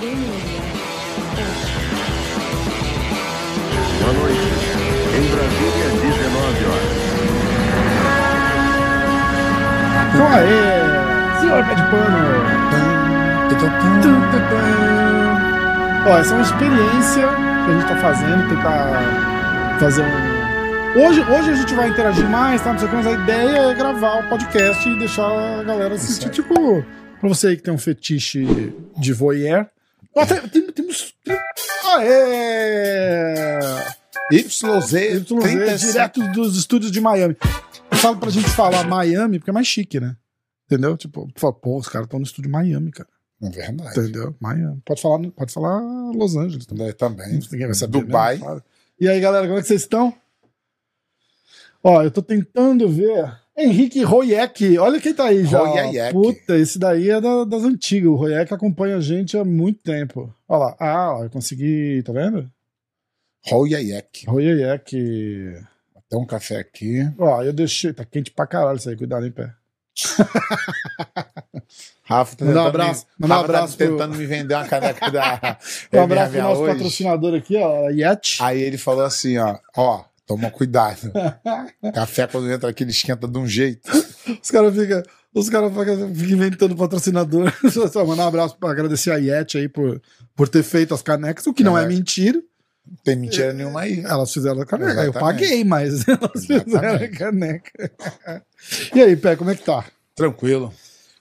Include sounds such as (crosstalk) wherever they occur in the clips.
Boa noite. Em Brasília, 19 horas. Então aê, senhor pé de pano. Ó, essa é uma experiência que a gente tá fazendo, tentar fazer um. Hoje, hoje a gente vai interagir mais, tá? Não sei o que, mas a ideia é gravar o podcast e deixar a galera assistir. Tipo, pra você aí que tem um fetiche de voyeur. Tem, temos. Aê! YZ, YZ, 37. direto dos estúdios de Miami. Eu falo pra gente falar Miami porque é mais chique, né? Entendeu? Tipo, fala, pô, os caras estão no estúdio Miami, cara. É verdade. Entendeu? Miami. Pode falar, pode falar Los Angeles também. Também. também. Ninguém vai saber. Dubai. E aí, galera, como é que vocês estão? Ó, eu tô tentando ver. Henrique Royek, olha quem tá aí já. Royek. Puta, esse daí é da- das antigas. O Royek acompanha a gente há muito tempo. Olha lá. Ah, eu consegui, tá vendo? Royayek. Royek. Tem um café aqui. Ó, eu deixei. Tá quente pra caralho isso aí, cuidado, hein, pé. (laughs) Rafa tá um abraço- me, um tá abraço pro- tentando me vender uma caneca (laughs) da Um abraço pro nosso hoje. patrocinador aqui, ó, Yet. Aí ele falou assim, ó, ó, toma cuidado. (laughs) Café quando entra aqui ele esquenta de um jeito. Os caras ficam. Os caras ficam inventando patrocinador. (laughs) Só mandar um abraço pra agradecer a Yet aí por, por ter feito as canecas, o que não é, mentira. Não tem mentira nenhuma aí. Elas fizeram a caneca. Eu Exatamente. paguei, mas (laughs) elas fizeram a caneca. E aí, Pé, como é que tá? Tranquilo.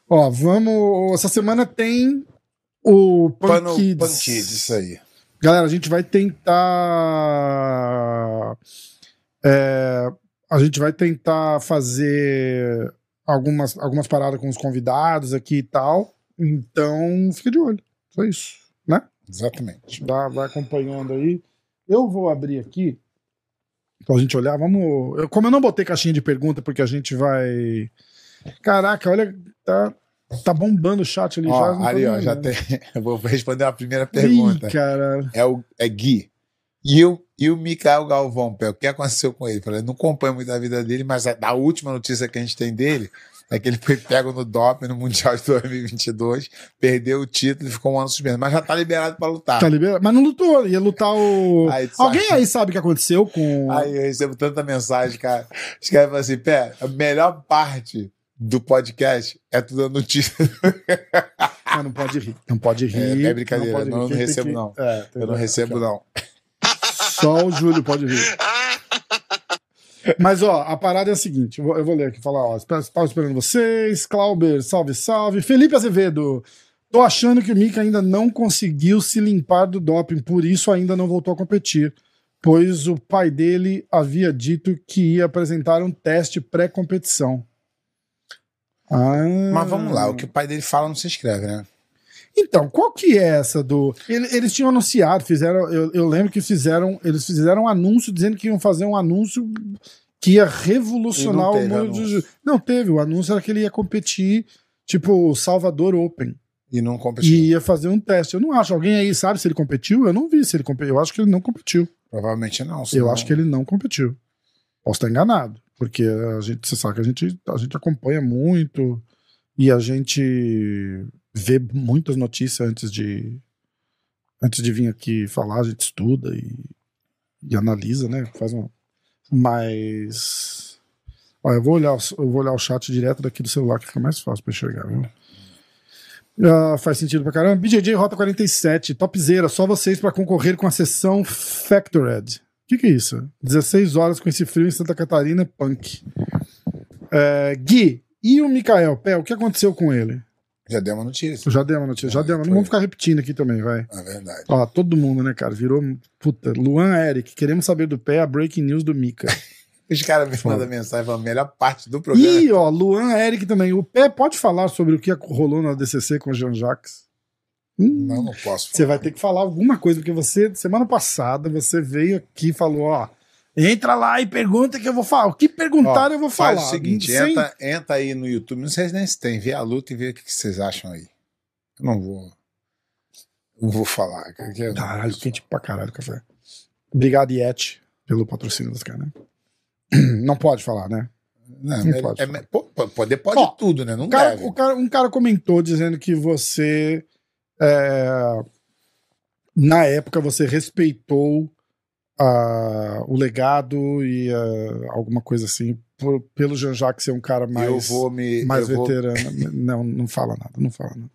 Ó, vamos. Essa semana tem o Punk Pano, Kids. Pan Kids, isso aí. Galera, a gente vai tentar. É, a gente vai tentar fazer algumas, algumas paradas com os convidados aqui e tal. Então, fica de olho. Só isso, né? Exatamente. Dá, vai acompanhando aí. Eu vou abrir aqui pra gente olhar. Vamos. eu- como eu não botei caixinha de pergunta, porque a gente vai. Caraca, olha. Tá, tá bombando o chat ali já. Ó, tô ali, ó, já tem. (laughs) Eu vou responder a primeira pergunta. Ih, cara. É, o, é Gui. E o, e o Mikael Galvão, o que aconteceu com ele? Eu Falei, não acompanho muito a vida dele, mas a, última notícia que a gente tem dele é que ele foi pego no doping no Mundial de 2022, perdeu o título e ficou um ano suspenso, mas já tá liberado para lutar. Tá liberado. Mas não lutou, ia lutar o. Aí, tu sabe- Alguém aí sabe o que aconteceu com. Aí eu recebo tanta mensagem, cara. Os caras falam assim, Pé, a melhor parte do podcast é tu dando notícia. Ah, não pode rir. Não pode rir. É, é brincadeira, não, eu não tem recebo, que- não. É, Eu entendeu? não recebo, não. Só o Júlio pode rir. Mas, ó, a parada é a seguinte: eu vou, eu vou ler aqui falar, ó. Estava esperando vocês. Clauber, salve, salve. Felipe Azevedo. Tô achando que o Mika ainda não conseguiu se limpar do doping, por isso ainda não voltou a competir. Pois o pai dele havia dito que ia apresentar um teste pré-competição. Ah. Mas vamos lá, o que o pai dele fala não se escreve, né? Então, qual que é essa do. Ele- Eles tinham anunciado, fizeram. Eu, eu lembro que fizeram. Eles fizeram um anúncio dizendo que iam fazer um anúncio que ia revolucionar o mundo do anúncio. jiu Não teve. O anúncio era que ele ia competir, tipo, Salvador Open. E não competiu. E ia fazer um teste. Eu não acho. Alguém aí sabe se ele competiu? Eu não vi se ele competiu. Eu acho que ele não competiu. Provavelmente não. Eu senão- acho que ele não competiu. Posso estar enganado. Porque a gente, você sabe que a gente, a gente acompanha muito e a gente vê muitas notícias antes de antes de vir aqui falar, a gente estuda e, e analisa, né? Faz um. Mas. Ó, eu vou olhar, eu vou olhar o chat direto daqui do celular que fica mais fácil pra enxergar, viu? Ah, faz sentido pra caramba. BJJ Rota 47, topzera, só vocês pra concorrer com a sessão Factored. O que, que é isso? 16 horas com esse frio em Santa Catarina, punk. É, Gui, e o Mikael? Pé, o que aconteceu com ele? Já deu uma notícia. Já dei uma notícia, já dei uma. Não vamos ficar repetindo aqui também, vai. É verdade. Ó, todo mundo, né, cara? Virou. Puta, Luan Eric, queremos saber do pé a breaking news do Mika. (laughs) Os caras me mandam mensagem falando, melhor parte do programa. E, ó, Luan Eric também. O pé pode falar sobre o que rolou na DCC com o Jean Jacques? Hum, Não, não posso. Você vai ter que falar alguma coisa, porque você, semana passada, você veio aqui e falou, ó, entra lá e pergunta que eu vou falar. O que perguntar eu vou falar. Faz o seguinte, Sem- entra, entra aí no YouTube, não sei nem se tem, vê a luta e vê o que vocês acham aí. Eu não vou. Não vou falar. eu- Caralho, quente pra caralho café. Obrigado, Yeti, pelo patrocínio dos caras, né? (clears throat) Não pode falar, né? Não, Não é- pode é- falar. pô, poder pode Ó, tudo, né? Não O cara, deve. o cara- um cara comentou dizendo que você é, na época você respeitou o legado e alguma coisa assim, por- pelo Jean-Jacques ser um cara mais, eu vou me. mais eu vou- veterano. não, não fala nada, não fala nada.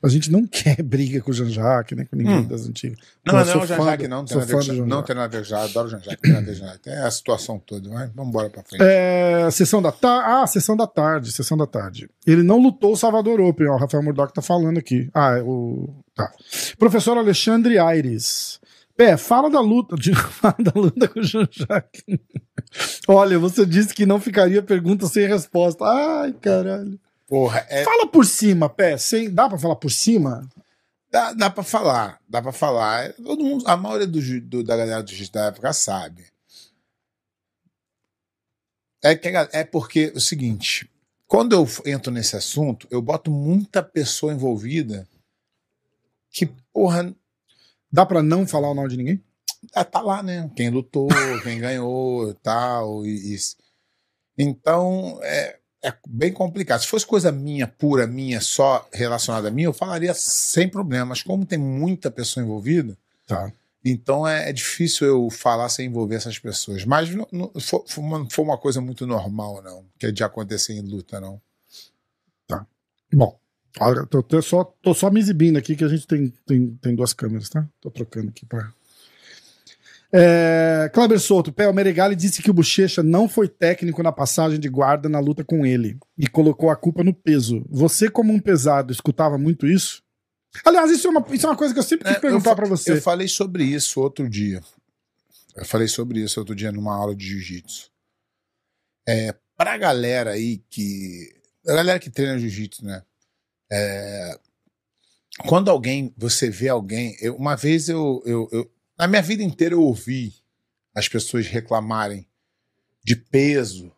A gente não quer briga com o Jean-Jacques, nem com ninguém Hum. das antigas. Não, Eu não, sou o fã Jean-Jacques não, não tem sou fã do Jean-Jacques. não tem nada a ver Jean-Jacques, adoro o Jean-Jacques, tem nada a ver. Tem a situação toda, mas vamos embora pra frente. É, sessão da tarde. Ah, sessão da tarde, sessão da tarde. Ele não lutou o Salvador Open, ó, o Rafael Murdoch tá falando aqui. Ah, é o. Tá. Professor Alexandre Aires. Pé, fala da luta. De, (laughs) fala da luta com o Jean-Jacques. Olha, você disse que não ficaria pergunta sem resposta. Ai, caralho. Porra, é, Fala por cima, Pé. Sem, dá pra falar por cima? dá, dá pra falar, dá pra falar. Todo mundo, a maioria do, do- da galera do jiu da época sabe. É, que, é porque é o seguinte, quando eu entro nesse assunto, eu boto muita pessoa envolvida que, porra, Dá pra não falar o nome de ninguém? ah, tá lá, né? Quem lutou, (laughs) quem ganhou tal. E, e- Então, é, é bem complicado. Se fosse coisa minha, pura, minha, só relacionada a mim, eu falaria sem problema. Mas como tem muita pessoa envolvida, Tá. então é, é difícil eu falar sem envolver essas pessoas. Mas não, não foi, foi uma, coisa muito normal, não. Que é de acontecer em luta, não. Bom, olha, tô, tô só, tô só me exibindo aqui que a gente tem, tem, tem duas câmeras, tá? Tô trocando aqui pra. É, Kleber Souto, Pé, o Meregali disse que o Bochecha não foi técnico na passagem de guarda na luta com ele e colocou a culpa no peso. Você, como um pesado, escutava muito isso? Aliás, isso é uma, isso é uma coisa que eu sempre quis É, perguntar pra você. Eu falei sobre isso outro dia. Eu falei sobre isso outro dia numa aula de jiu-jitsu. É, pra galera aí que. A galera que treina jiu-jitsu, né? É, quando alguém. Você vê alguém. eu- uma vez eu, eu, eu. Na minha vida inteira eu ouvi as pessoas reclamarem de peso,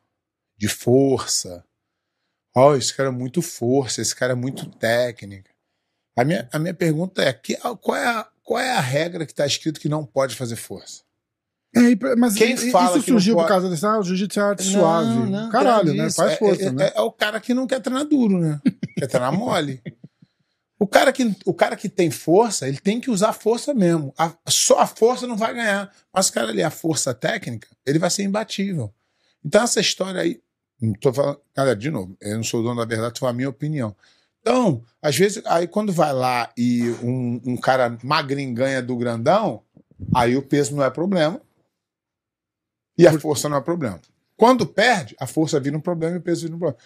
de força. Ó, esse cara é muito força, esse cara é muito técnica. A minha, a minha pergunta é: que, qual, é a, qual é a regra que está escrito que não pode fazer força? É, mas Quem i- fala isso que não surgiu por pode- causa desse, ah, o jiu-jitsu é arte suave. Caralho, né? Faz É- força, é, né? É, é o cara que não quer treinar duro, né? (laughs) quer treinar mole. O cara, que, o cara que tem força, ele tem que usar força mesmo. A- só a força não vai ganhar. Mas o cara ali, a força técnica, ele vai ser imbatível. Então, essa história aí. Não tô falando. Galera, de novo, eu não sou o dono da verdade, foi a minha opinião. Então, às vezes, aí quando vai lá e um, um cara magrinho ganha do grandão, aí o peso não é problema. E a força não é problema. Quando perde, a força vira um problema e o peso vira um problema.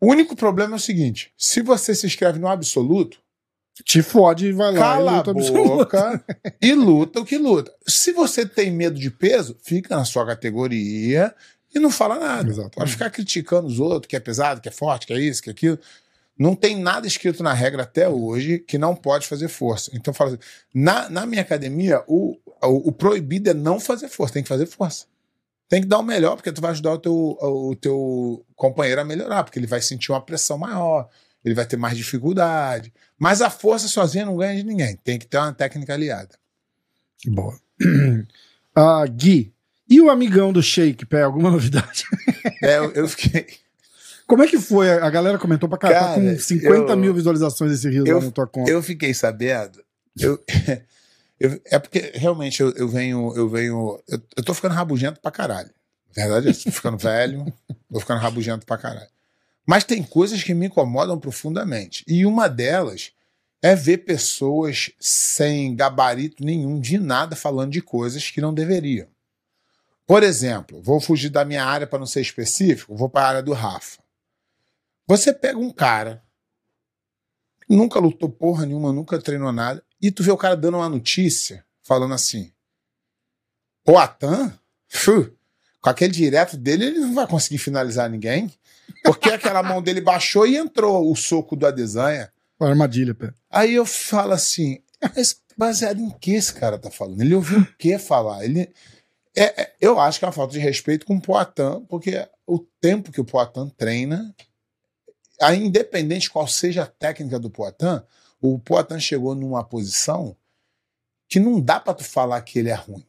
O único problema é o seguinte: se você se inscreve no absoluto, Te fode e vai lá. e cala a boca e luta o que luta. Se você tem medo de peso, fica na sua categoria e não fala nada. Exatamente. Pode ficar criticando os outros, que é pesado, que é forte, que é isso, que é aquilo. Não tem nada escrito na regra até hoje que não pode fazer força. Então, fala assim, na, na minha academia, o, o, o proibido é não fazer força, tem que fazer força. Tem que dar o melhor, porque tu vai ajudar o teu, o teu companheiro a melhorar, porque ele vai sentir uma pressão maior, ele vai ter mais dificuldade. Mas a força sozinha não ganha de ninguém. Tem que ter uma técnica aliada. Boa. (clears throat) Ah, Gui, e o amigão do Shake, Pé, alguma novidade? É, eu, eu fiquei. Como é que foi? A galera comentou pra cá, tá com 50 eu- mil visualizações esse rio eu- lá na tua conta. Eu fiquei sabendo. Eu, (laughs) eu- é porque realmente eu, venho. Eu venho. Eu, eu tô ficando rabugento pra caralho. Verdade é essa. Tô ficando velho, (laughs) tô ficando rabugento pra caralho. Mas tem coisas que me incomodam profundamente. E uma delas é ver pessoas sem gabarito nenhum de nada falando de coisas que não deveriam. Por exemplo, vou fugir da minha área para não ser específico, vou para a área do Rafa. Você pega um cara nunca lutou porra nenhuma, nunca treinou nada, e tu vê o cara dando uma notícia falando assim: O Atan, fu, com aquele direto dele, ele não vai conseguir finalizar ninguém, porque aquela mão dele baixou e entrou o soco do Adesanha. Armadilha, Pé. Aí eu falo assim, mas baseado em que esse cara tá falando? Ele ouviu o que falar? Ele, é, é- eu acho que é uma falta de respeito com o Poitin, porque o tempo que o Poitin treina, aí, independente qual seja a técnica do Poitin, o Poitin chegou numa posição que não dá pra tu falar que ele é ruim.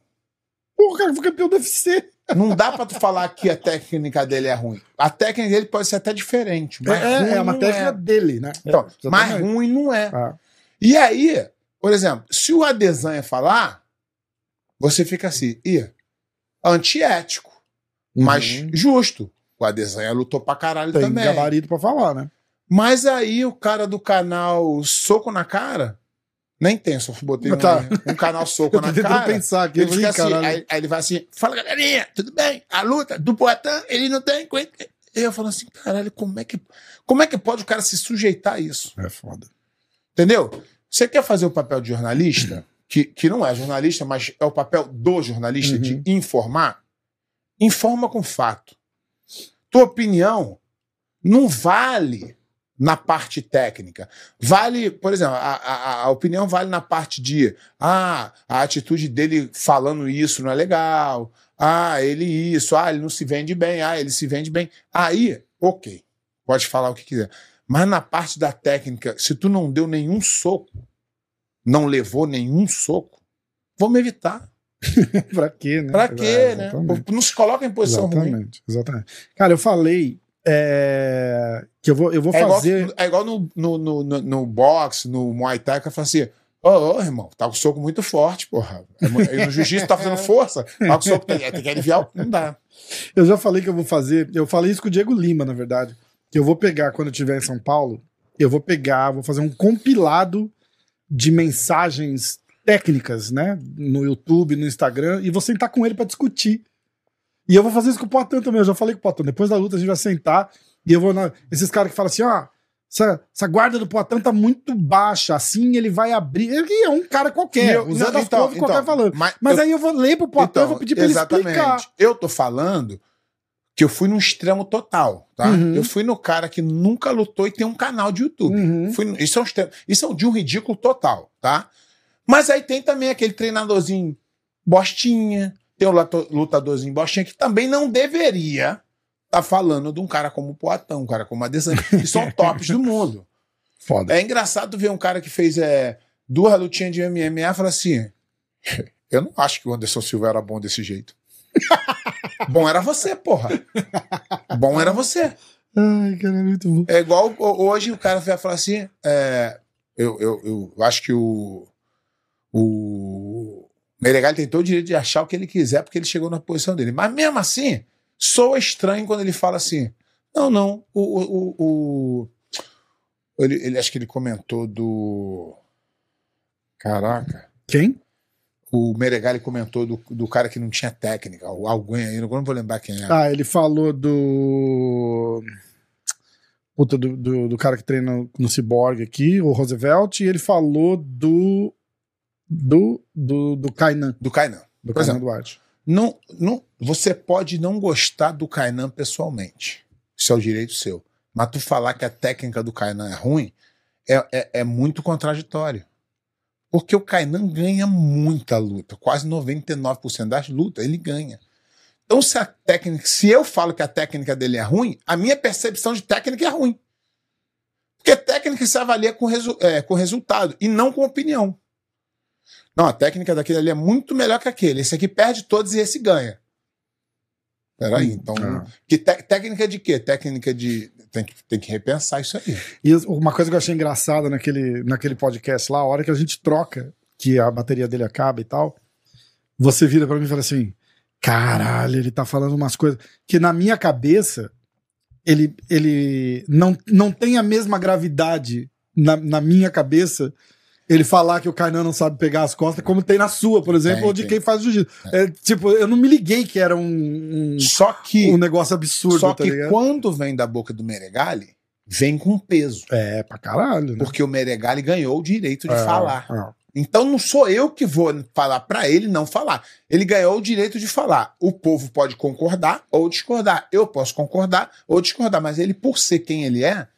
Porra, o cara foi campeão do UFC. Não dá pra tu falar que a técnica dele é ruim. A técnica dele pode ser até diferente, mas é, ruim é uma técnica é. dele, né? Então, É, mas ruim não é. Ah, E aí, por exemplo, se o Adesanha falar, você fica assim, antiético, mas Uhum. justo. O Adesanha lutou pra caralho tem também. gabarito pra falar, né? Mas aí o cara do canal Soco na Cara, nem tem, só botei um, Tá. um canal (laughs) Soco na Cara. pensar aqui. Ele fica assim, aí, aí ele vai assim, fala galerinha, tudo bem? A luta do Poitin, ele não tem... coisa." E eu falo assim, caralho, como é que, como é que pode o cara se sujeitar a isso? É foda. Entendeu? Você quer fazer o papel de jornalista, (clears throat) que, que não é jornalista, mas é o papel do jornalista de Uhum. informar? Informa com fato. Tua opinião não vale na parte técnica. Vale, por exemplo, a, a, a opinião vale na parte de ah, a atitude dele falando isso não é legal. Ah, ele isso, ah, ele não se vende bem, ah, ele se vende bem. Aí, ok, pode falar o que quiser. Mas na parte da técnica, se tu não deu nenhum soco, não levou nenhum soco, vamos evitar. (laughs) pra quê, né? Pra quê, É, né? exatamente. Não se coloca em posição ruim. Exatamente, exatamente. Cara, eu falei é, que eu vou, eu vou É igual, fazer. é igual no, no, no, no, no boxe, no Muay Thai, que eu falo assim: Ô, ô, irmão, tá com o soco muito forte, porra. E no jiu-jitsu tá fazendo (laughs) força, tá com o soco, tem, tem que aliviar, não dá. (laughs) Eu já falei que eu vou fazer. Eu falei isso com o Diego Lima, na verdade. Que eu vou pegar quando eu estiver em São Paulo. Eu vou pegar, vou fazer um compilado de mensagens técnicas, né? No YouTube, no Instagram, e vou sentar com ele pra discutir. E eu vou fazer isso com o Potan também. Eu já falei com o Potan. Depois da luta a gente vai sentar e eu vou. Na... Esses caras que falam assim, ó. Essa, essa guarda do Poitin tá muito baixa, assim ele vai abrir. Ele é um cara qualquer, E eu- o Zé não, então, qualquer então, falando. mas Mas eu- aí eu vou ler pro Poitin, eu vou pedir pra ele explicar. Eu tô falando que eu fui num extremo total, tá? Uhum. Eu fui no cara que nunca lutou e tem um canal de YouTube. Uhum. Fui no- isso, é um extremo, isso é de um ridículo total, tá? Mas aí tem também aquele treinadorzinho bostinha, tem o lutadorzinho bostinha que também não deveria estar falando de um cara como o Poatão, um cara como a Adesanya, que são (laughs) tops do mundo. Foda. É engraçado ver um cara que fez é, duas lutinhas de MMA e falar assim: Eu não acho que o Anderson Silva era bom desse jeito. (laughs) bom era você, porra. Bom era você. Ai, cara, é muito bom. É igual ho- hoje o cara vai falar assim: é, eu, eu, eu acho que o. O Meregali tem todo o direito de achar o que ele quiser porque ele chegou na posição dele. Mas mesmo assim, soa estranho quando ele fala assim: Não, não, o. o, o- o- ele, ele acho que ele comentou do. Caraca. Quem? O Meregali comentou do, do cara que não tinha técnica, o alguém aí, agora não vou lembrar quem é. Ah, ele falou do. Puta, do, do, do cara que treina no Cyborg aqui, o Roosevelt, e ele falou do. Do. Do, do Kainan. Do Kainan. Do Por Kainan exemplo, Duarte. Não, não, você pode não gostar do Kainan pessoalmente. Isso é o direito seu. Mas tu falar que a técnica do Kainan é ruim é, é, é muito contraditório. Porque o Kainan ganha muita luta. Quase 99% das lutas ele ganha. Então, se a técnica, se eu falo que a técnica dele é ruim, a minha percepção de técnica é ruim. Porque técnica se avalia com, resu é, com resultado e não com opinião. Não, a técnica daquele ali é muito melhor que aquele. Esse aqui perde todos e esse ganha. Peraí, então. Ah. Que té- técnica de quê? Técnica de. Tem que, tem que repensar isso aí. E uma coisa que eu achei engraçada naquele, naquele podcast lá, a hora que a gente troca, que a bateria dele acaba e tal, você vira pra mim e fala assim: caralho, ele tá falando umas coisas que na minha cabeça ele, ele não, não tem a mesma gravidade na, na minha cabeça. Ele falar que o Kainan não sabe pegar as costas, como tem na sua, por exemplo, Tem, ou de tem. quem faz jiu-jitsu. É, tipo, eu não me liguei que era um, um, Só que. um negócio absurdo, só tá que ligado? quando vem da boca do Meregali, vem com peso. É, pra caralho, né? Porque o Meregali ganhou o direito de É, falar. é. Então não sou eu que vou falar pra ele não falar. Ele ganhou o direito de falar. O povo pode concordar ou discordar. Eu posso concordar ou discordar, mas ele, por ser quem ele é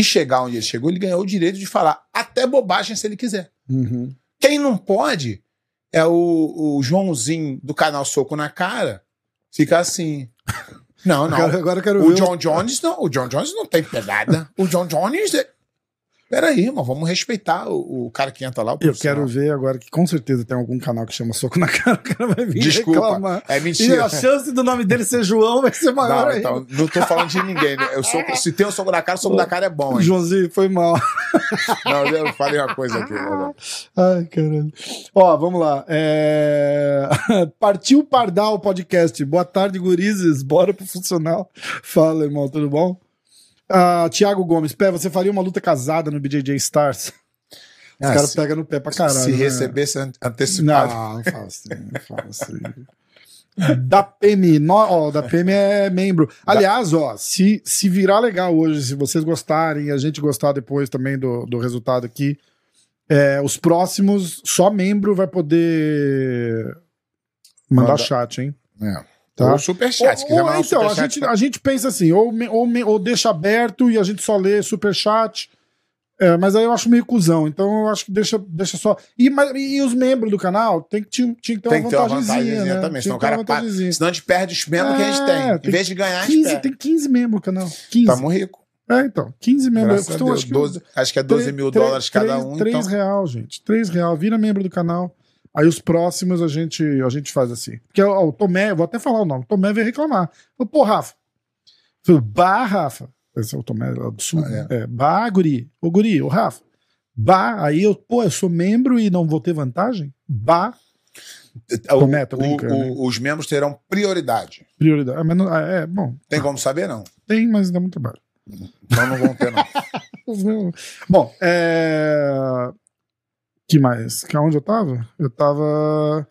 e chegar onde ele chegou, ele ganhou o direito de falar até bobagem se ele quiser. Uhum. Quem não pode é o, o Joãozinho do canal Soco na Cara. Fica assim. Não, (laughs) não. Agora, agora eu quero O. John Jones não. O John Jones não tem pegada. O John Jones. É... Peraí, irmão, vamos respeitar o, o cara que entra lá. Eu quero ver agora que com certeza tem algum canal que chama Soco na Cara, o cara vai vir Desculpa. reclamar. É E mentira. a chance do nome dele ser João vai ser maior Não, então, não tô falando de ninguém. Né? Eu sou, se tem o soco na cara, o soco na cara é bom, hein? Joãozinho, foi mal. Não, eu falei uma coisa aqui. né? Ai, caralho. Ó, vamos lá. É... (laughs) Partiu Pardal Podcast. Boa tarde, gurizes. Bora pro funcional. Fala, irmão, tudo bom? Ah, Tiago Gomes, pé, você faria uma luta casada no BJJ Stars? Os Ah, caras pegam no pé pra caralho. Se né? recebesse an- antecipado. Não, não fala assim, não fala assim. Da PM, no, ó, da PM é membro. Aliás, ó, se, se virar legal hoje, se vocês gostarem e a gente gostar depois também do, do resultado aqui, é, os próximos, só membro vai poder mandar Manda- chat, hein? É. Tá. Ou superchat. Ou- ou, então, a superchat, gente, a gente pensa assim, ou, ou, ou deixa aberto e a gente só lê superchat. É, mas aí eu acho meio cuzão, então eu acho que deixa, deixa só. E, mas- e os membros do canal tem que, tinha, tinha que ter Tem uma vantagenzinha né? também, senão o ter cara vantagenzinha. Senão a gente perde os membros que a gente tem. É, Em vez de ganhar, a 15, gente perde. tem 15 membros o canal. 15. Tamo rico. É, então. 15 membros. A Deus. acho que 12 acho que é 12 mil três- dólares cada três- um. 3 então, real, gente. 3 real. Vira membro do canal. Aí os próximos a gente, a gente faz assim. Porque ó, o Tomé, vou até falar o nome. O Tomé veio reclamar. Falou, pô, Rafa. Falei, bah, Rafa. Esse é o Tomé lá do sul. Ah, é. bah, guri. Ô, guri, ô, Rafa. Bah, aí eu, pô, eu sou membro e não vou ter vantagem? Bah, o- Tomé, tô o- brincando, o- os membros terão prioridade. prioridade. Ah, mas não- ah, é, bom, Tem como saber, não? tem, mas dá muito trabalho. Então não vão ter, não. (laughs) Bom, é. Que mais? Que aonde eu tava? Eu tava.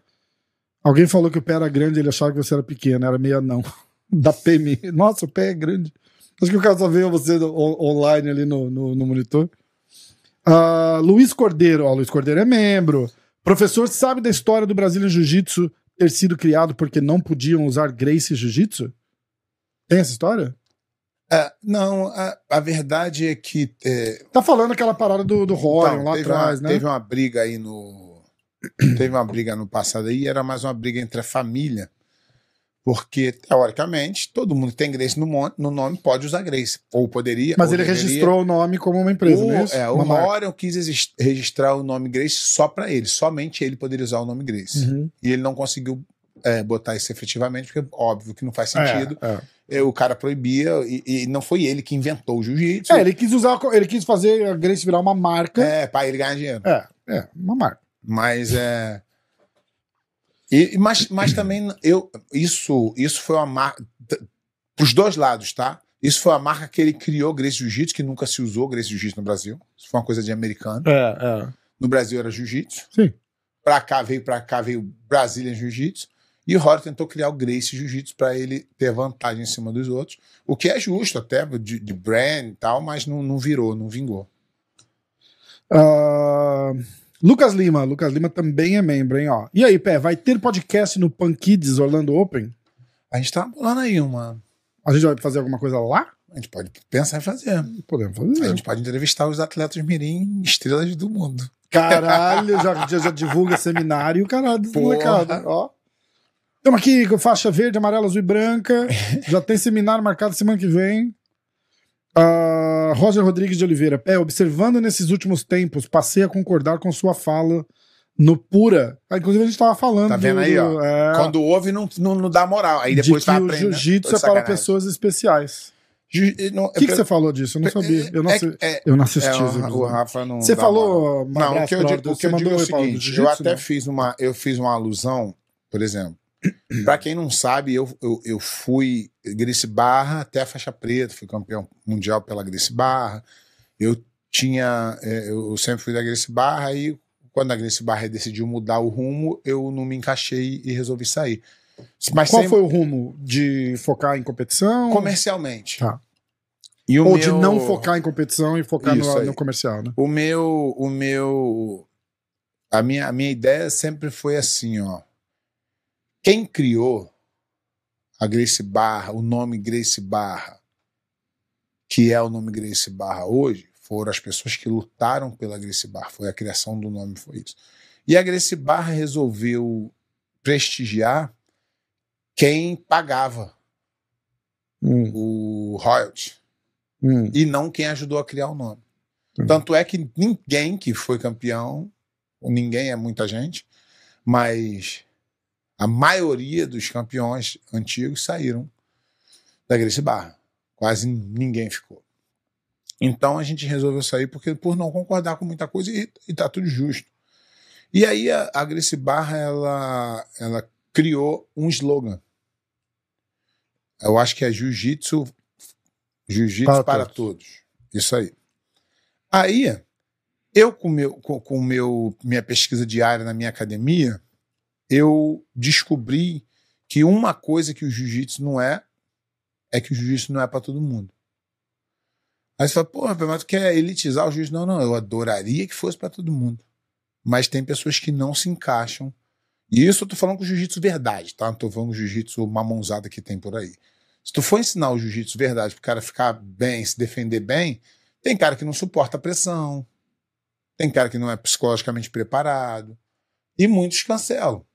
Alguém falou que o pé era grande, ele achava que você era pequeno, era meio anão. (laughs) Da PM. Nossa, o pé é grande. Acho que o cara só veio você online ali no, no, no monitor. Ah, Luiz Cordeiro, ó, Luiz Cordeiro é membro. Professor sabe da história do Brazilian Jiu-Jitsu ter sido criado porque não podiam usar Gracie Jiu-Jitsu? Tem essa história? É, não, a, a verdade é que. é, Tá falando aquela parada do, do Rorion então, lá atrás, uma, né? teve uma briga aí no. (clears throat) teve uma briga no passado aí, era mais uma briga entre a família. Porque, teoricamente, todo mundo que tem Grace no, no nome pode usar Grace. Ou poderia. Mas ou ele deveria. registrou o nome como uma empresa, o, não é isso? é, o marca. Orion quis registrar o nome Grace só para ele. Somente ele poderia usar o nome Grace. Uhum. E ele não conseguiu é, botar isso efetivamente, porque óbvio que não faz sentido. É, é. É, O cara proibia, e, e não foi ele que inventou o jiu-jitsu. É, ele quis usar, ele quis fazer a Grace virar uma marca. É, para ele ganhar dinheiro. É, é, uma marca. Mas é. E, mas, mas também eu isso isso foi uma marca para os dois lados, tá? Isso foi a marca que ele criou, Grace Jiu-Jitsu, que nunca se usou Grace Jiu-Jitsu no Brasil. Isso foi uma coisa de americano. É, é. No Brasil era Jiu-Jitsu. Sim. Pra cá veio para cá veio Brasília Jiu-Jitsu. E o Rory tentou criar o Grace Jiu-Jitsu para ele ter vantagem em cima dos outros, o que é justo até de, de brand e tal, mas não, não virou, não vingou. Ah, Lucas Lima, Lucas Lima também é membro, hein, ó. E aí, Pé, vai ter podcast no Punk Kids Orlando Open? A gente tá bolando aí uma. A gente vai fazer alguma coisa lá? A gente pode pensar em fazer. Podemos A fazer. gente pode entrevistar os atletas mirim, estrelas do mundo. Caralho, (laughs) já, já, já divulga seminário, caralho, molecada, ó. Estamos aqui com faixa verde, amarela, azul e branca. (laughs) Já tem seminário marcado semana que vem. Ah, Roger Rodrigues de Oliveira. Pé, observando nesses últimos tempos, passei a concordar com sua fala no Pura. Ah, inclusive, a gente estava falando. Tá vendo do- aí, ó? é, Quando ouve, não, não, não dá moral. Aí de depois que tá o aprendendo. jiu-jitsu é de para pessoas especiais. Não, O que, que você falou disso? Eu não sabia. Eu não, é, é, eu não assisti. é, o, o. Rafa não. Você falou. Não, o que eu digo, o que eu Você digo é o seguinte: eu até não? fiz uma, eu fiz uma alusão, por exemplo. (clears throat) Pra quem não sabe, eu, eu, eu fui Gracie Barra até a faixa preta, fui campeão mundial pela Gracie Barra. Eu tinha. é, Eu sempre fui da Gracie Barra, aí quando a Gracie Barra decidiu mudar o rumo, eu não me encaixei e resolvi sair. Mas Qual sempre foi o rumo? De focar em competição? comercialmente. Tá. E Ou meu- de não focar em competição e focar no, no comercial, né? O meu, o meu, a minha, a minha ideia sempre foi assim, ó. Quem criou a Grace Barra, o nome Grace Barra, que é o nome Grace Barra hoje, foram as pessoas que lutaram pela Grace Barra. Foi a criação do nome, foi isso. E a Grace Barra resolveu prestigiar quem pagava Hum, o royalty hum. e não quem ajudou a criar o nome. Hum. Tanto é que ninguém que foi campeão, ninguém é muita gente, mas a maioria dos campeões antigos saíram da Gracie Barra. Quase ninguém ficou. Então a gente resolveu sair porque por não concordar com muita coisa e, e tá tudo justo. E aí a, a Gracie Barra, ela, ela criou um slogan. Eu acho que é Jiu-Jitsu Jiu-Jitsu Para para, todos. todos. Isso aí. Aí, eu com, meu, com, com meu, minha pesquisa diária na minha academia, eu descobri que uma coisa que o jiu-jitsu não é, é que o jiu-jitsu não é para todo mundo. Aí você fala, porra, mas tu quer elitizar o jiu-jitsu? Não, não, eu adoraria que fosse para todo mundo. Mas tem pessoas que não se encaixam. E isso eu tô falando com jiu-jitsu verdade, tá? Não tô falando jiu-jitsu mamãozada que tem por aí. Se tu for ensinar o jiu-jitsu verdade pro cara ficar bem, se defender bem, tem cara que não suporta a pressão, tem cara que não é psicologicamente preparado, e muitos cancelam.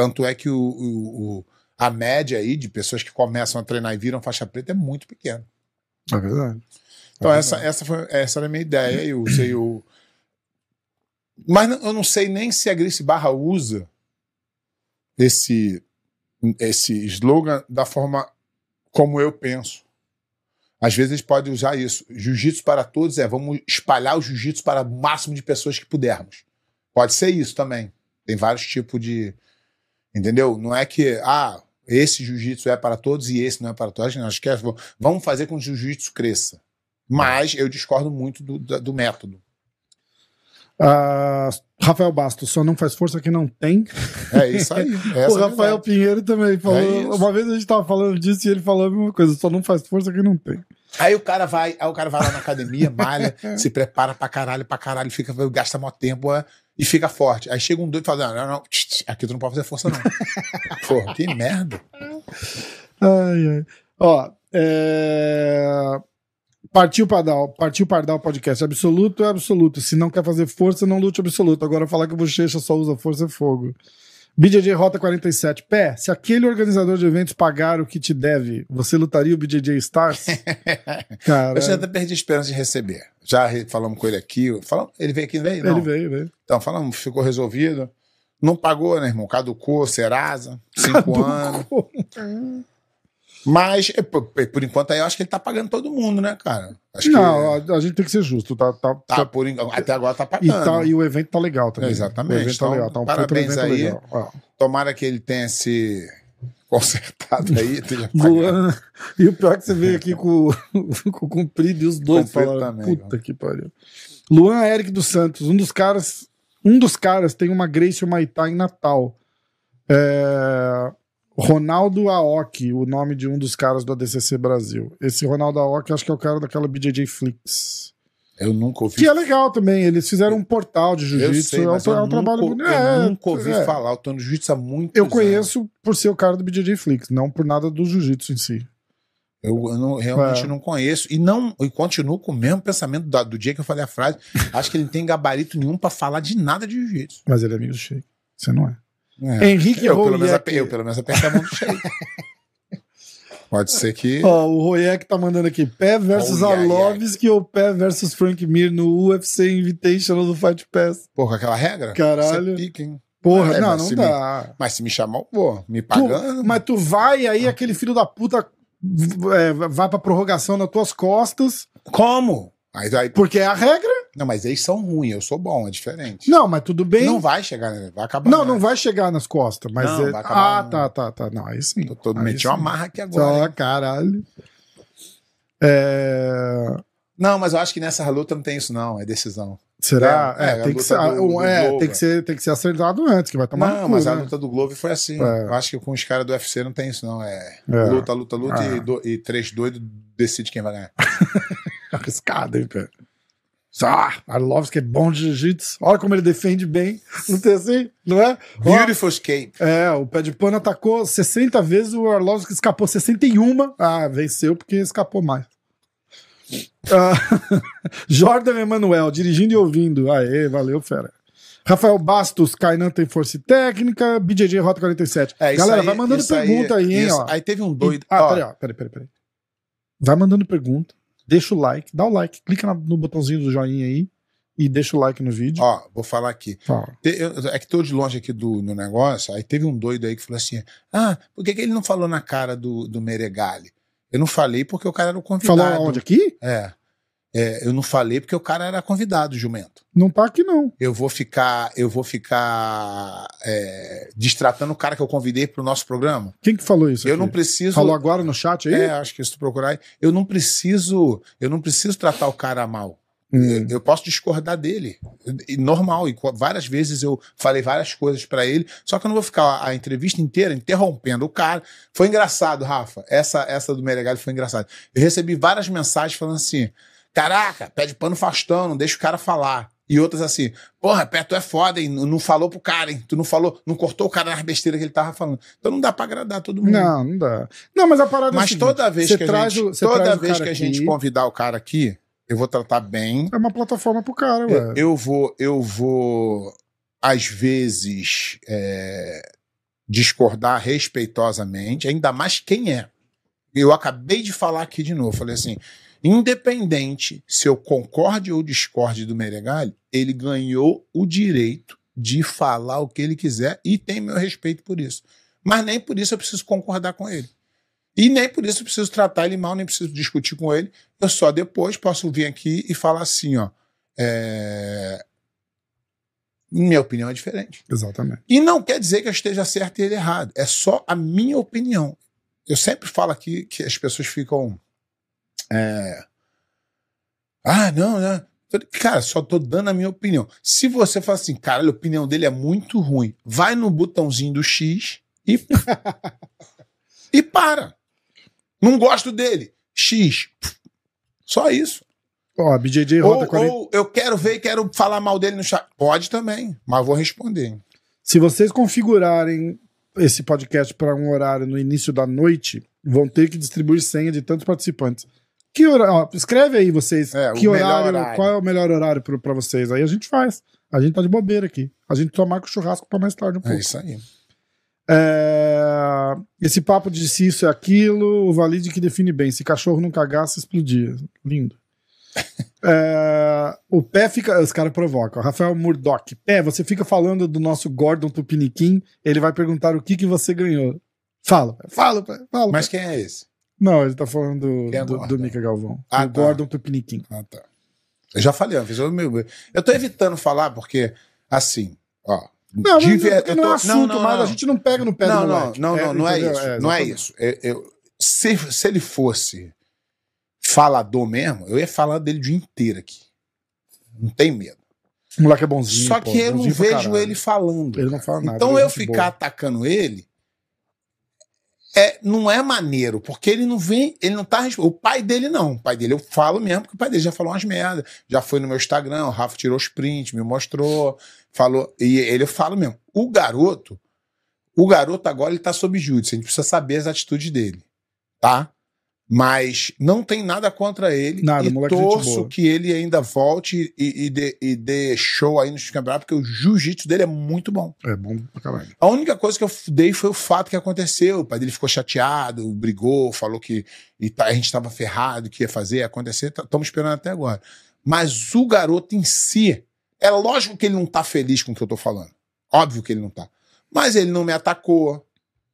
Tanto é que o, o- o- a média aí de pessoas que começam a treinar e viram faixa preta é muito pequena. É verdade. Então, É essa, verdade. essa, foi, essa era a minha ideia. Eu usei o. Mas eu não sei nem se a Grace Barra usa esse, esse slogan da forma como eu penso. Às vezes eles podem usar isso. Jiu-jitsu para todos é vamos espalhar o jiu-jitsu para o máximo de pessoas que pudermos. Pode ser isso também. Tem vários tipos de. Entendeu? Não é que, ah, esse jiu-jitsu é para todos e esse não é para todos. Não, acho que é, vamos fazer com que o jiu-jitsu cresça. Mas eu discordo muito do, do método. Ah, Rafael Bastos, só não faz força que não tem. É isso aí. (laughs) O é a Rafael verdade. Pinheiro também falou. É uma vez a gente tava falando disso e ele falou a mesma coisa, só não faz força que não tem. Aí o cara vai, aí o cara vai lá na academia, malha, (laughs) se prepara pra caralho, pra caralho, fica, gasta mó tempo é, e fica forte. Aí chega um doido e fala: não, não, não, aqui tu não pode fazer força, não. (laughs) Porra, que merda. Ai, ai. Ó, é... Partiu Pardal, Partiu Pardal Podcast. Absoluto é absoluto. Se não quer fazer força, não lute absoluto. Agora falar que Bochecha só usa força é fogo. BJJ Rota 47. Pé, se aquele organizador de eventos pagar o que te deve, você lutaria o BJJ Stars? (laughs) Cara, Eu já até perdi a esperança de receber. Já falamos com ele aqui. Falamos, ele veio aqui, não veio? Não. ele veio, veio. Então, falamos, ficou resolvido. Não pagou, né, irmão? Caducou, Serasa, (laughs) cinco anos. Mas, é, por, enquanto, aí eu acho que ele tá pagando todo mundo, né, cara? Acho que Não, a, a gente tem que ser justo. Tá, tá, tá, tá- por, até agora tá e, pagando. tá- e o evento tá legal também. Exatamente. O evento tá Então, legal. Tá um parabéns aí. legal. Tomara que ele tenha se consertado aí. (laughs) e o pior é que você veio aqui com, (laughs) com o Comprido e os dois falaram, puta que pariu. Luan Eric dos Santos, um dos caras, um dos caras tem uma Gracie Maitá em Natal. É, Ronaldo Aoki, o nome de um dos caras do ADCC Brasil. Esse Ronaldo Aoki, acho que é o cara daquela BJJ Flix. Eu nunca ouvi Que é legal também, eles fizeram um portal de Eu jiu-jitsu, é um, eu é um nunca, trabalho eu bonito. É, nunca ouvi é. falar. Eu tô no jiu-jitsu há muito Eu conheço por ser o cara do BJJ Flix, não por nada do jiu-jitsu em si. Eu, eu não- realmente É. não conheço. E não e continuo com o mesmo pensamento da- do, dia que eu falei a frase. (laughs) Acho que ele não tem gabarito nenhum pra falar de nada de jiu-jitsu. Mas ele é amigo do Sheik. Você não é. É. Henrique Eu, pelo menos, eu, pelo menos, apertei a mão do Sheik. (laughs) Pode ser que. Ó, o Royek tá mandando aqui Pé versus Royek. Arlovski ou Pé versus Frank Mir no UFC Invitational do Fight Pass. Porra, aquela regra? Caralho. Você pica, hein? Porra, É, não, não dá. Mas se me chamar, pô, me Tu- pagando. mas tu vai aí, aquele filho da puta é, vai pra prorrogação nas tuas costas, Como? Aí, aí, porque é a regra. Não, mas eles são ruins, eu sou bom, é diferente. Não, mas tudo bem. Não vai chegar, né? Vai acabar. Não, né? não vai chegar nas costas, mas Não, é... vai acabar Ah, no- tá, tá, tá. Não, aí sim. Tô Aí meti uma marra aqui agora. Só, hein? caralho. É... Não, mas eu acho que nessa luta não tem isso, não. É decisão. Será? É, É, é, tem, que ser, do- é tem, que ser, tem que ser acertado antes, que vai tomar não, cu, mas a né? luta do Globo foi assim. É. Eu acho que com os caras do UFC não tem isso, não. É, É. luta, luta, luta e, do- e três doidos decide quem vai ganhar. (laughs) Arriscado, hein, cara. Ah, Arlovski é bom de jiu-jitsu. Olha como ele defende bem. Não tem assim? Não é? Beautiful escape. é, o pé de pano atacou 60 vezes, o Arlovski escapou 61. Ah, venceu porque escapou mais. Ah, (laughs) Jordan Emanuel, dirigindo e ouvindo. Aê, valeu, fera. Rafael Bastos, Kainan tem força e técnica, BJJ Rota 47. É, isso Galera, aí- vai mandando pergunta aí, hein, isso- ó. Aí teve um doido. Ah, ó, peraí, ó, peraí, peraí, peraí. Vai mandando pergunta, deixa o like, dá o like, clica no botãozinho do joinha aí e deixa o like no vídeo. ó, vou falar aqui. Fala. Eu- É que tô de longe aqui do, no negócio, aí teve um doido aí que falou assim: ah, por que, que ele não falou na cara do, do Meregali? Eu não falei porque o cara era o convidado. Falou aonde aqui? É. É, eu não falei porque o cara era convidado, jumento. Não tá aqui, não. Eu vou ficar, eu vou ficar é, distratando o cara que eu convidei pro nosso programa. Quem que falou isso? Eu aqui? não preciso. Falou agora no chat aí? É, acho que se tu procurar, aí, eu não preciso, eu não preciso tratar o cara mal. Hum. Eu posso discordar dele. Normal. E várias vezes eu falei várias coisas pra ele. Só que eu não vou ficar a entrevista inteira interrompendo o cara. Foi engraçado, Rafa. Essa, essa do Meregali foi engraçado. Eu recebi várias mensagens falando assim: Caraca, pede pano Faustão, não deixa o cara falar. E outras assim, porra, Pé, tu é foda, hein? Não falou pro cara, hein? Tu não falou, não cortou o cara nas besteiras que ele tava falando. Então não dá pra agradar todo mundo. Não, não dá. Não, mas a parada é Mas seguinte, toda vez que a traz gente, o- toda vez que a gente aqui, convidar o cara aqui, eu vou tratar bem. É uma plataforma pro cara, ué. Eu, eu vou, eu vou, às vezes, é, discordar respeitosamente, ainda mais quem é. Eu acabei de falar aqui de novo, falei assim, independente se eu concorde ou discorde do Meregali, ele ganhou o direito de falar o que ele quiser e tem meu respeito por isso. Mas nem por isso eu preciso concordar com ele. E nem por isso eu preciso tratar ele mal, nem preciso discutir com ele. Eu só depois posso vir aqui e falar assim, ó. é, Minha opinião é diferente. Exatamente. E não quer dizer que eu esteja certo e ele errado. É só a minha opinião. Eu sempre falo aqui que as pessoas ficam. É, Ah, não, né? Cara, só tô dando a minha opinião. Se você fala assim, cara, a opinião dele é muito ruim, vai no botãozinho do X e. (laughs) e para. Não gosto dele. X. Só isso. Ó, a BJJ Rota Ou, 40. ou eu quero ver e quero falar mal dele no chat. Pode também, mas vou responder. Se vocês configurarem esse podcast para um horário no início da noite, vão ter que distribuir senha de tantos participantes. Que ó, escreve aí vocês. É, que horário, horário. Qual é o melhor horário para vocês? Aí a gente faz. A gente tá de bobeira aqui. A gente só marca o churrasco para mais tarde um pouco. É isso aí. É, Esse papo de se isso é aquilo, o Valide que define bem. Se cachorro não cagasse, explodia. Lindo. (laughs) É, O pé fica. Os caras provocam. Rafael Murdoch. Pé, você fica falando do nosso Gordon Tupiniquim. Ele vai perguntar o que, que você ganhou. Fala, fala. Fala. Mas pé. quem é esse? Não, ele tá falando do, é do, do Mica Galvão. Ah, do tá. Gordon Tupiniquim. Ah, tá. Eu já falei, antes, eu, meu, eu tô evitando falar porque, assim, ó. Não, de mas ver- porque eu não é tô- assunto, mas a gente não pega no pé não, do não, não, não, não é isso. não é isso. Eu- eu- se, se ele fosse falador mesmo, eu ia falar dele o dia inteiro aqui. Não tem medo. O moleque é bonzinho. Só pô, que eu não vejo ele falando. Ele não fala nada. Então é eu ficar boa. atacando ele é, não é maneiro, porque ele não vem, ele não tá. O pai dele não. O pai dele eu falo mesmo, porque o pai dele já falou umas merdas. Já foi no meu Instagram, o Rafa tirou os prints, me mostrou, falou. E ele eu falo mesmo. O garoto, o garoto agora ele tá sob júdice, a gente precisa saber as atitudes dele, tá? Mas não tem nada contra ele. Nada, e moleque torço que ele ainda volte e, e dê, e dê show aí nos campeonatos, porque o jiu-jitsu dele é muito bom. É bom pra caralho. A única coisa que eu dei foi o fato que aconteceu. O pai dele ficou chateado, brigou, falou que tá- a gente estava ferrado, que ia fazer, ia acontecer. Estamos esperando até agora. Mas o garoto em si, é lógico que ele não tá feliz com o que eu tô falando. Óbvio que ele não tá. Mas ele não me atacou.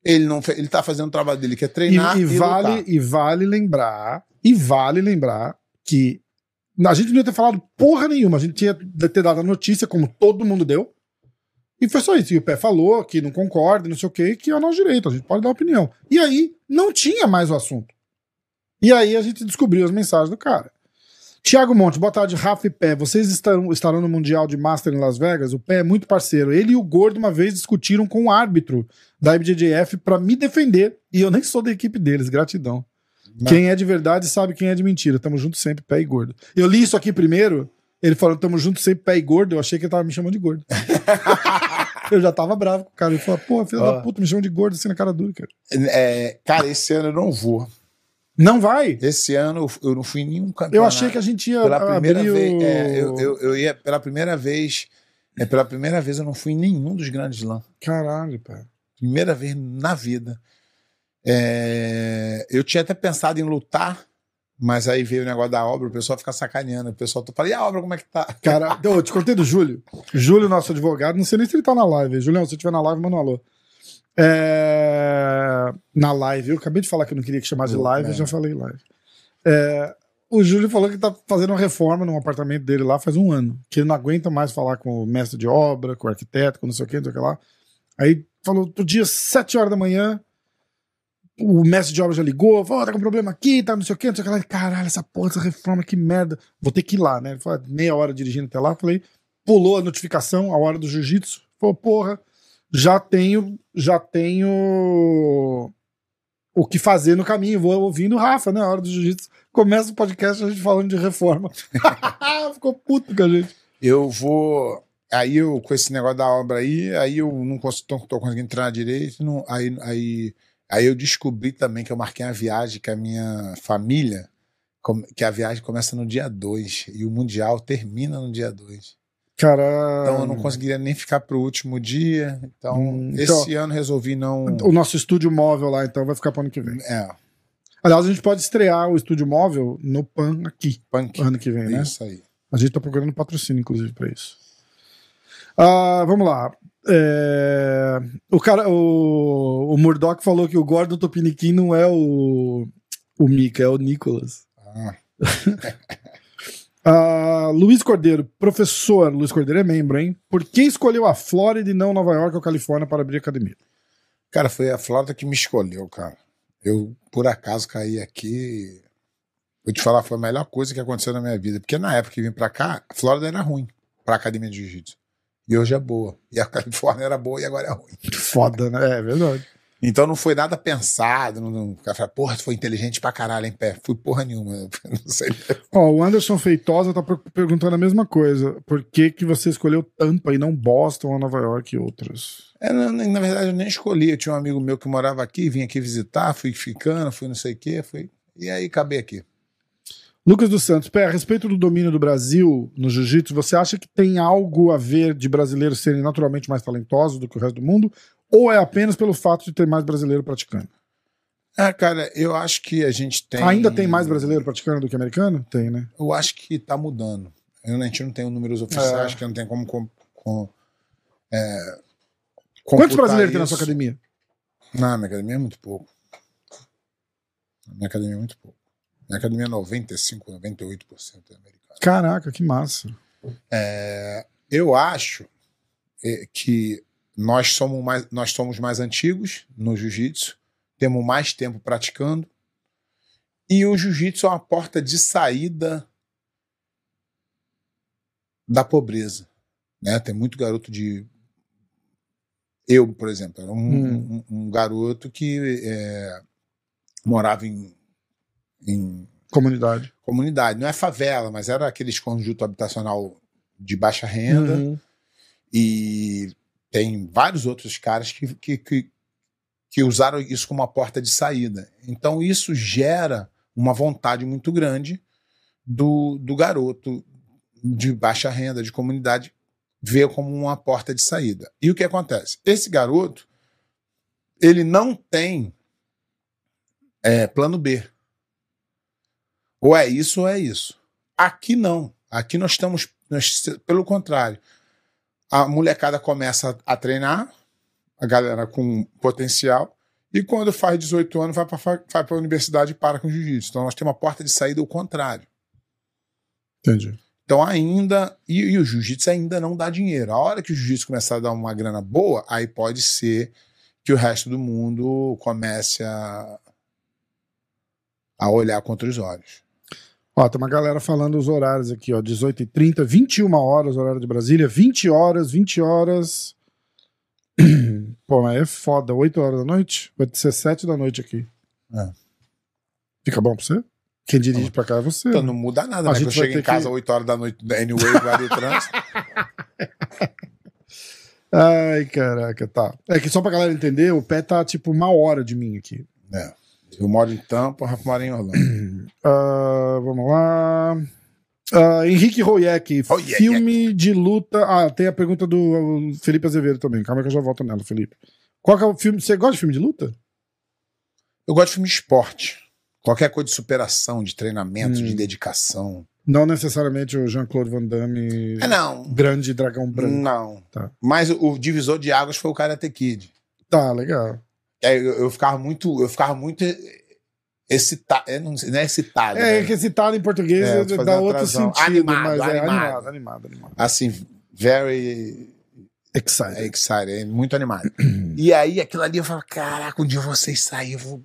Ele não ele tá fazendo o trabalho dele, que é E, treinar e e, vale, lutar. e vale lembrar, e vale lembrar que a gente não ia ter falado porra nenhuma, a gente tinha de ter dado a notícia, como todo mundo deu, e foi só isso. E o Pé falou que não concorda, não sei o que, que é o nosso direito, a gente pode dar opinião. E aí não tinha mais o assunto. E aí a gente descobriu as mensagens do cara. Tiago Monte, boa tarde, Rafa e Pé. Vocês estarão, estarão no Mundial de Master em Las Vegas? O Pé é muito parceiro. Ele e o Gordo uma vez discutiram com o árbitro da IBJJF pra me defender. E eu nem sou da equipe deles, gratidão. Não. Quem é de verdade sabe quem é de mentira. Tamo junto sempre, Pé e Gordo. Eu li isso aqui primeiro, ele falou tamo junto sempre, Pé e Gordo. Eu achei que ele tava me chamando de gordo. (laughs) eu já tava bravo com o cara. Ele falou, pô, filho Ó. da puta, me chama de gordo assim na cara dura, cara. É, cara, esse ano eu não vou. Não vai? Esse ano eu- não fui em nenhum campeonato. Eu achei que a gente ia pela primeira abrir vez. o... é, eu, eu, eu ia pela primeira vez. É, pela primeira vez eu não fui em nenhum dos grandes lãs. Caralho, pé. Primeira vez na vida. É, eu tinha até pensado em lutar, mas aí veio o negócio da obra, o pessoal fica sacaneando. O pessoal fala, e a obra como é que tá? Cara, (laughs) eu te contei do Júlio. Júlio, nosso advogado, não sei nem se ele tá na live. Julião, se estiver na live, manda um alô. É, Na live, eu acabei de falar que eu não queria que chamasse de live, é. já falei live. É, o Júlio falou que tá fazendo uma reforma num apartamento dele lá faz um ano. Que ele não aguenta mais falar com o mestre de obra, com o arquiteto, com não sei o que, não sei o que lá. Aí falou, outro dia, sete horas da manhã, o mestre de obra já ligou, falou, tá com problema aqui, tá não sei o que, não sei o que lá. Caralho, essa porra, essa reforma, que merda. Vou ter que ir lá, né? Ele falou, meia hora dirigindo até lá. Falei, pulou a notificação, a hora do jiu-jitsu. Falou, porra, já tenho, já tenho o que fazer no caminho. Vou ouvindo o Rafa, né? A hora do jiu-jitsu. Começa o podcast a gente falando de reforma. (laughs) Ficou puto com a gente. Eu vou. Aí eu, com esse negócio da obra aí, aí eu não tô conseguindo treinar direito. Não, aí, aí, aí eu descobri também que eu marquei uma viagem com a minha família, que a viagem começa no dia 2 e o Mundial termina no dia 2. Cara. Então eu não conseguiria nem ficar pro último dia. Então, Hum, esse então- ano resolvi não. O nosso estúdio móvel lá, então, vai ficar pro ano que vem. É, Aliás, a gente pode estrear o estúdio móvel no PAN aqui, punk. ano que vem, né? Isso aí. A gente tá procurando patrocínio, inclusive, pra isso. Ah, vamos lá. É, O cara, o, o Murdoch falou que o Gordon Topiniquim não é o, o Mika, é o Nicolas. Ah, (laughs) Ah, Luiz Cordeiro, professor Luiz Cordeiro é membro, hein? Por que escolheu a Flórida e não Nova York ou Califórnia para abrir academia? Cara, foi a Flórida que me escolheu, cara. Eu, por acaso, caí aqui. Vou te falar, foi a melhor coisa que aconteceu na minha vida. Porque na época que vim pra cá, a Flórida era ruim pra academia de jiu-jitsu. E hoje é boa. E a (laughs) Califórnia era boa e agora é ruim. Foda, né? É verdade. Então não foi nada pensado. Não, não, o cara fala, porra, tu foi inteligente pra caralho, hein, pé? Fui porra nenhuma. (laughs) Não sei. Ó, o Anderson Feitosa tá per- perguntando a mesma coisa. Por que, que você escolheu Tampa e não Boston ou Nova York e outras? É, na, na verdade, eu nem escolhi. Eu tinha um amigo meu que morava aqui, vim aqui visitar, fui ficando, fui não sei o quê. Fui... E aí acabei aqui. Lucas dos Santos, pé, a respeito do domínio do Brasil no jiu-jitsu, você acha que tem algo a ver de brasileiros serem naturalmente mais talentosos do que o resto do mundo? Ou é apenas pelo fato de ter mais brasileiro praticando? Ah, cara, eu acho que a gente tem. Ainda tem mais brasileiro praticando do que americano? Tem, né? Eu acho que tá mudando. Eu, a gente não tem números oficiais, É. que não tem como. com, com, é, Quantos brasileiros tem na isso. sua academia? Na minha academia é muito pouco. Na minha academia é muito pouco. Na minha academia é 95, 98% é americano. Caraca, que massa. É, eu acho é, que nós somos, mais, nós somos mais antigos no jiu-jitsu, temos mais tempo praticando, e o jiu-jitsu é uma porta de saída da pobreza. Né? Tem muito garoto de. Eu, por exemplo, era um, Hum. um- um garoto que é, morava em, em Comunidade. comunidade. Não é favela, mas era aqueles conjunto habitacional de baixa renda. Uhum. E tem vários outros caras que, que, que, que usaram isso como uma porta de saída. Então isso gera uma vontade muito grande do, do garoto de baixa renda, de comunidade, ver como uma porta de saída. E o que acontece? Esse garoto, ele não tem é, plano B. Ou é isso ou é isso. Aqui não. Aqui nós estamos, nós, pelo contrário, a molecada começa a treinar, a galera com potencial, e quando faz 18 anos vai para vai a universidade e para com jiu-jitsu. Então nós temos uma porta de saída ao contrário. Entendi. Então ainda. E, e o jiu-jitsu ainda não dá dinheiro. A hora que o jiu-jitsu começar a dar uma grana boa, aí pode ser que o resto do mundo comece a, a olhar contra os olhos. Ó, tem uma galera falando os horários aqui, ó. 18h30, 21 horas, horário de Brasília, 20 horas, 20 horas. (clears throat) Pô, mas é foda, 8 horas da noite? Vai ser 7 da noite aqui. É. Fica bom pra você? Quem dirige pra cá é você. Então né? não muda nada, A né? gente Quando eu chego em casa que- 8 horas da noite, anyway, vai o trânsito. (laughs) Ai, caraca, tá. É que só pra galera entender, o pé tá tipo uma hora de mim aqui. É. Eu moro em Tampa, o Rafa mora em Orlando. (clears throat) Ah, vamos lá. Ah, Henrique Royek, Royek. filme de luta. Ah, tem a pergunta do Felipe Azevedo também. Calma que eu já volto nela, Felipe. Qual é o filme? Você gosta de filme de luta? Eu gosto de filme de esporte. Qualquer coisa de superação, de treinamento, Hum. de dedicação. Não necessariamente o Jean-Claude Van Damme, É, não. grande dragão branco. Não. Tá. Mas o, o divisor de águas foi o Karate Kid. Tá, legal. Eu, eu ficava muito. Eu ficava muito excita, é, não, não é excitado. É, né? que excitado em português É, é, dá outro sentido, Animado, mas é animado. animado, animado, animado. Assim, very Excited. é excited, é muito animado. (clears throat) e aí, aquilo ali, eu falo, caraca, um dia vocês saírem, eu vou...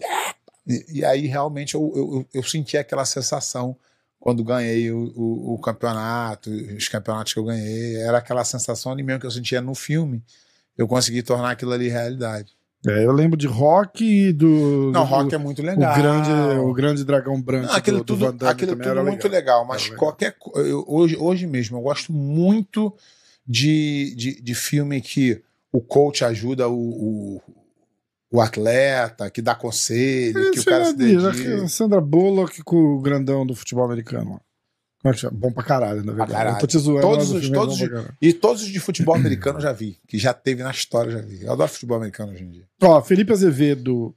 E, e aí, realmente, eu, eu, eu- eu senti aquela sensação quando ganhei o, o, o campeonato, os campeonatos que eu ganhei, era aquela sensação ali mesmo que eu sentia no filme, eu consegui tornar aquilo ali realidade. É, eu lembro de rock e do. Não, do- rock é muito o legal. grande, o grande dragão branco. Não, aquilo do, do tudo, Damme aquilo tudo era muito legal, mas Era legal. qualquer eu, hoje, hoje mesmo eu gosto muito de, de, de filme que o coach ajuda o, o, o atleta, que dá conselho, que o cara é se dedica. que Sandra Bullock com o grandão do futebol americano. Bom pra caralho, na verdade. caralho. Eu tô te zoando. Todos os- é todos os- caralho. E todos os de futebol americano eu já vi, que já teve na história, eu já vi. Eu adoro futebol americano hoje em dia. Ó, Felipe Azevedo.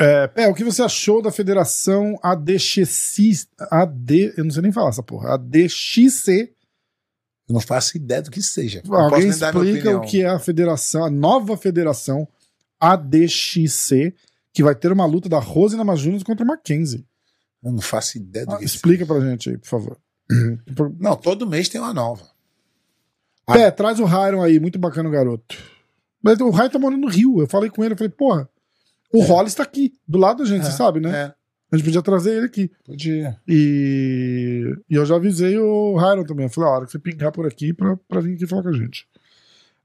É, Pé, o que você achou da federação ADXC? AD, eu não sei nem falar essa porra. ADXC. Eu não faço ideia do que seja. Posso Alguém explica o que é a federação, a nova federação ADXC, que vai ter uma luta da Rose Namajunas contra a Mackenzie. Eu não faço ideia do Ah, que explica pra gente aí, por favor. Seja. Não, todo mês tem uma nova. Ah. Pé, traz o Hyron aí, muito bacana o garoto. Mas o Hyron tá morando no Rio. Eu falei com ele, eu falei, porra, o Hollis tá aqui, do lado da gente, É, você sabe, né? É, A gente podia trazer ele aqui. podia. E, e eu já avisei o Hyron também. Eu falei, a hora que você pingar por aqui pra, pra vir aqui falar com a gente.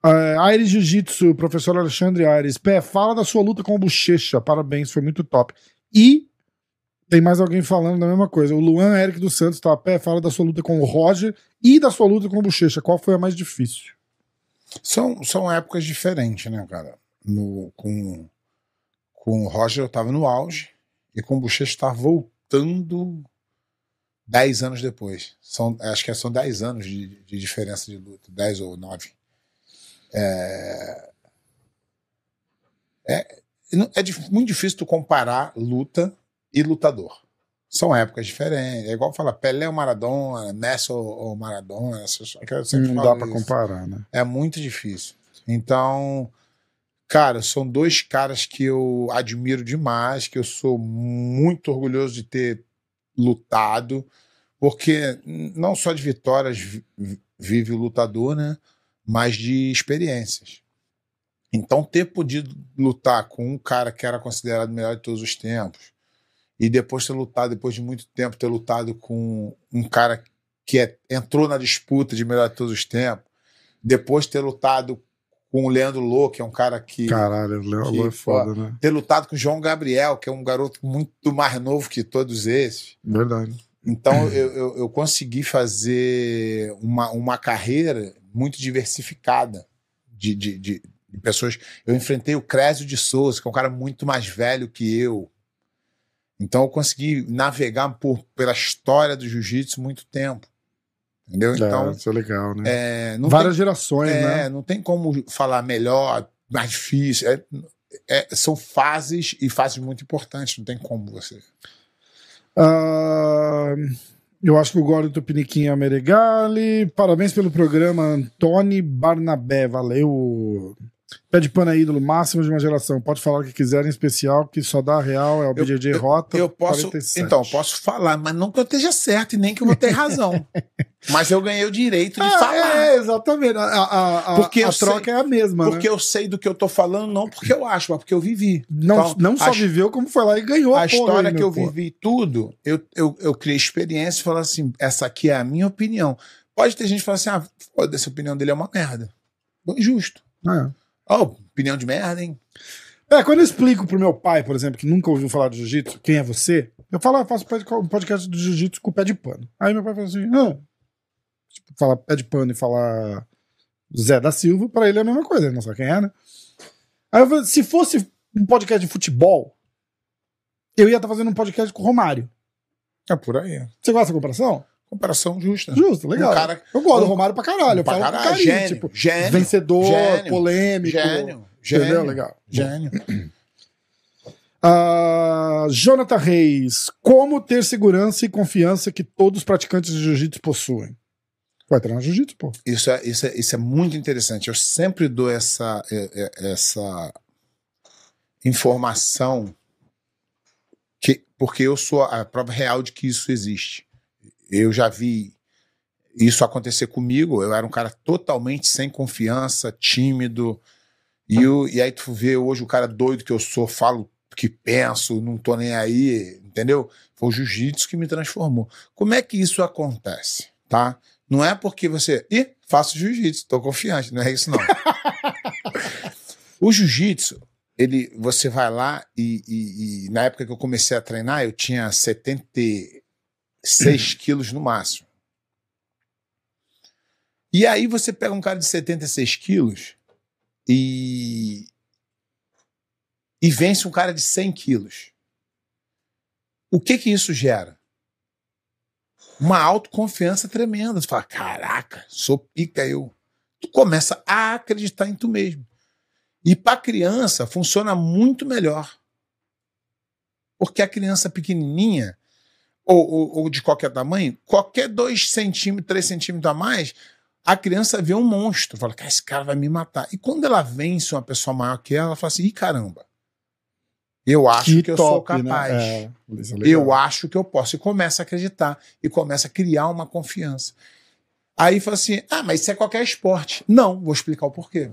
Uh, Aires Jiu-Jitsu, professor Alexandre Aires. Pé, fala da sua luta com o Bochecha. Parabéns, foi muito top. E tem mais alguém falando da mesma coisa. O Luan Eric dos Santos tá. Pé, fala da sua luta com o Roger e da sua luta com o Bochecha. Qual foi a mais difícil? São, são épocas diferentes, né, cara? No, com, com o Roger eu tava no auge e com o Bochecha está voltando 10 anos depois. São, acho que são 10 anos de, de diferença de luta, 10 ou 9. É, é, é dif- muito difícil tu comparar luta e lutador. São épocas diferentes. É igual falar Pelé ou Maradona, Messi ou, Maradona. Não dá isso. comparar, né? É muito difícil. Então, cara, são dois caras que eu admiro demais, que eu sou muito orgulhoso de ter lutado, porque não só de vitórias vi- vive o lutador, né? Mas de experiências. Então, ter podido lutar com um cara que era considerado o melhor de todos os tempos, e depois ter lutado, depois de muito tempo, ter lutado com um cara que é- entrou na disputa de melhor de todos os tempos, depois ter lutado com o Leandro Lô, que é um cara que. Caralho, o Léo que, é foda, né? Ter lutado com o João Gabriel, que é um garoto muito mais novo que todos esses. Verdade. Então eu, eu, eu consegui fazer uma, uma carreira muito diversificada de, de, de, de pessoas. Eu enfrentei o Crésio de Souza, que é um cara muito mais velho que eu. Então eu consegui navegar por, pela história do jiu-jitsu muito tempo. Entendeu? Então, é, isso é legal, né? é, não Várias tem, gerações, é, né? não tem como falar melhor, mais difícil. É- é- são fases e fases muito importantes, não tem como você. Ah, eu acho que o Gordon Tupiniquim é Meregali. Parabéns pelo programa, Antônio Barnabé. Valeu. Pé de pano é ídolo máximo de uma geração. Pode falar o que quiser, em especial, que só dá real é o BJJ Rota. Eu posso, 47. então, eu posso falar, mas não que eu esteja certo e nem que eu vou ter razão. (laughs) mas eu ganhei o direito de Ah, falar. É, exatamente. A, a, a, Porque a eu troca sei- é a mesma. Porque né? eu sei do que eu tô falando, não porque eu acho, mas porque eu vivi. Não, Então, não só a- viveu, como foi lá e ganhou A porra história ainda, que eu pô. vivi tudo, eu, eu, eu criei experiência e falei assim: essa aqui é a minha opinião. Pode ter gente que fala assim: ah, foda-se, a opinião dele é uma merda. Bom, Justo. É. Oh, opinião de merda, hein? É, quando eu explico pro meu pai, por exemplo, que nunca ouviu falar de jiu-jitsu, quem é você? Eu falo, ah, eu faço um podcast de jiu-jitsu com o pé de pano. Aí meu pai fala assim, ah, tipo, falar pé de pano e falar Zé da Silva, pra ele é a mesma coisa, ele não sabe quem é, né? Aí eu falei, se fosse um podcast de futebol, eu ia estar fazendo um podcast com o Romário. É por aí. Você gosta da comparação? Comparação justa. Justo, legal. Um cara- eu gosto do um- Romário pra caralho. Eu pra falo caralho, carinho, gênio, tipo, gênio, vencedor, gênio, polêmico. Gênio. Entendeu? Gênio. Legal. Gênio. Ah, Jonathan Reis, como ter segurança e confiança que todos os praticantes de jiu-jitsu possuem? Vai treinar jiu-jitsu, pô. Isso é, isso, é, isso é muito interessante. Eu sempre dou essa, é, é, essa informação que porque eu sou a prova real de que isso existe. Eu já vi isso acontecer comigo. Eu era um cara totalmente sem confiança, tímido. E, eu, e aí tu vê hoje o cara doido que eu sou, falo o que penso, não tô nem aí, entendeu? Foi o jiu-jitsu que me transformou. Como é que isso acontece, tá? Não é porque você. Ih, faço jiu-jitsu, tô confiante, não é isso não. (laughs) o jiu-jitsu, ele, você vai lá e, e, e, na época que eu comecei a treinar, eu tinha 76 quilos no máximo. E aí você pega um cara de 76 quilos e, e vence um cara de 100 quilos. O que que isso gera? Uma autoconfiança tremenda. Tu fala, caraca, sou pica eu. Tu começa a acreditar em tu mesmo. E para criança funciona muito melhor. Porque a criança pequenininha, ou, ou, ou de qualquer tamanho, qualquer 2 centímetros, 3 centímetros a mais, a criança vê um monstro, fala, cara, esse cara vai me matar. E quando ela vence uma pessoa maior que ela, ela fala assim, ih, caramba, eu acho que, que eu sou né? capaz. Né? É, eu acho que eu posso. E começa a acreditar. E começa a criar uma confiança. Aí fala assim: ah, mas isso é qualquer esporte. Não, vou explicar o porquê.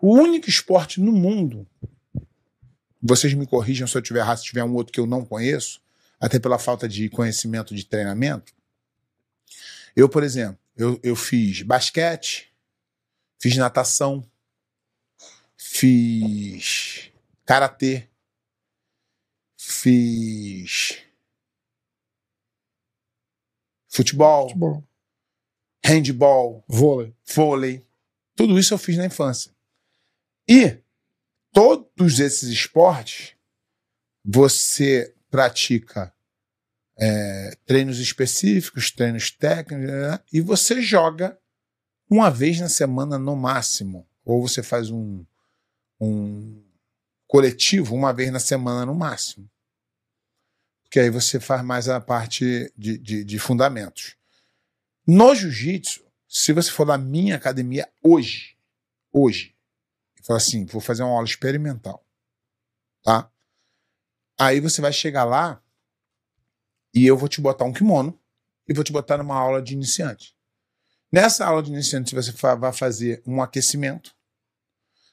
O único esporte no mundo, vocês me corrijam se eu tiver errado, se tiver um outro que eu não conheço, até pela falta de conhecimento de treinamento. Eu, por exemplo, eu, eu fiz basquete, fiz natação, fiz karatê, fiz futebol, futebol, handball, vôlei. vôlei. Tudo isso eu fiz na infância. E todos esses esportes você pratica é, treinos específicos, treinos técnicos, né? e você joga uma vez na semana no máximo. Ou você faz um, um coletivo uma vez na semana no máximo. Porque aí você faz mais a parte de, de, de fundamentos. No jiu-jitsu, se você for na minha academia hoje, hoje, e falar assim, vou fazer uma aula experimental, tá? Aí você vai chegar lá e eu vou te botar um kimono e vou te botar numa aula de iniciante. Nessa aula de iniciante, você vai fazer um aquecimento,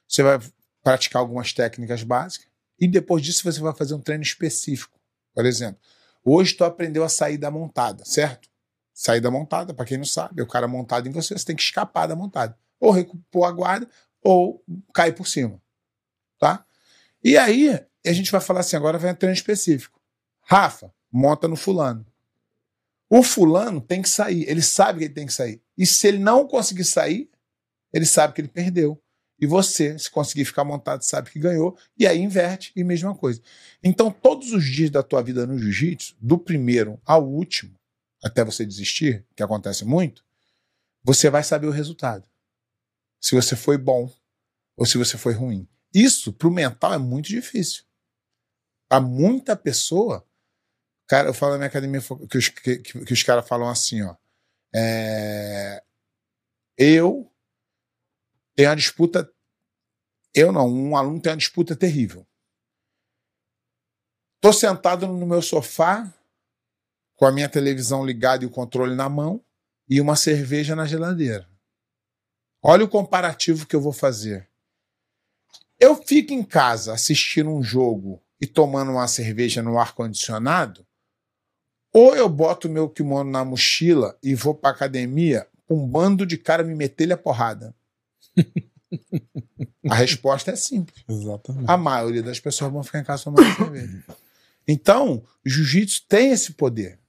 você vai praticar algumas técnicas básicas, e depois disso você vai fazer um treino específico. Por exemplo, hoje tu aprendeu a sair da montada, certo? Sair da montada, para quem não sabe, é o cara montado em você, você tem que escapar da montada. Ou recompor a guarda, ou cair por cima. Tá? E aí, a gente vai falar assim, agora vai um treino específico. Rafa, monta no fulano. O fulano tem que sair, ele sabe que ele tem que sair. E se ele não conseguir sair, ele sabe que ele perdeu. E você, se conseguir ficar montado, sabe que ganhou, e aí inverte e mesma coisa. Então, todos os dias da tua vida no jiu-jitsu, do primeiro ao último, até você desistir, que acontece muito, você vai saber o resultado. Se você foi bom ou se você foi ruim. Isso, para o mental, é muito difícil. Há muita pessoa Cara, eu falo na minha academia que os, que, que os caras falam assim, ó. É, eu tenho uma disputa. Eu não, um aluno tem uma disputa terrível. Tô sentado no meu sofá, com a minha televisão ligada e o controle na mão, e uma cerveja na geladeira. Olha o comparativo que eu vou fazer. Eu fico em casa assistindo um jogo e tomando uma cerveja no ar-condicionado, ou eu boto meu kimono na mochila e vou pra academia, um bando de cara me meter-lhe a porrada. a resposta é simples. Exatamente. A maioria das pessoas vão ficar em casa tomando cerveja. Então, o jiu-jitsu tem esse poder,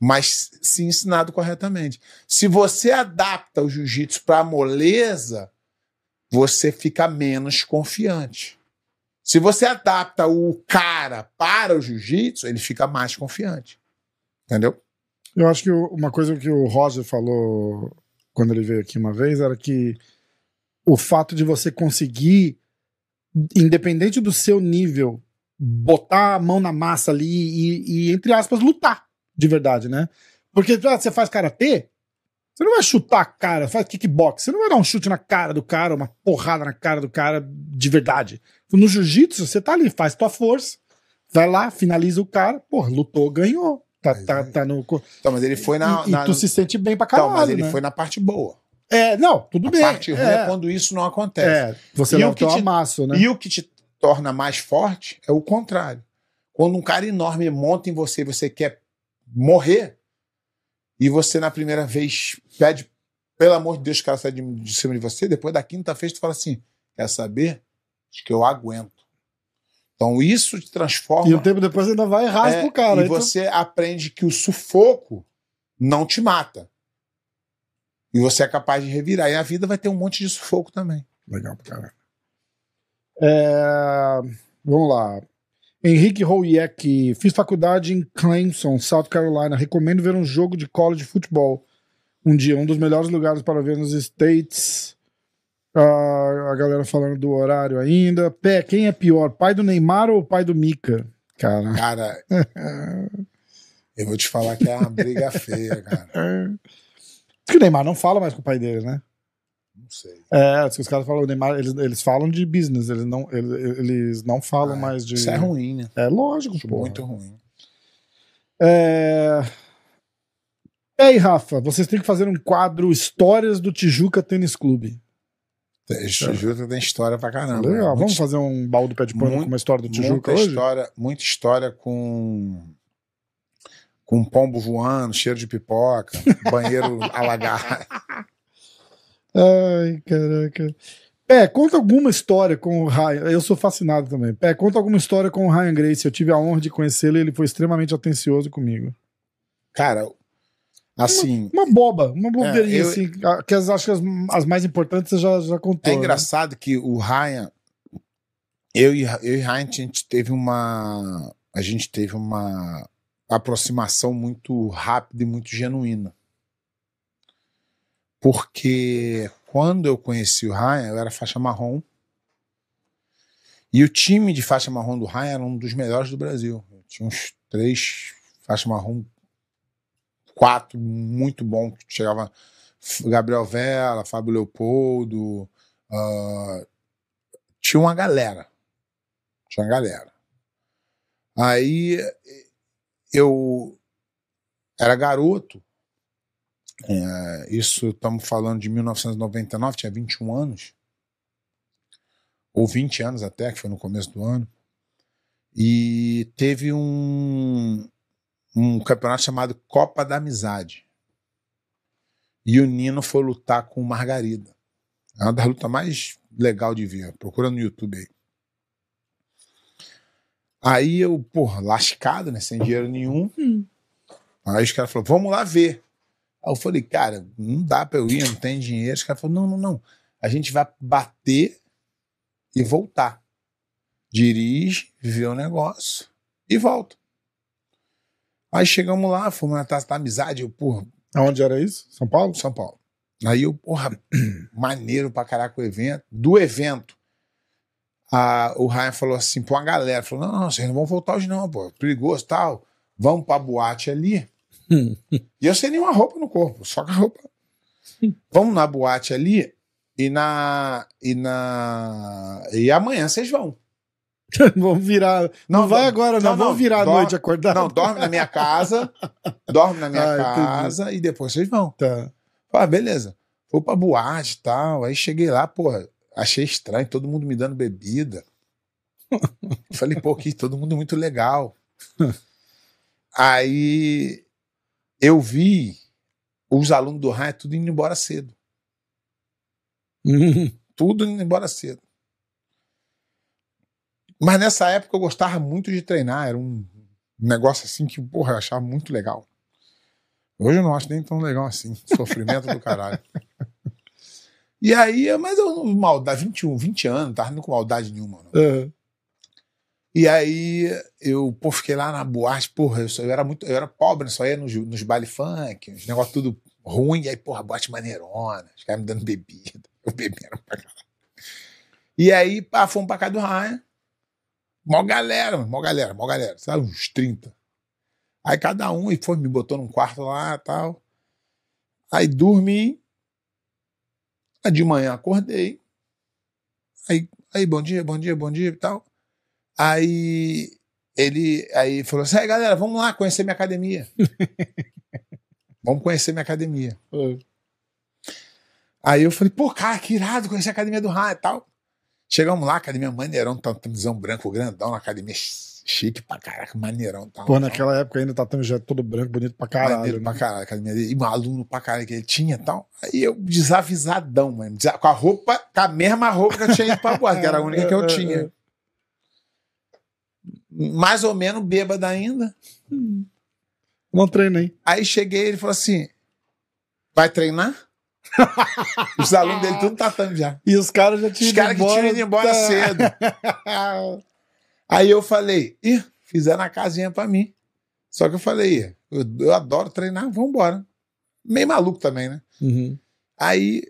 mas se ensinado corretamente. Se você adapta o jiu-jitsu para a moleza, você fica menos confiante. Se você adapta o cara para o jiu-jitsu, ele fica mais confiante. Entendeu? Eu acho que uma coisa que o Roger falou quando ele veio aqui uma vez era que o fato de você conseguir, independente do seu nível, botar a mão na massa ali e, e entre aspas, lutar de verdade, né? Porque ah, você faz karatê, você não vai chutar a cara, faz kickbox, você não vai dar um chute na cara do cara, uma porrada na cara do cara de verdade. No jiu-jitsu, você tá ali, faz tua força, Vai lá, finaliza o cara, porra, lutou, ganhou. Tá, tá, tá no. Então, mas ele foi na. e, na- e tu se sente bem pra Então, caralho. mas ele né? foi na parte boa. É, não, tudo A bem. parte ruim é. é, quando isso não acontece. é, você E não o tem um te- amasso, né? E o que te torna mais forte é o contrário. Quando um cara enorme monta em você e você quer morrer, e você na primeira vez pede, pelo amor de Deus, que o cara sai de, de cima de você, depois da quinta vez tu fala assim: quer saber? Acho que eu aguento. Então isso te transforma. E um tempo depois ainda vai e raspa É, o cara. e tu- você aprende que o sufoco não te mata. E você é capaz de revirar. E a vida vai ter um monte de sufoco também. Legal pra caralho. É, Vamos lá. Henrique Hoyek, fiz faculdade em Clemson, South Carolina. Recomendo ver um jogo de college futebol. Um dia, um dos melhores lugares para ver nos States. Ah, a galera falando do horário ainda. Pé, quem é pior, pai do Neymar ou pai do Mika? Cara. Cara, (laughs) eu vou te falar que é uma briga feia, cara. Diz que o Neymar não fala mais com o pai dele, né? Sei. É, os caras falam, o Neymar, eles, eles falam de business, eles não, eles, eles não falam Ah, mais de. Isso é ruim, né? É lógico, Acho pô. muito ruim. É... Ei, Rafa, vocês têm que fazer um quadro Histórias do Tijuca Tênis Clube. Tijuca tem história pra caramba. Legal, Muito- vamos fazer um baú do pé de pano muito- com uma história do Tijuca muita hoje? história, muita história com com pombo voando, cheiro de pipoca, banheiro (laughs) alagado. Ai, caraca. Pé, conta alguma história com o Ryan. Eu sou fascinado também. Pé, conta alguma história com o Ryan Grace. Eu tive a honra de conhecê-lo e ele foi extremamente atencioso comigo. Cara, assim, Uma boba, uma bobeirinha É, eu- assim. Que as, acho que as, as mais importantes você já, já contou. é né? engraçado que o Ryan, eu e, eu e Ryan, a gente teve uma. A gente teve uma aproximação muito rápida e muito genuína. Porque quando eu conheci o Ryan, eu era faixa marrom. E o time de faixa marrom do Ryan era um dos melhores do Brasil. Tinha uns três faixa marrom, quatro muito bom. que Chegava Gabriel Vela, Fábio Leopoldo. ah, tinha uma galera. Tinha uma galera. Aí eu era garoto. É, isso estamos falando de 1999, tinha 21 anos. Ou 20 anos até, que foi no começo do ano. E teve um, um campeonato chamado Copa da Amizade. E o Nino foi lutar com o Margarida. É uma das lutas mais legal de ver. Procura no YouTube aí. Aí eu, porra, lascado, né? Sem dinheiro nenhum. Aí os caras falaram, vamos lá ver. Aí eu falei, cara, não dá pra eu ir, não tem dinheiro. Os caras falaram, não, não, não. A gente vai bater e voltar. Dirige, vê o negócio e volta. Aí chegamos lá, fomos na taça da amizade, eu, porra, Aonde era isso? São Paulo? São Paulo. Aí eu, porra, (clears throat) maneiro pra caraca o evento. Do evento, a, o Ryan falou assim pra uma galera: falou, não, não, vocês não vão voltar hoje, não, pô. Perigoso tal. Vamos pra boate ali. E eu sem nenhuma roupa no corpo, só com a roupa. Vamos na boate ali e na. E na. E amanhã vocês vão. (laughs) vamos virar. Não, vai dor- agora, não. Vamos virar a dor- noite acordar. Não, dorme na minha casa. dorme na minha (laughs) Ah, entendi. casa e depois vocês vão. Tá. Ah, beleza. Fui pra boate e tal. Aí cheguei lá, porra, achei estranho, todo mundo me dando bebida. (laughs) Falei, pô, aqui todo mundo muito legal. Aí eu vi os alunos do Raia tudo indo embora cedo. Tudo indo embora cedo. Mas nessa época eu gostava muito de treinar. Era um negócio assim que, porra, eu achava muito legal. Hoje eu não acho nem tão legal assim. Sofrimento do caralho. (laughs) E aí, mas eu, maldade, 21, 20 anos, não tava com maldade nenhuma. Não. E aí eu pô, fiquei lá na boate, porra, eu, só- eu era muito, eu era pobre, né? só ia nos, nos baile funk, os negócios tudo ruim, e aí, porra, boate maneirona, os caras me dando bebida, (laughs) eu bebendo pra caralho. E aí, pá, fomos pra casa do Ryan, mó galera, mó galera, mó galera, sabe, uns 30. Aí cada um, e foi, me botou num quarto lá tal. Aí dormi, aí de manhã acordei, aí, aí bom dia, bom dia, bom dia e tal. Aí ele aí falou assim: aí galera, vamos lá conhecer minha academia. (laughs) vamos conhecer minha academia. Aí eu falei, pô, cara, que irado conhecer a academia do Raio e tal. Chegamos lá, academia maneirão, tamisão branco grandão, na academia chique pra caraca, maneirão. Tal, Pô, tal. naquela época ainda tá já todo branco, bonito pra caralho. Maneiro né? pra caralho, academia dele. E um aluno pra caralho que ele tinha e tal. Aí eu desavisadão, mano. Com a roupa, com a mesma roupa que eu tinha ido pra boate, que era a única que eu tinha. (laughs) Mais ou menos bêbada ainda. Não treinei. Aí cheguei ele falou assim: vai treinar? (laughs) Os alunos dele tudo tatame já. E os caras já tinham Os caras que tinham ido embora tá. cedo. (laughs) Aí eu falei, ih, fizeram a casinha pra mim. Só que eu falei, eu, eu adoro treinar, vambora. Meio maluco também, né? Uhum. Aí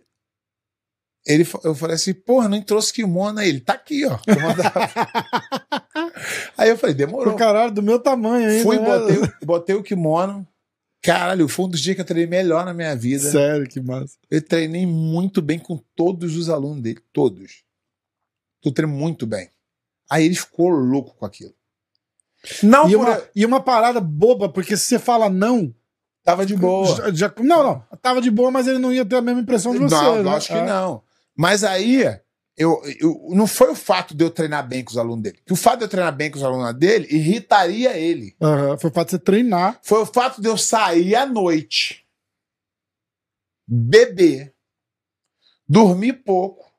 ele, eu falei assim, porra, não trouxe kimono aí. Ele tá aqui, ó. (laughs) Aí eu falei, demorou. Caralho, do meu tamanho ainda. Fui, né? botei, o- botei o kimono. Caralho, foi um dos dias que eu treinei melhor na minha vida. Sério, que massa. Eu treinei muito bem com todos os alunos dele, todos. Eu treinei muito bem. Aí ele ficou louco com aquilo. Não, E por... uma, e uma parada boba, porque se você fala não. tava de boa. já- já- não, não. Tava de boa, mas ele não ia ter a mesma impressão de você. não, né? lógico que Ah. não. Mas aí, eu, eu- não foi o fato de eu treinar bem com os alunos dele. Que o fato de eu treinar bem com os alunos dele irritaria ele. Aham, Foi o fato de você treinar. Foi o fato de eu sair à noite, beber, dormir pouco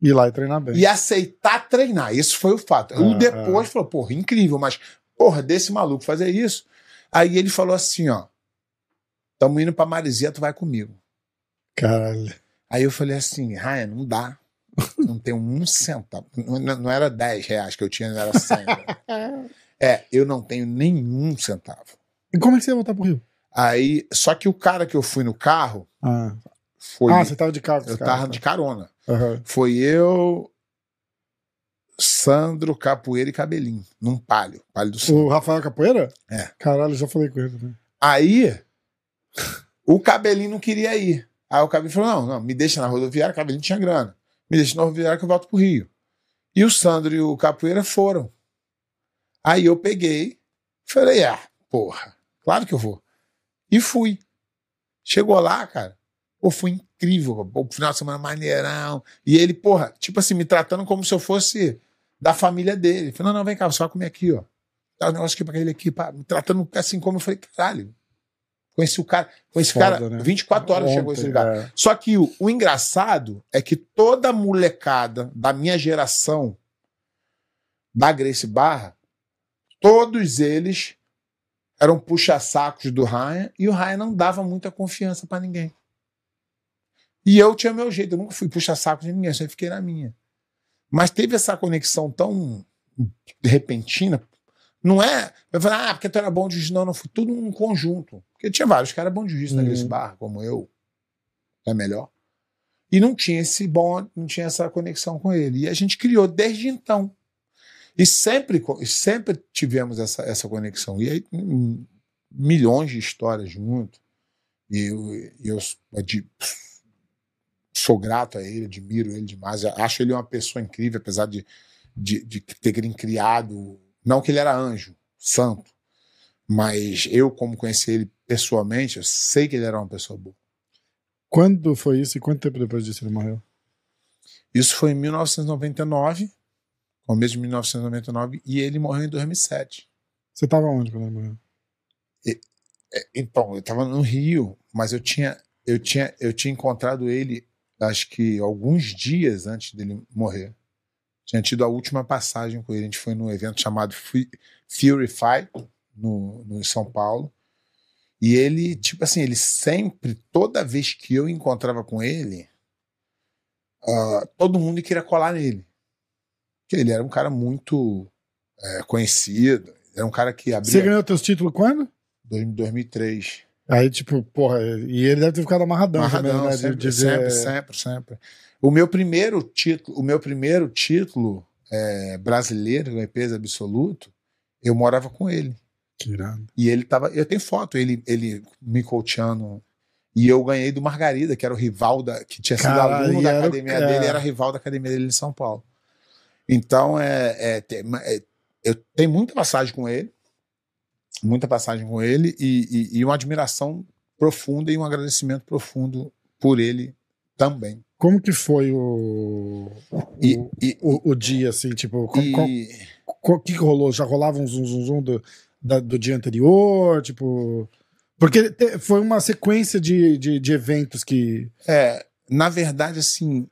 Ir lá e treinar bem. e aceitar treinar. Isso foi o fato. Ah, o depois falou, porra, incrível, mas, porra, desse maluco fazer isso. Aí ele falou assim, ó, tamo indo pra Marizia, tu vai comigo. Caralho. Aí eu falei assim, Ryan, não dá. Não tenho um centavo. Não, não- era 10 reais que eu tinha, não era 100. né? (laughs) é, eu não tenho nenhum centavo. E como é que você ia voltar pro Rio? Aí, só que o cara que eu fui no carro Ah, foi. ah você tava de carro eu tava tá. de carona. Aham. Foi eu, Sandro, Capoeira e Cabelinho, num palio. Palio do Sandro. O Rafael Capoeira? É. Caralho, já falei com ele. Né? Aí, o Cabelinho não queria ir. Aí o Cabelinho falou: não, não, me deixa na rodoviária, o Cabelinho tinha grana. Me deixa na rodoviária que eu volto pro Rio. E o Sandro e o Capoeira foram. Aí eu peguei, falei: ah, porra, claro que eu vou. E fui. Chegou lá, cara. Pô, foi incrível. O final de semana maneirão. E ele, porra, tipo assim, me tratando como se eu fosse da família dele. Ele falou: não, não, vem cá, você vai comer aqui, ó. Dá um negócio aqui pra aquele aqui, pá. Me tratando assim como eu falei: caralho. Conheci o cara. Conheci Foda, cara né? 24 horas chegou Ontem, esse lugar. é. Só que o, o engraçado é que toda molecada da minha geração da Grace Barra, todos eles eram puxa-sacos do Ryan e o Ryan não dava muita confiança pra ninguém. E eu tinha meu jeito, eu nunca fui puxa-saco de ninguém, eu sempre fiquei na minha. Mas teve essa conexão tão repentina. Não é. Eu falei, ah, porque tu era bom de. Não, não, foi tudo um conjunto. Porque tinha vários caras bons de jiu-jitsu na Uhum. Grace Barra, como eu. É melhor. E não tinha esse bom, não tinha essa conexão com ele. E a gente criou desde então. E sempre, sempre tivemos essa, essa conexão. E aí, hum, milhões de histórias junto. E eu, eu sou grato a ele, admiro ele demais. Acho ele uma pessoa incrível, apesar de, de, de terem criado. Não que ele era anjo, santo. Mas eu, como conheci ele pessoalmente, eu sei que ele era uma pessoa boa. Quando foi isso e quanto tempo depois disso ele morreu? Isso foi em 1999, começo de 1999, e ele morreu em 2007. Você tava onde quando ele morreu? É, Então, eu estava no Rio, mas eu tinha, eu tinha, eu tinha encontrado ele, acho que alguns dias antes dele morrer. Tinha tido a última passagem com ele. A gente foi num evento chamado Fu- Fury Fight, no, no São Paulo. E ele, tipo assim, ele sempre, toda vez que eu encontrava com ele, ah, todo mundo queria colar nele. Porque ele era um cara muito é, conhecido. Era um cara que Você abria ganhou teus títulos quando? em 2003. Aí, tipo, porra, e ele deve ter ficado amarradão, Amarradão, também, né? sempre, de, de sempre, sempre, sempre. O meu primeiro título, o meu primeiro título é, brasileiro, em peso absoluto, eu morava com ele. Que irado. E ele tava. Eu tenho foto, ele, ele me coachando. E eu ganhei do Margarida, que era o rival da. que tinha sido Caralho, aluno da academia é. dele, era rival da academia dele em São Paulo. Então, é, é, é, eu tenho muita passagem com ele, muita passagem com ele e, e, e uma admiração profunda e um agradecimento profundo por ele também. Como que foi o, E, o, e, o, o dia, assim, tipo, qual- e- qual- o que, que rolou? Já rolava um zum, zum, zum do, da- do dia anterior? Tipo. Porque te- foi uma sequência de, de, de eventos que. É, na verdade, assim,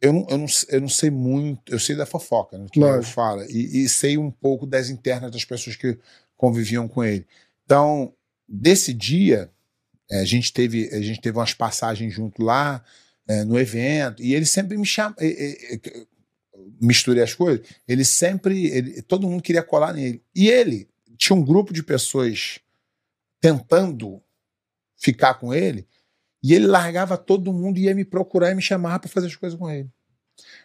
eu não, eu, não, eu não sei muito, eu sei da fofoca, né, que Lógico. falo, e, e sei um pouco das internas das pessoas que conviviam com ele. Então, desse dia, é, a gente teve a gente teve umas passagens junto lá, é, no evento, e ele sempre me chama. é, misturei as coisas, ele sempre. ele- todo mundo queria colar nele. E ele tinha um grupo de pessoas tentando ficar com ele, e ele largava todo mundo e ia me procurar e me chamar para fazer as coisas com ele.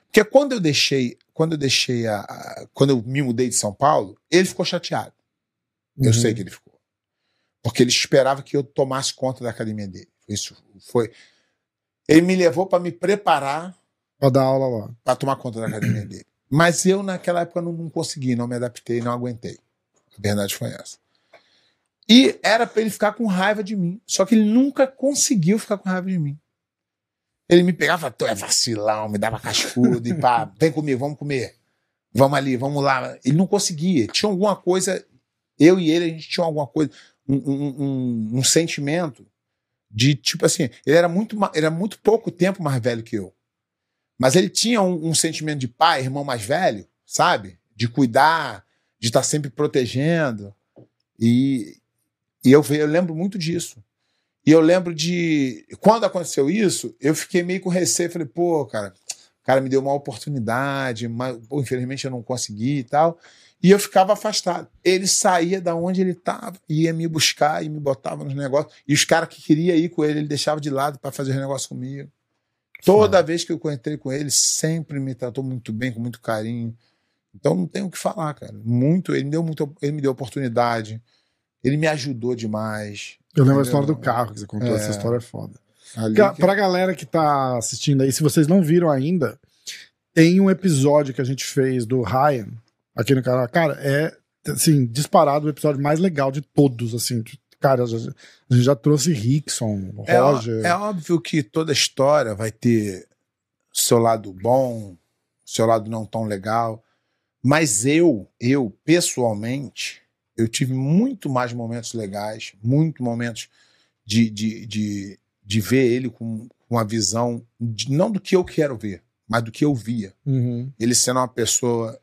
Porque quando eu deixei, quando eu deixei a, a- quando eu me mudei de São Paulo, ele ficou chateado. Eu Uhum. sei que ele ficou. Porque ele esperava que eu tomasse conta da academia dele. Isso foi. Ele me levou para me preparar Pra dar aula lá. para tomar conta da academia dele. Mas eu, naquela época, não, não consegui, não me adaptei, não aguentei. Verdade foi essa. E era para ele ficar com raiva de mim. Só que ele nunca conseguiu ficar com raiva de mim. Ele me pegava, tu é vacilão, me dava cascudo e pá, (laughs) vem comigo, vamos comer. Vamos ali, vamos lá. Ele não conseguia. Tinha alguma coisa, eu e ele, a gente tinha alguma coisa, um, um, um- um sentimento de tipo assim, ele era muito, ele era muito pouco tempo mais velho que eu. Mas ele tinha um, um sentimento de pai, irmão mais velho, sabe? De cuidar, de estar sempre protegendo. E, e eu, eu lembro muito disso. E eu lembro de. Quando aconteceu isso, eu fiquei meio com receio. Falei, pô, cara, o cara me deu uma oportunidade, mas pô, infelizmente eu não consegui e tal. E eu ficava afastado. Ele saía da onde ele estava, ia me buscar e me botava nos negócios. E os caras que queriam ir com ele, ele deixava de lado para fazer os negócios comigo. Toda vez que eu entrei com ele, sempre me tratou muito bem, com muito carinho. Então não tenho o que falar, cara. Muito, ele me deu muito, ele me deu oportunidade. Ele me ajudou demais. Eu lembro a história do carro que você contou. É. Essa história é foda. Ali Ga- que- Pra galera que tá assistindo aí, se vocês não viram ainda, tem um episódio que a gente fez do Ryan aqui no canal. Cara, é assim, disparado o episódio mais legal de todos, assim. Cara, a gente já trouxe Rickson, É, Roger. é óbvio que toda história vai ter seu lado bom, seu lado não tão legal. Mas eu, eu, pessoalmente, eu tive muito mais momentos legais, muito momentos de, de, de, de ver ele com, uma visão, de- não do que eu quero ver, mas do que eu via. Uhum. Ele sendo uma pessoa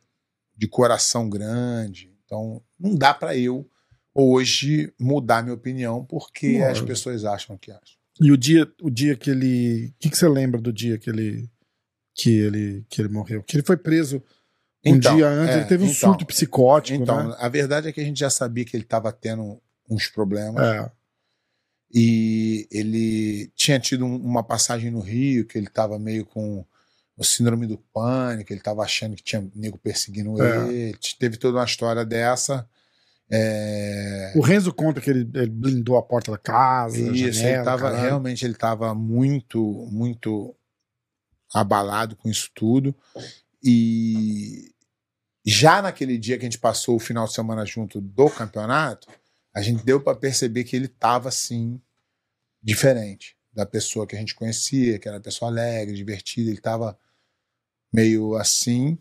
de coração grande. Então, não dá para eu hoje mudar minha opinião porque as pessoas acham que acham. E o dia, o dia que ele. O que, que você lembra do dia que ele. Que ele, que ele morreu? Que ele foi preso um Então, dia antes, é, ele teve um então, surto psicótico, Então, né? a verdade é que a gente já sabia que ele estava tendo uns problemas É. e ele tinha tido um- uma passagem no Rio que ele estava meio com o síndrome do pânico, ele estava achando que tinha nego perseguindo É. ele, teve toda uma história dessa. É, O Renzo conta que ele, ele blindou a porta da casa. Isso, janela, ele tava, caralho. realmente ele estava muito, muito abalado com isso tudo. E já naquele dia que a gente passou o final de semana junto do campeonato, a gente deu para perceber que ele estava assim diferente da pessoa que a gente conhecia, que era uma pessoa alegre, divertida, ele estava meio assim.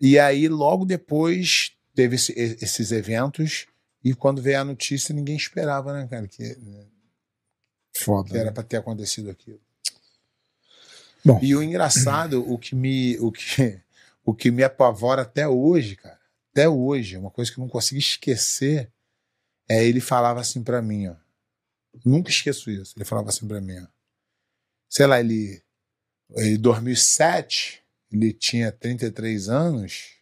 E aí logo depois teve esse- esses eventos e quando veio a notícia ninguém esperava, né, cara, que, Foda. que era né? para ter acontecido aquilo. Bom. E o engraçado, o que me o que o que me apavora até hoje, cara, até hoje, uma coisa que eu não consigo esquecer é ele falava assim para mim, ó. Nunca esqueço isso. Ele falava assim para mim, ó. Sei lá, ele em 2007, ele tinha 33 anos.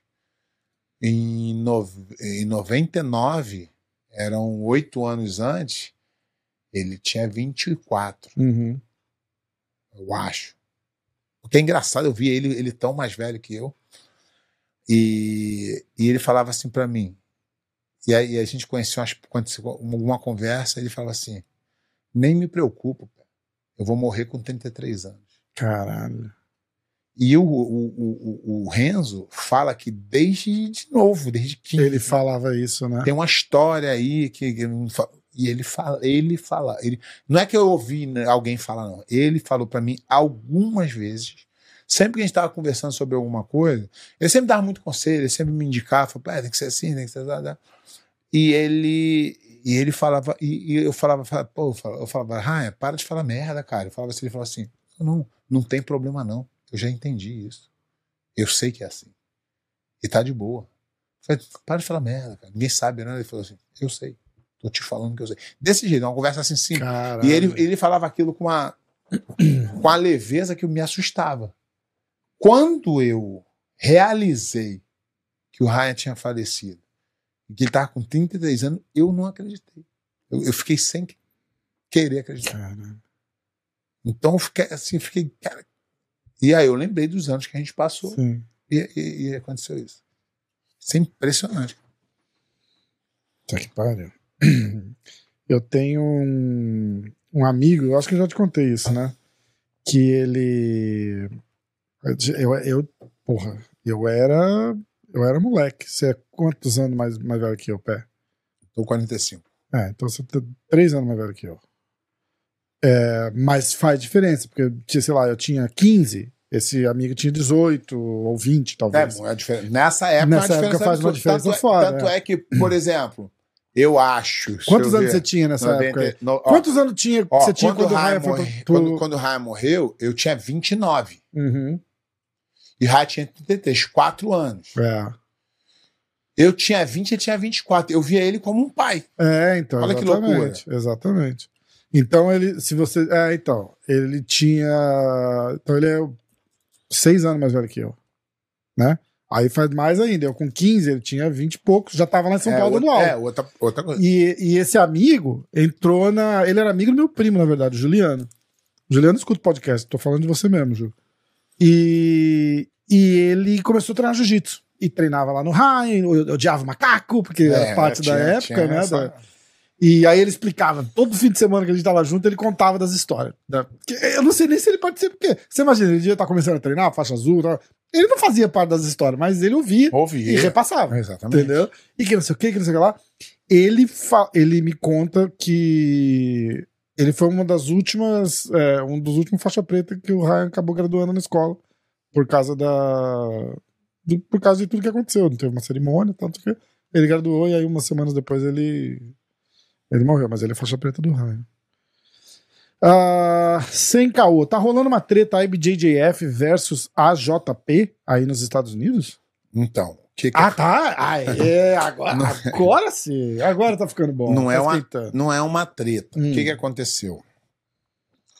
Em, no, em 99, eram oito anos antes, ele tinha 24, Uhum. eu acho. Que é engraçado, eu vi ele, ele tão mais velho que eu. E, e ele falava assim para mim. E aí a gente conheceu aconteceu alguma conversa, ele falava assim: nem me preocupo, eu vou morrer com 33 anos. Caralho. E o, o, o, o Renzo fala que desde de novo, desde que Ele falava isso, né? tem uma história aí que, que e ele fala, ele fala, ele não é que eu ouvi né, alguém falar não, ele falou pra mim algumas vezes. Sempre que a gente tava conversando sobre alguma coisa, ele sempre dava muito conselho, ele sempre me indicava, falava, "Pá, tem que ser assim, tem que ser assim. E ele e ele falava e, e eu falava, pô, eu falava, eu para de falar merda, cara. Eu falava assim, ele falava assim, não, não tem problema não. Eu já entendi isso. Eu sei que é assim. E tá de boa. Eu falei, para de falar merda, cara. Ninguém sabe, né? Ele falou assim, eu sei. Tô te falando que eu sei. Desse jeito, uma conversa assim simples. Caralho. E ele, ele falava aquilo com uma, com a leveza que me assustava. Quando eu realizei que o Ryan tinha falecido e que ele estava com 33 anos, eu não acreditei. Eu, eu fiquei sem querer acreditar. Caralho. Então eu fiquei assim, fiquei. Cara... E aí eu lembrei dos anos que a gente passou Sim. e, e- e aconteceu isso. Isso é impressionante. Tá que pariu. Eu tenho um, um amigo, eu acho que eu já te contei isso, né? Que ele. Eu, eu, porra, eu era. Eu era moleque. Você é quantos anos mais, mais velho que eu, pé? Tô 45. É, então você tá três anos mais velho que eu. É, mas faz diferença, porque, sei lá, eu tinha 15, esse amigo tinha 18 ou 20, É, talvez. bom, é diferente. Nessa época, Nessa é época diferença faz uma diferença tanto é, foda, Tanto é. é que, por exemplo, eu acho. Quantos eu anos ver, você tinha nessa 90 época? no- ó, Quantos anos tinha, ó, você tinha quando, quando o foi morre- pro... quando, quando o Ryan morreu, eu tinha 29. Uhum. E Ryan tinha 33, 4 anos. É. Eu tinha 20 e ele tinha 24. Eu via ele como um pai. É, então, Olha que exatamente. Exatamente. Então ele, se você, é, então, ele tinha, então ele é seis anos mais velho que eu, né? Aí faz mais ainda, eu com 15, ele tinha 20 e poucos, já tava lá em São é, Paulo no alto. é, outra, outra coisa. E, e esse amigo entrou na, ele era amigo do meu primo, na verdade, o Juliano. Juliano escuta o podcast, tô falando de você mesmo, Ju. E, e ele começou a treinar jiu-jitsu. E treinava lá no Ryan, eu odiava macaco, porque era É, parte da tinha- época, tinha né? essa- da- e aí ele explicava, todo fim de semana que a gente tava junto, ele contava das histórias. da- que eu não sei nem se ele participou, porque você imagina, ele devia estar começando a treinar, faixa azul, tal. Ele não fazia parte das histórias, mas ele ouvia Ouvi. e repassava, Exatamente. entendeu? E que não sei o que, que não sei o que lá. Ele, ele me conta que ele foi uma das últimas, é, um dos últimos faixa preta que o Ryan acabou graduando na escola, por causa da... do- por causa de tudo que aconteceu, não teve uma cerimônia, tanto que ele graduou e aí umas semanas depois ele ele morreu, mas ele é faixa preta do Ryan. Ah, sem caô, tá rolando uma treta IBJJF versus AJP aí nos Estados Unidos? Então, o que que Ah, tá. Ah, é, (laughs) agora, agora sim. Agora tá ficando bom. Não Tá é uma- esquentando. não é uma treta. Hum. O que, que aconteceu?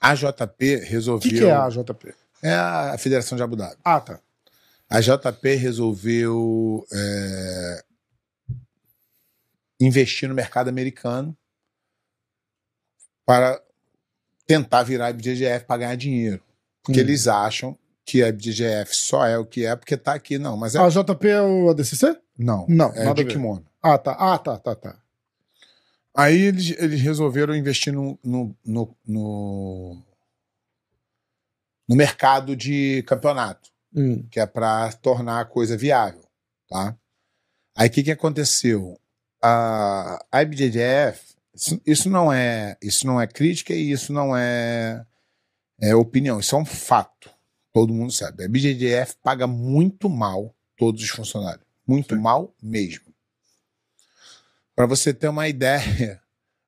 A JP O resolveu. que, que é a AJP? É a Federação de Abu Dhabi. Ah, tá. A JP resolveu é, investir no mercado americano para tentar virar a IBJJF para ganhar dinheiro. Porque Hum. eles acham que a IBJJF só é o que é porque tá aqui. Não, mas é. A JP é o ADCC? não, não, é nada de kimono. Ah, tá. Ah, tá, tá, tá. Aí eles, eles resolveram investir no, no, no, no, no mercado de campeonato. Hum. que é para tornar a coisa viável, tá? Aí o que, que aconteceu? A, a IBJJF, isso, isso não é isso não é crítica e isso não é, é opinião, isso é um fato. Todo mundo sabe. A IBJJF paga muito mal todos os funcionários, muito mal mesmo. Para você ter uma (laughs) ideia,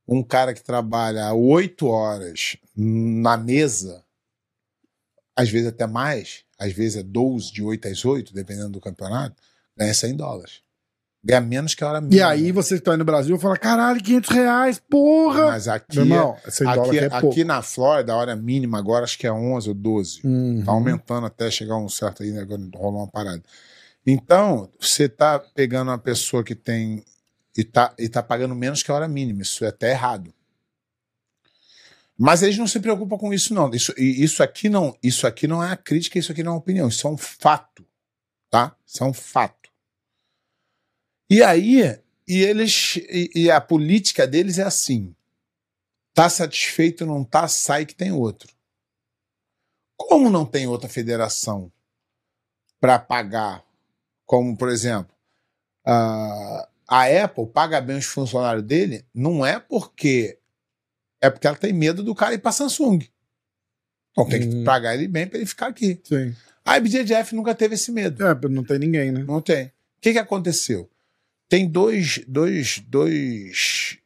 um cara que trabalha oito horas na mesa, às vezes até mais, às vezes é 12, de 8 às 8, dependendo do campeonato, ganha 100 dólares. Ganha menos que a hora E mínima. aí você que tá aí no Brasil fala, caralho, 500 reais, porra! Mas aqui, irmão, 100 aqui, é pouco. aqui na Flórida, a hora mínima agora acho que é 11 ou 12. Uhum. Tá aumentando até chegar um certo aí, né, agora rolou uma parada. Então, você tá pegando uma pessoa que tem e tá, e tá pagando menos que a hora mínima. Isso é até errado. Mas eles não se preocupam com isso, não. Isso, e isso aqui não, isso aqui não é a crítica, isso aqui não é uma opinião. Isso é um fato. Tá? Isso é um fato. E aí, e eles. E, e a política deles é assim: tá satisfeito, não tá, sai que tem outro. Como não tem outra federação para pagar, como por exemplo, a, a Apple paga bem os funcionários dele, não é porque é porque ela tem medo do cara ir para Samsung. Então tem que Uhum. pagar ele bem para ele ficar aqui. Sim. A IBJJF nunca teve esse medo. É, não tem ninguém, né? Não tem. O que, que aconteceu? Tem dois, dois, dois,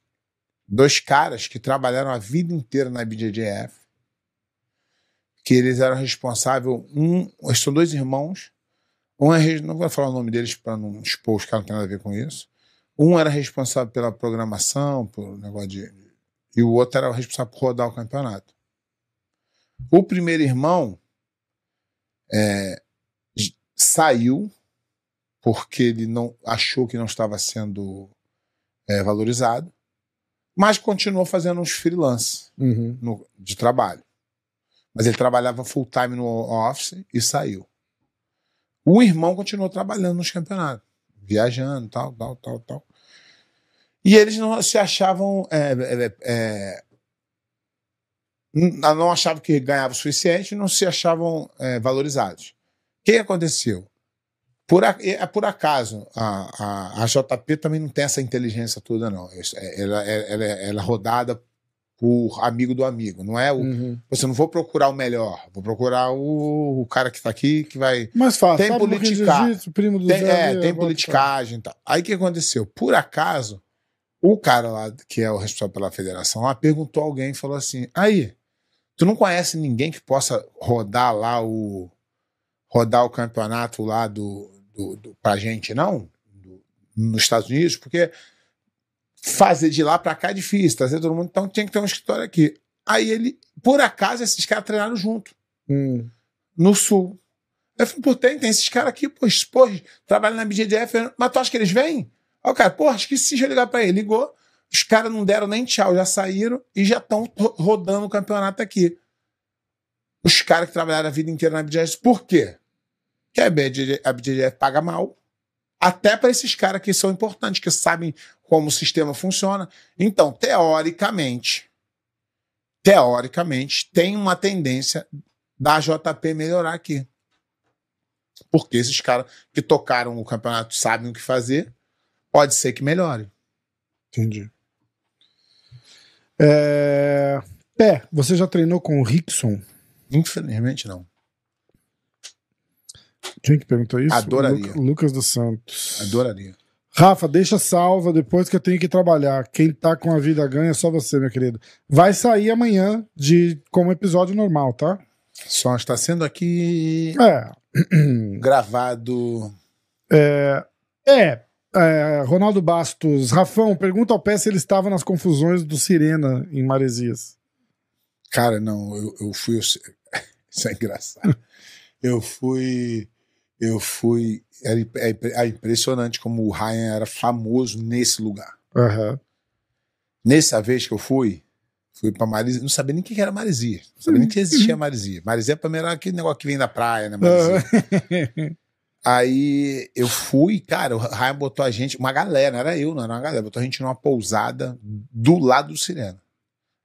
dois caras que trabalharam a vida inteira na IBJJF, que eles eram responsáveis. Um, são dois irmãos. Um é, não vou falar o nome deles para não expor os caras, não tem nada a ver com isso. Um era responsável pela programação, por negócio de. E o outro era responsável por rodar o campeonato. O primeiro irmão é, saiu porque ele não achou que não estava sendo é, valorizado, mas continuou fazendo uns freelance Uhum. no- de trabalho. Mas ele trabalhava full time no office e saiu. O irmão continuou trabalhando nos campeonatos, viajando, tal, tal, tal, tal. E eles não se achavam. é, é, é, não achavam que ganhava o suficiente, não se achavam é, valorizados. O que aconteceu? Por, a- é por acaso, a, a, a JP também não tem essa inteligência toda, não. É- Ela, é- ela, é- ela é rodada por amigo do amigo. Não é o. Uhum. Você não vou procurar o melhor, vou procurar o, o cara que está aqui, que vai. Mais fácil. Tem Sabe pouquinho de politica- jiu-jitsu, primo do Tem, é, tem politicagem e tal. Aí o que aconteceu? Por acaso, o cara lá, que é o responsável pela federação, lá perguntou a alguém e falou assim: aí, tu não conhece ninguém que possa rodar lá o. rodar o campeonato lá do, do, do, pra gente, não? Do- nos Estados Unidos? Porque fazer de lá pra cá é difícil, trazer todo mundo, então tinha que ter um escritório aqui. Aí ele, por acaso, esses caras treinaram junto Hum. no sul. Eu falei, pô, tem, tem esses caras aqui, pô, pô, trabalham na BGDF, mas tu acha que eles vêm? Aí o cara, pô, esqueci de ligar pra ele. Ligou, os caras não deram nem tchau, já saíram e já estão rodando o campeonato aqui. Os caras que trabalharam a vida inteira na BGDF, por quê? Porque a BGDF, a paga mal, até para esses caras que são importantes, que sabem como o sistema funciona. Então, teoricamente, teoricamente, tem uma tendência da JP melhorar aqui. Porque esses caras que tocaram o campeonato sabem o que fazer, pode ser que melhore. Entendi. É... Pé, você já treinou com o Rickson? Infelizmente, não. Quem que perguntou isso? Adoraria. Lu- Lucas dos Santos. Adoraria. Rafa, deixa salva depois que eu tenho que trabalhar. Quem tá com a vida ganha é só você, meu querido. Vai sair amanhã de como episódio normal, tá? Só está sendo aqui É. (clears throat) gravado. É. é, Ronaldo Bastos. Rafão, pergunta ao pé se ele estava nas confusões do Sirena em Maresias. Cara, não, eu, eu fui. (laughs) Isso é engraçado. Eu fui. Eu fui. É, é- é impressionante como o Ryan era famoso nesse lugar. Aham. Nessa vez que eu fui, fui pra Marisia, não sabia nem o que era Marisia. Não sabia nem que existia Marisia. Marisia pra mim era aquele negócio que vem da praia, né? Marisia. Aí eu fui, cara, o Ryan botou a gente, uma galera, não era eu, não era uma galera, botou a gente numa pousada do lado do Sirena.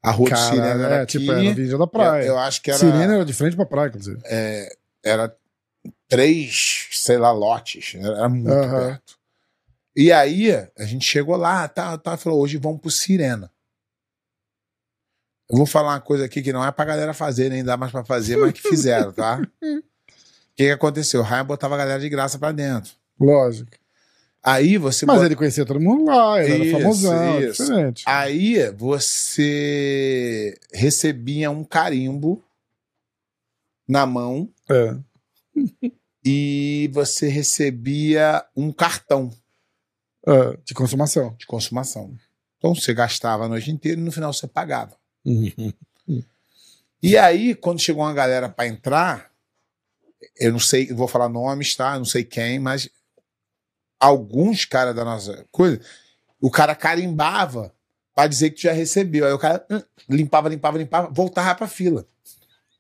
A rua do Sirena era é, aqui. tipo, era na Avenida da Praia. Eu, eu acho que era, Sirena era de frente pra praia, inclusive. era três, sei lá, lotes. Era, muito Aham. perto. E aí a gente chegou lá, tá, tá, falou, hoje vamos pro Sirena. Eu vou falar uma coisa aqui que não é pra galera fazer, nem dá mais pra fazer, mas que fizeram, tá? (laughs) O que, que aconteceu? O Ryan botava a galera de graça pra dentro. Lógico. Aí você Mas bota- ele conhecia todo mundo lá, ele Isso, era famosão, isso. diferente. Aí você recebia um carimbo na mão É. (laughs) e você recebia um cartão É, de consumação. de consumação. Então você gastava a noite inteira e no final você pagava. E aí, quando chegou uma galera para entrar, eu não sei, eu vou falar nomes, tá? Eu não sei quem, mas alguns caras da nossa coisa, o cara carimbava para dizer que já recebeu. Aí o cara hum, limpava, limpava, limpava, voltava pra fila.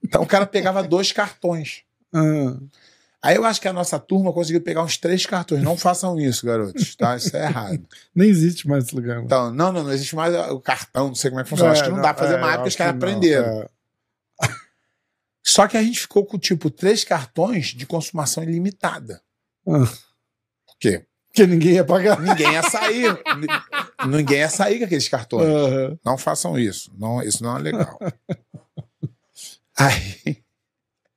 Então o cara pegava dois cartões. Ah, Aí eu acho que a nossa turma conseguiu pegar uns três cartões. Não façam isso, garotos, tá? Isso é errado. (laughs) nem existe mais esse lugar. mano. Então, não, não, não existe mais o cartão, não sei como é que funciona. acho que não, dá pra fazer é, mais porque os caras não, aprenderam. é. Só que a gente ficou com, tipo, três cartões de consumação ilimitada. Ah. Por quê? Porque ninguém ia pagar. Ninguém ia sair. Ni- (laughs) ninguém ia sair com aqueles cartões. Aham. Não façam isso. Não, isso não é legal. aí,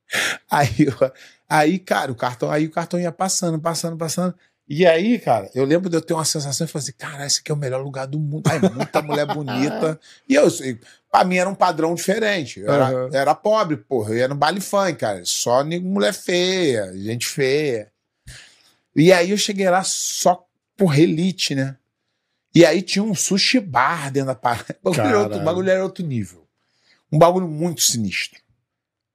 (laughs) aí, eu- aí, cara, o cartão, aí o cartão ia passando, passando, passando. E aí, cara, eu lembro de eu ter uma sensação e falei assim, cara, esse aqui é o melhor lugar do mundo. Ai, muita mulher bonita. E eu, pra mim era um padrão diferente. Eu era, eu era pobre, porra. Eu ia no baile funk, cara. Só mulher feia, gente feia. E aí eu cheguei lá só por elite, né? E aí tinha um sushi bar dentro da parada. (laughs) O bagulho, era outro, bagulho era outro nível. Um bagulho muito sinistro.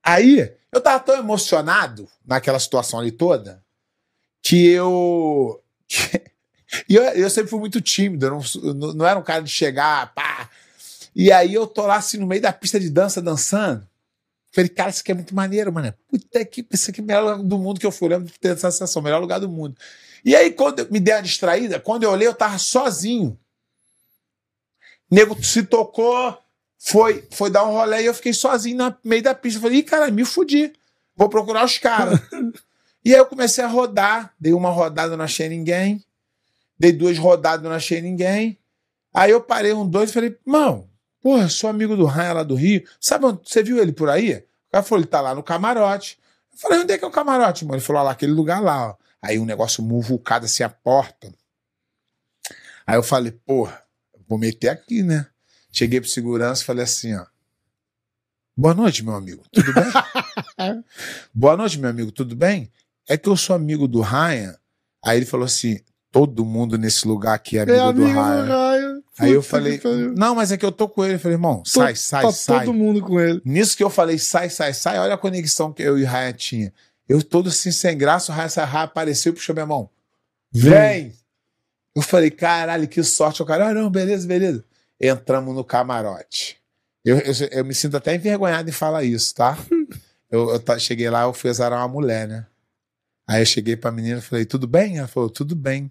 Aí, eu tava tão emocionado naquela situação ali toda que eu. (laughs) e eu, eu sempre fui muito tímido, eu não, não, era um cara de chegar, pá. E aí eu tô lá assim no meio da pista de dança dançando. Falei, cara, isso aqui é muito maneiro, mano. Puta que isso aqui é o melhor lugar do mundo que eu fui. Eu lembro de ter essa sensação, melhor lugar do mundo. E aí, quando eu me dei uma distraída, quando eu olhei, eu tava sozinho. Nego se tocou, foi, foi dar um rolê e eu fiquei sozinho no meio da pista. Falei, ih, cara, me fudi. Vou procurar os caras. (laughs) e aí eu comecei a rodar. Dei uma rodada, não achei ninguém. Dei duas rodadas, não achei ninguém. Aí eu parei um dois e falei, mão, porra, sou amigo do Raia lá do Rio. Sabe onde? Você viu ele por aí? O cara falou, ele tá lá no camarote. Eu falei, onde é que é o camarote, mano? Ele falou, "Ah, lá, aquele lugar lá, ó. Aí um negócio muvucado assim, a porta. Aí eu falei, porra, vou meter aqui, né? Cheguei pro segurança e falei assim, ó. Boa noite, meu amigo. Tudo bem? (laughs) Boa noite, meu amigo. Tudo bem? É que eu sou amigo do Ryan. Aí ele falou assim: todo mundo nesse lugar aqui é amigo, É amigo do do Ryan. Ryan. Aí eu falei: não, mas é que eu tô com ele. Eu falei, irmão, sai, Tô- sai, tá sai. todo mundo com ele. Nisso que eu falei, sai, sai, sai, olha a conexão que eu e o Ryan tinha. Eu todo assim, sem graça, o Ryan, esse Ryan apareceu e puxou minha mão. Vem! Eu falei, caralho, que sorte. O cara, ah, não, beleza, beleza. Entramos no camarote. Eu, eu, eu me sinto até envergonhado em falar isso, tá? (laughs) eu eu cheguei lá, eu fui azarar uma mulher, né? Aí eu cheguei pra menina e falei, tudo bem? Ela falou, tudo bem.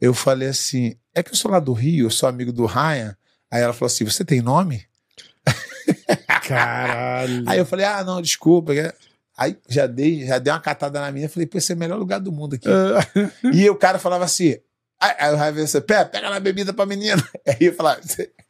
Eu falei assim, é que eu sou lá do Rio, eu sou amigo do Ryan. Aí ela falou assim, você tem nome? (laughs) Caralho. Aí eu falei, ah, não, desculpa. Aí já dei, já dei uma catada na minha, falei, pô, esse é o melhor lugar do mundo aqui. Ah, E o cara falava assim. Aí, o falou assim, pé, pega na bebida pra menina. (laughs) Aí eu falava,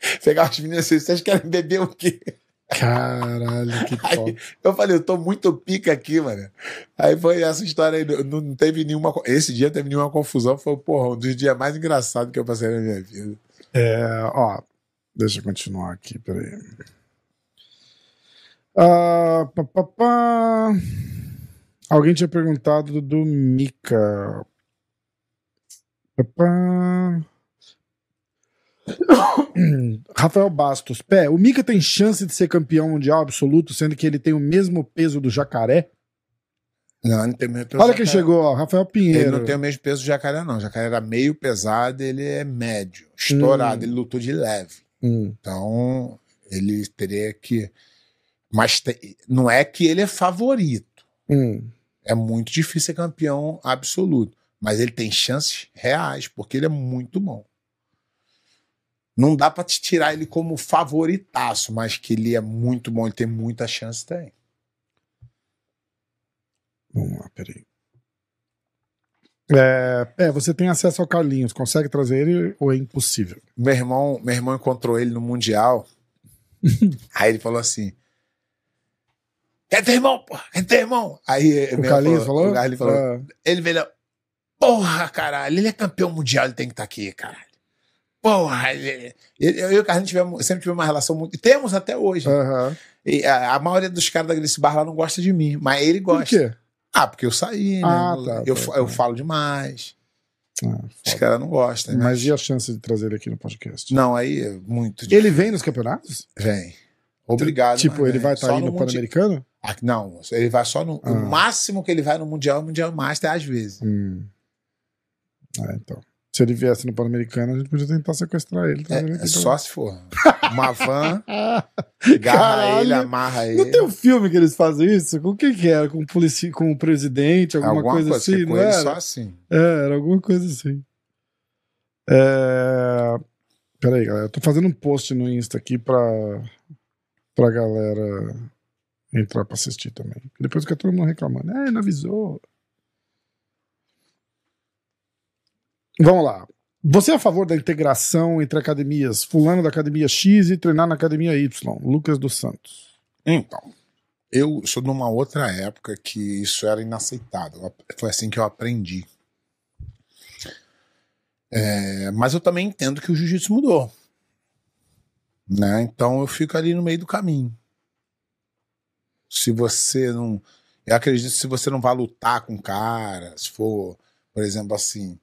"Cê- pegava as meninas assim, vocês querem beber o quê? Caralho, que Aí foda. eu falei, eu tô muito pica aqui, mano. Aí foi essa história aí, não, não teve nenhuma. Esse dia teve nenhuma confusão, foi, porra, um dos dias mais engraçados que eu passei na minha vida. É, ó, deixa eu continuar aqui, peraí. Ah, pá, pá, pá. Alguém tinha perguntado do Mika. Pá, pá. (coughs) Rafael Bastos, pé, o Mika tem chance de ser campeão mundial absoluto, sendo que ele tem o mesmo peso do jacaré? Não, não tem o mesmo peso Olha quem chegou, ó, Rafael Pinheiro. Ele não tem o mesmo peso do jacaré, não. O jacaré era meio pesado, ele é médio, estourado, Hum. ele lutou de leve. Hum, Então, ele teria que. Mas te- não é que ele é favorito. hum. É muito difícil ser campeão absoluto. Mas ele tem chances reais, porque ele é muito bom. Não dá pra te tirar ele como favoritaço, mas que ele é muito bom, ele tem muita chance, tem. Vamos lá, peraí. É, é, você tem acesso ao Carlinhos, consegue trazer ele ou é impossível? Meu irmão, meu irmão encontrou ele no Mundial. (laughs) aí ele falou assim: Quer ter irmão, porra? Quer ter irmão? Aí O Carlinhos irmão falou? O Carlinhos falou: Ah, Ele veio, porra, caralho, ele é campeão mundial, ele tem que estar aqui, caralho. Porra, eu e o Carlinhos tivemos, sempre tivemos uma relação muito. Temos até hoje. aham. E a, a maioria dos caras desse bar lá não gosta de mim, mas ele Por gosta. quê? Ah, porque eu saí, né? Ah, tá, eu, tá, fa- tá. eu falo demais. Ah, Os caras não gostam. né? Mas e a chance de trazer ele aqui no podcast? Não, aí é muito Ele vem nos campeonatos? Vem. Obrigado. tipo, ele vem. vai estar Só aí no Pan-Americano? Ah, não, ele vai só no. Ah. O máximo que ele vai no Mundial é o Mundial Master, às vezes. Hum. Ah, então. Se ele viesse no Pan-Americano, a gente podia tentar sequestrar ele. É, ele aqui é só se for. Uma van, (laughs) agarra ele, amarra ele. não tem um filme que eles fazem isso? Com quem que era? Com o, polici... com o presidente, alguma, Alguma coisa, coisa, assim? que não era? só assim. É, era alguma coisa assim. É... Peraí, galera. Eu tô fazendo um post no Insta aqui pra, pra galera entrar pra assistir também. Depois fica todo mundo reclamando. É, não avisou. Vamos lá. Você é a favor da integração entre academias? Fulano da academia X e treinar na academia Y. Lucas dos Santos. Então, eu sou de uma outra época que isso era inaceitável. Foi assim que eu aprendi. É, mas eu também entendo que o jiu-jitsu mudou. Né? Então eu fico ali no meio do caminho. Se você não. Eu acredito que se você não vai lutar com o cara, se for, por exemplo, assim,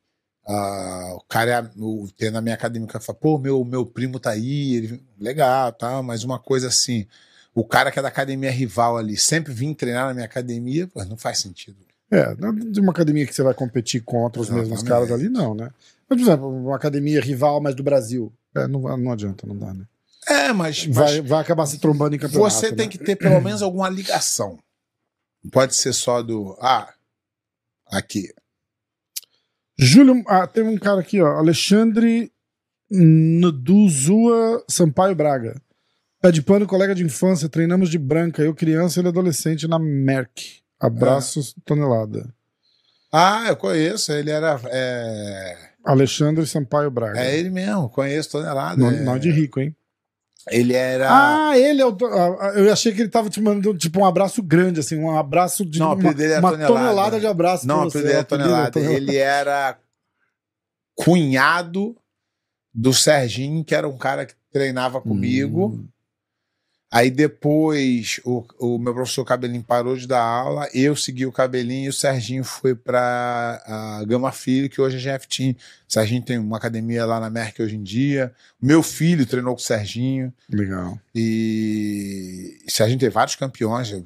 uh, o cara é, o, tem na minha acadêmica fala, pô, meu, meu primo tá aí, ele, legal, tá, mas uma coisa assim, o cara que é da academia rival ali sempre vir treinar na minha academia, pô, não faz sentido. É, não é de uma academia que você vai competir contra os Exatamente. mesmos caras ali, não, né? Mas, por exemplo, uma academia rival, mas do Brasil. É, não, não adianta, não dá, né? É, mas, mas Vai, vai acabar se trombando em campeonato. você tem né? que ter pelo menos alguma ligação. Pode ser só do. Ah, aqui. Júlio. Ah, tem um cara aqui, ó. Alexandre Nduzua Sampaio Braga. Pé de pano, colega de infância, treinamos de branca. Eu, criança, ele adolescente na Merck. Abraços, tonelada. Ah, eu conheço. Ele era. É, Alexandre Sampaio Braga. é ele mesmo, conheço tonelada. Não, é, não de rico, hein? Ele era. Ah, ele é o. Eu achei que ele tava te mandando tipo um abraço grande, assim, um abraço de Não, uma, dele era uma tonelada. tonelada de abraço. não, o você. apelido dele é é tonelada. Ele era cunhado do Serginho, que era um cara que treinava comigo. Hum. Aí depois o, o meu professor Cabelinho parou de dar aula, eu segui o Cabelinho e o Serginho foi para a Gama Filho, que hoje é GF Team. O Serginho tem uma academia lá na Merck hoje em dia. Meu filho treinou com o Serginho. Legal. E o Serginho tem vários campeões. A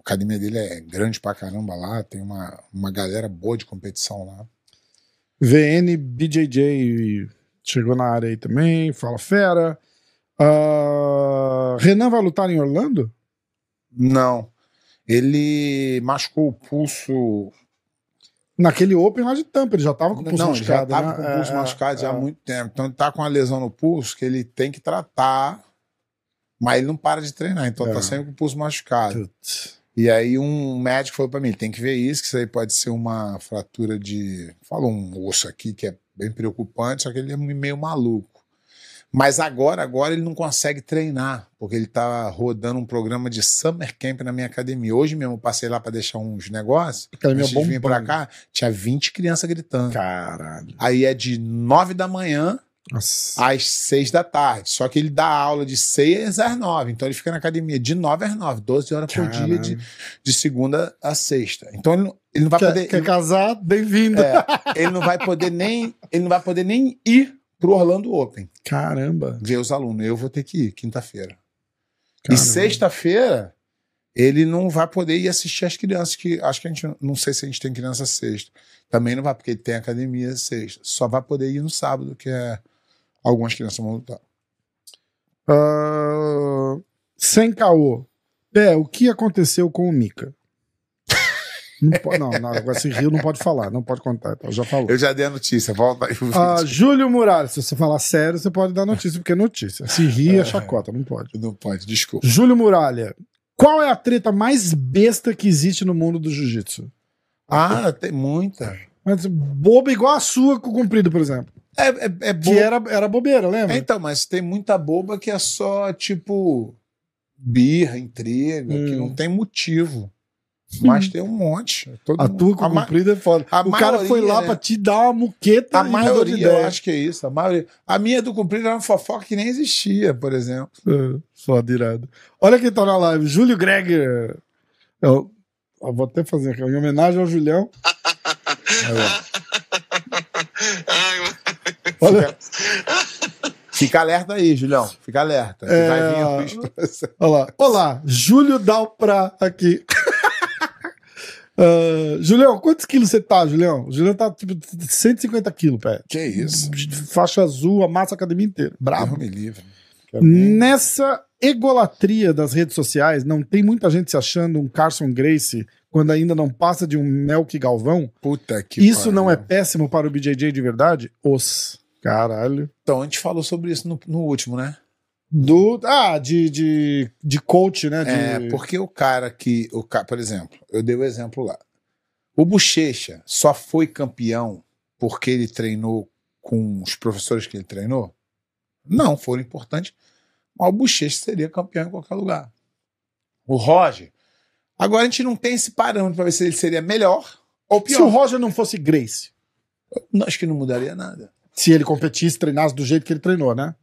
academia dele é grande pra caramba lá, tem uma, uma galera boa de competição lá. VN BJJ chegou na área aí também, fala fera. Ah, Renan vai lutar em Orlando? Não. Ele machucou o pulso. Naquele Open lá de Tampa, ele já tava com o pulso não, ele já machucado. tava né? com o pulso É, machucado já é. há muito tempo. Então ele tá com uma lesão no pulso que ele tem que tratar, mas ele não para de treinar. Então É. tá sempre com o pulso machucado. Putz. E aí um médico falou pra mim, tem que ver isso, que isso aí pode ser uma fratura de... Falou um osso aqui que é bem preocupante, só que ele é meio maluco. Mas agora, agora ele não consegue treinar, porque ele tá rodando um programa de summer camp na minha academia. Hoje mesmo eu passei lá pra deixar uns negócios, Academia antes de vir pra bombando. cá, tinha 20 crianças gritando. Caralho. Aí é de 9 da manhã Nossa. às 6 da tarde. Só que ele dá aula de 6 às 9. Então ele fica na academia de 9 às 9, 12 horas por dia, de, de segunda a sexta. Então ele não, ele não vai Quer, poder. quer casar? Bem-vindo. é, ele não vai poder nem. Ele não vai poder nem ir pro Orlando Open Caramba. ver os alunos. Eu vou ter que ir quinta-feira. E sexta-feira ele não vai poder ir assistir as crianças, que acho que a gente não sei se a gente tem criança sexta. Também não vai, porque ele tem academia sexta. Só vai poder ir no sábado, que é algumas crianças vão lutar. Ah, sem caô. Pé, o que aconteceu com o Mika? Não, po- não, não, agora esse Rio não pode falar, não pode contar, então, já falou. Eu já dei a notícia, volta aí. Ah. Júlio Muralha, se você falar sério, você pode dar notícia, porque é notícia. Se rir é chacota, não pode. Não pode, desculpa. Júlio Muralha, qual é a treta mais besta que existe no mundo do jiu-jitsu? Ah, tem muita. Mas boba igual a sua com o comprido, por exemplo. É, é, é Que era, era bobeira, lembra? É, então, mas tem muita boba que é só, tipo, birra, intriga, que Hum. não tem motivo. Mas tem um monte. Todo A tua com a o ma- comprido é foda. a o cara foi maioria, lá né? pra te dar uma muqueta A maioria, ideia. eu acho que é isso. A, maioria. a minha do comprido era uma fofoca que nem existia, por exemplo. É, Foda, irado. Olha quem tá na live, Júlio Greger. Eu, eu vou até fazer aqui, em homenagem ao Julião. Olha, Fica alerta aí, Julião. Fica alerta. É, Vai vir olha lá. Olá, Júlio Dalprá aqui. Ah, Julião, quantos quilos você tá, Julião? O Julião tá tipo 150 quilos, pé. Que isso? Faixa azul, amassa a academia inteira. Bravo. Deus me livre. Nessa egolatria das redes sociais, não tem muita gente se achando um Carson Grace quando ainda não passa de um Melk Galvão? Puta que Isso pariu. não é péssimo para o BJJ de verdade? Os. Caralho. Então, a gente falou sobre isso no, no último, né? Do. Ah, de, de, de coach, né? De... É, porque o cara que. O cara, por exemplo, eu dei o exemplo lá. O Bochecha só foi campeão porque ele treinou com os professores que ele treinou? Não, foram importantes. Mas o Bochecha seria campeão em qualquer lugar. O Roger. Agora a gente não tem esse parâmetro para ver se ele seria melhor ou Se o pior. Roger não fosse Grace, Acho que não mudaria nada. se ele competisse, treinasse do jeito que ele treinou, né?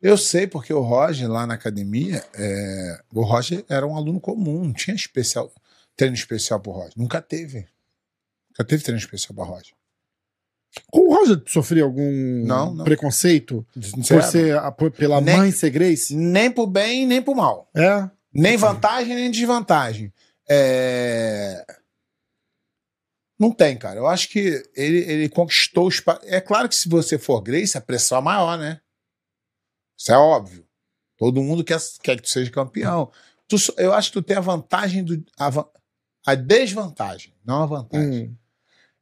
Eu sei porque o Roger lá na academia, é, o Roger era um aluno comum, não tinha especial, treino especial pro Roger. Nunca teve. Nunca teve treino especial pro Roger. O Roger sofria algum Não, não. preconceito por ser, por- pela Nem- mãe ser Grace? Nem pro bem, nem pro mal. É. Nem vantagem, nem desvantagem. É... Não tem, cara. Eu acho que ele, ele conquistou o espaço. É claro que se você for Grace, a pressão é maior, né? Isso é óbvio. Todo mundo quer, quer que tu seja campeão. Tu eu acho que tu tem a vantagem do. A, a desvantagem, não a vantagem. Hum.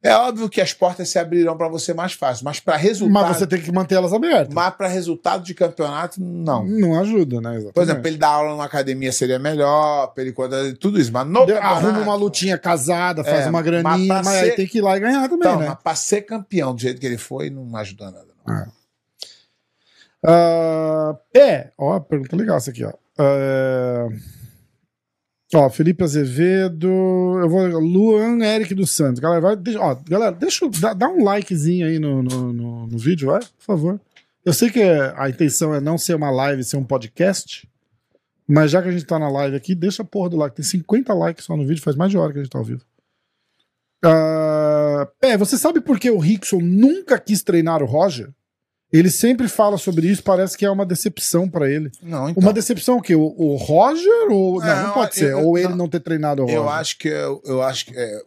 É óbvio que as portas se abrirão para você mais fácil, mas para resultado. Mas você tem que manter elas abertas. Mas para resultado de campeonato, não. Não ajuda, né? Exatamente. Por exemplo, ele dar aula numa academia seria melhor, pra ele tudo isso. Mas no Arruma uma lutinha casada, faz É, uma mas graninha, mas, aí ser- tem que ir lá e ganhar também, Então, né? mas pra ser campeão do jeito que ele foi, não ajudou nada. Não. Ah, é, ó, pergunta legal essa aqui, ó. Ah, ó, Felipe Azevedo, eu vou. Luan Eric dos Santos. Galera, vai, deixa, ó, galera, deixa dá, dá um likezinho aí no, no, no, no vídeo, vai, por favor. Eu sei que a intenção é não ser uma live, ser um podcast, mas já que a gente tá na live aqui, deixa a porra do like. Tem 50 likes só no vídeo, faz mais de hora que a gente tá ao vivo. Ah, é, você sabe por que o Rickson nunca quis treinar o Roger? Ele sempre fala sobre isso, parece que é uma decepção pra ele. Não, então. Uma decepção o quê? O, o Roger ou. É, não, não pode eu- ser. eu- ou ele não. não ter treinado o Roger. Eu acho que eu, eu acho que é,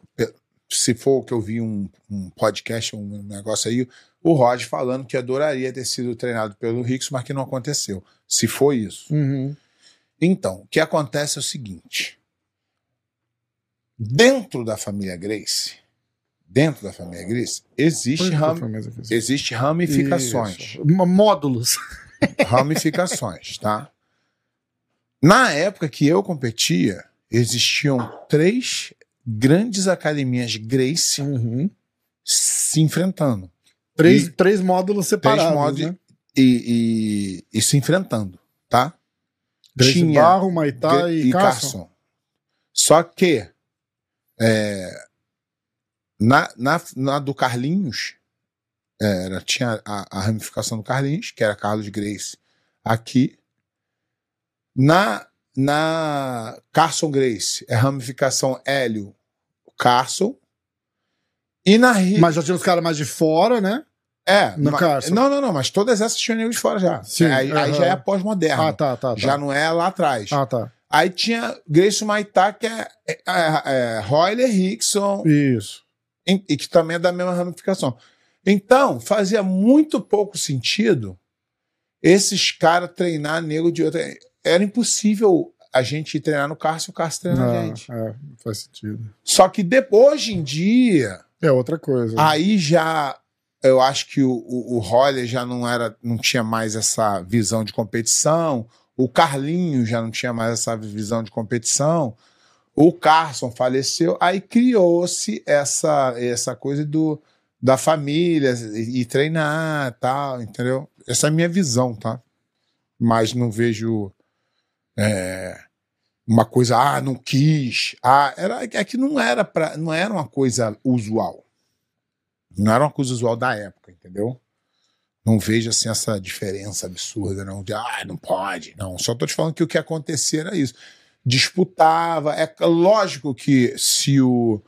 se for o que eu vi um, um podcast, um negócio aí, o Roger falando que adoraria ter sido treinado pelo Ricks, mas que não aconteceu. Se foi isso. Uhum. Então, o que acontece é o seguinte: dentro da família Grace, dentro da família Grace, existe, ram- existe ramificações. Isso. Módulos. (laughs) ramificações, tá? Na época que eu competia, existiam três grandes academias Grace Uhum. se enfrentando Três, E- três módulos separados. três modos né? e, e- e se enfrentando, tá? Grace tinha Barro, Maitá Gra- e, Carson. Só que é, na, na, na do Carlinhos, é, era, tinha a, a ramificação do Carlinhos, que era Carlos Grace aqui. Na, na Carson Grace, é ramificação Hélio Carson. E na Mas já tinha os caras mais de fora, né? é, no Carson. Não, não, não, mas todas essas tinham nego de fora já. Sim, aí, aí já é pós-moderno. Ah, tá, tá. tá. Já não é lá atrás. Ah, tá. Aí tinha Grace Maitá, que é, é, é, é Royler Rickson, Isso. E que também é da mesma ramificação. Então, fazia muito pouco sentido esses caras treinar nego de outra. Era impossível a gente treinar no Cássio e o Cássio treinar a Ah, gente. é, faz sentido. Só que de, hoje em dia, É outra coisa. aí já. Eu acho que o, o, o Roller já não era, não tinha mais essa visão de competição. O Carlinho já não tinha mais essa visão de competição. O Carson faleceu, aí criou-se essa essa coisa do da família e, e treinar, tal, entendeu? Essa é a minha visão, tá? Mas não vejo é, uma coisa, ah, não quis, ah, era é que não era para, não era uma coisa usual. Não era uma coisa usual da época, entendeu? Não vejo assim essa diferença absurda, não, de ah, não pode. Não, só tô te falando que o que acontecia era isso. Disputava. É lógico que se o.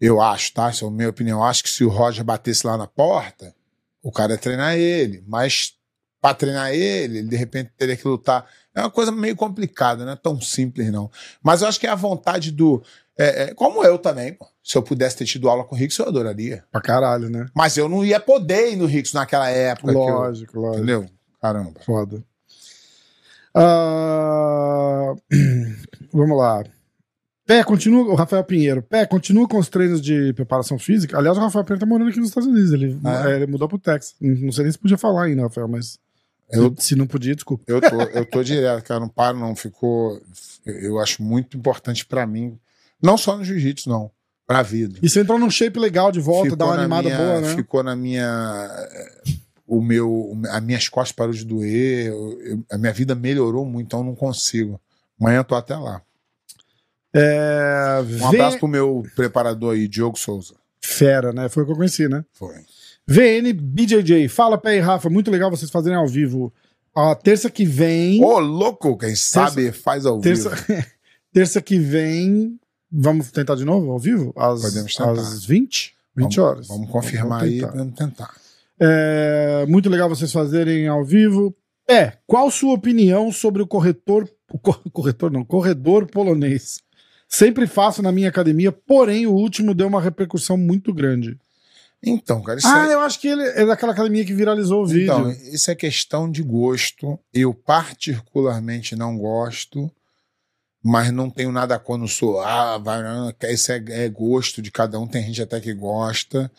Eu acho, tá? Essa é a minha opinião. Eu acho que se o Roger batesse lá na porta, o cara ia treinar ele. Mas para treinar ele, ele de repente teria que lutar. É uma coisa meio complicada, não é tão simples, não. Mas eu acho que é a vontade do. é, é, como eu também, pô. Se eu pudesse ter tido aula com o Rix, eu adoraria. Pra caralho, né? Mas eu não ia poder ir no Rix naquela época. que eu- Lógico, lógico. entendeu? Caramba. Foda. Ah, (clears throat) vamos lá. Pé, continua. O Rafael Pinheiro. Pé, continua com os treinos de preparação física. Aliás, o Rafael Pinheiro tá morando aqui nos Estados Unidos. Ele, Ah, é? ele mudou pro Texas. Não sei nem se podia falar ainda, Rafael, mas. Eu, Se não podia, desculpa. eu, tô, eu tô direto, cara. Não paro, não. Ficou. Eu acho muito importante pra mim. Não só no jiu-jitsu, não. Pra vida. E você entrou num shape legal de volta, dá uma animada minha- boa, né? Ficou na minha. O meu. As minhas costas parou de doer. eu- a minha vida melhorou muito, então eu não consigo. Amanhã eu tô até lá. É, Um V- abraço pro meu preparador aí, Diogo Souza. Fera, né? Foi o que eu conheci, né? Foi. VN BJJ. Fala, Pé e Rafa. Muito legal vocês fazerem ao vivo. A terça que vem. Ô, louco, quem sabe faz ao terça, vivo. (laughs) terça que vem. Vamos tentar de novo ao vivo? Às, Podemos tentar. às 20? 20 Vamos- horas. Vamos confirmar Vamos aí, vamos tentar. É, muito legal vocês fazerem ao vivo. É, qual sua opinião sobre o corretor. O co- (laughs) corretor não, corredor polonês? Sempre faço na minha academia, porém o último deu uma repercussão muito grande. Então, cara, isso Ah, é... eu acho que ele é daquela academia que viralizou o vídeo. Então, isso é questão de gosto. Eu particularmente não gosto, mas não tenho nada quando sou. Ah, vai, isso é, é gosto de cada um. Tem gente até que gosta.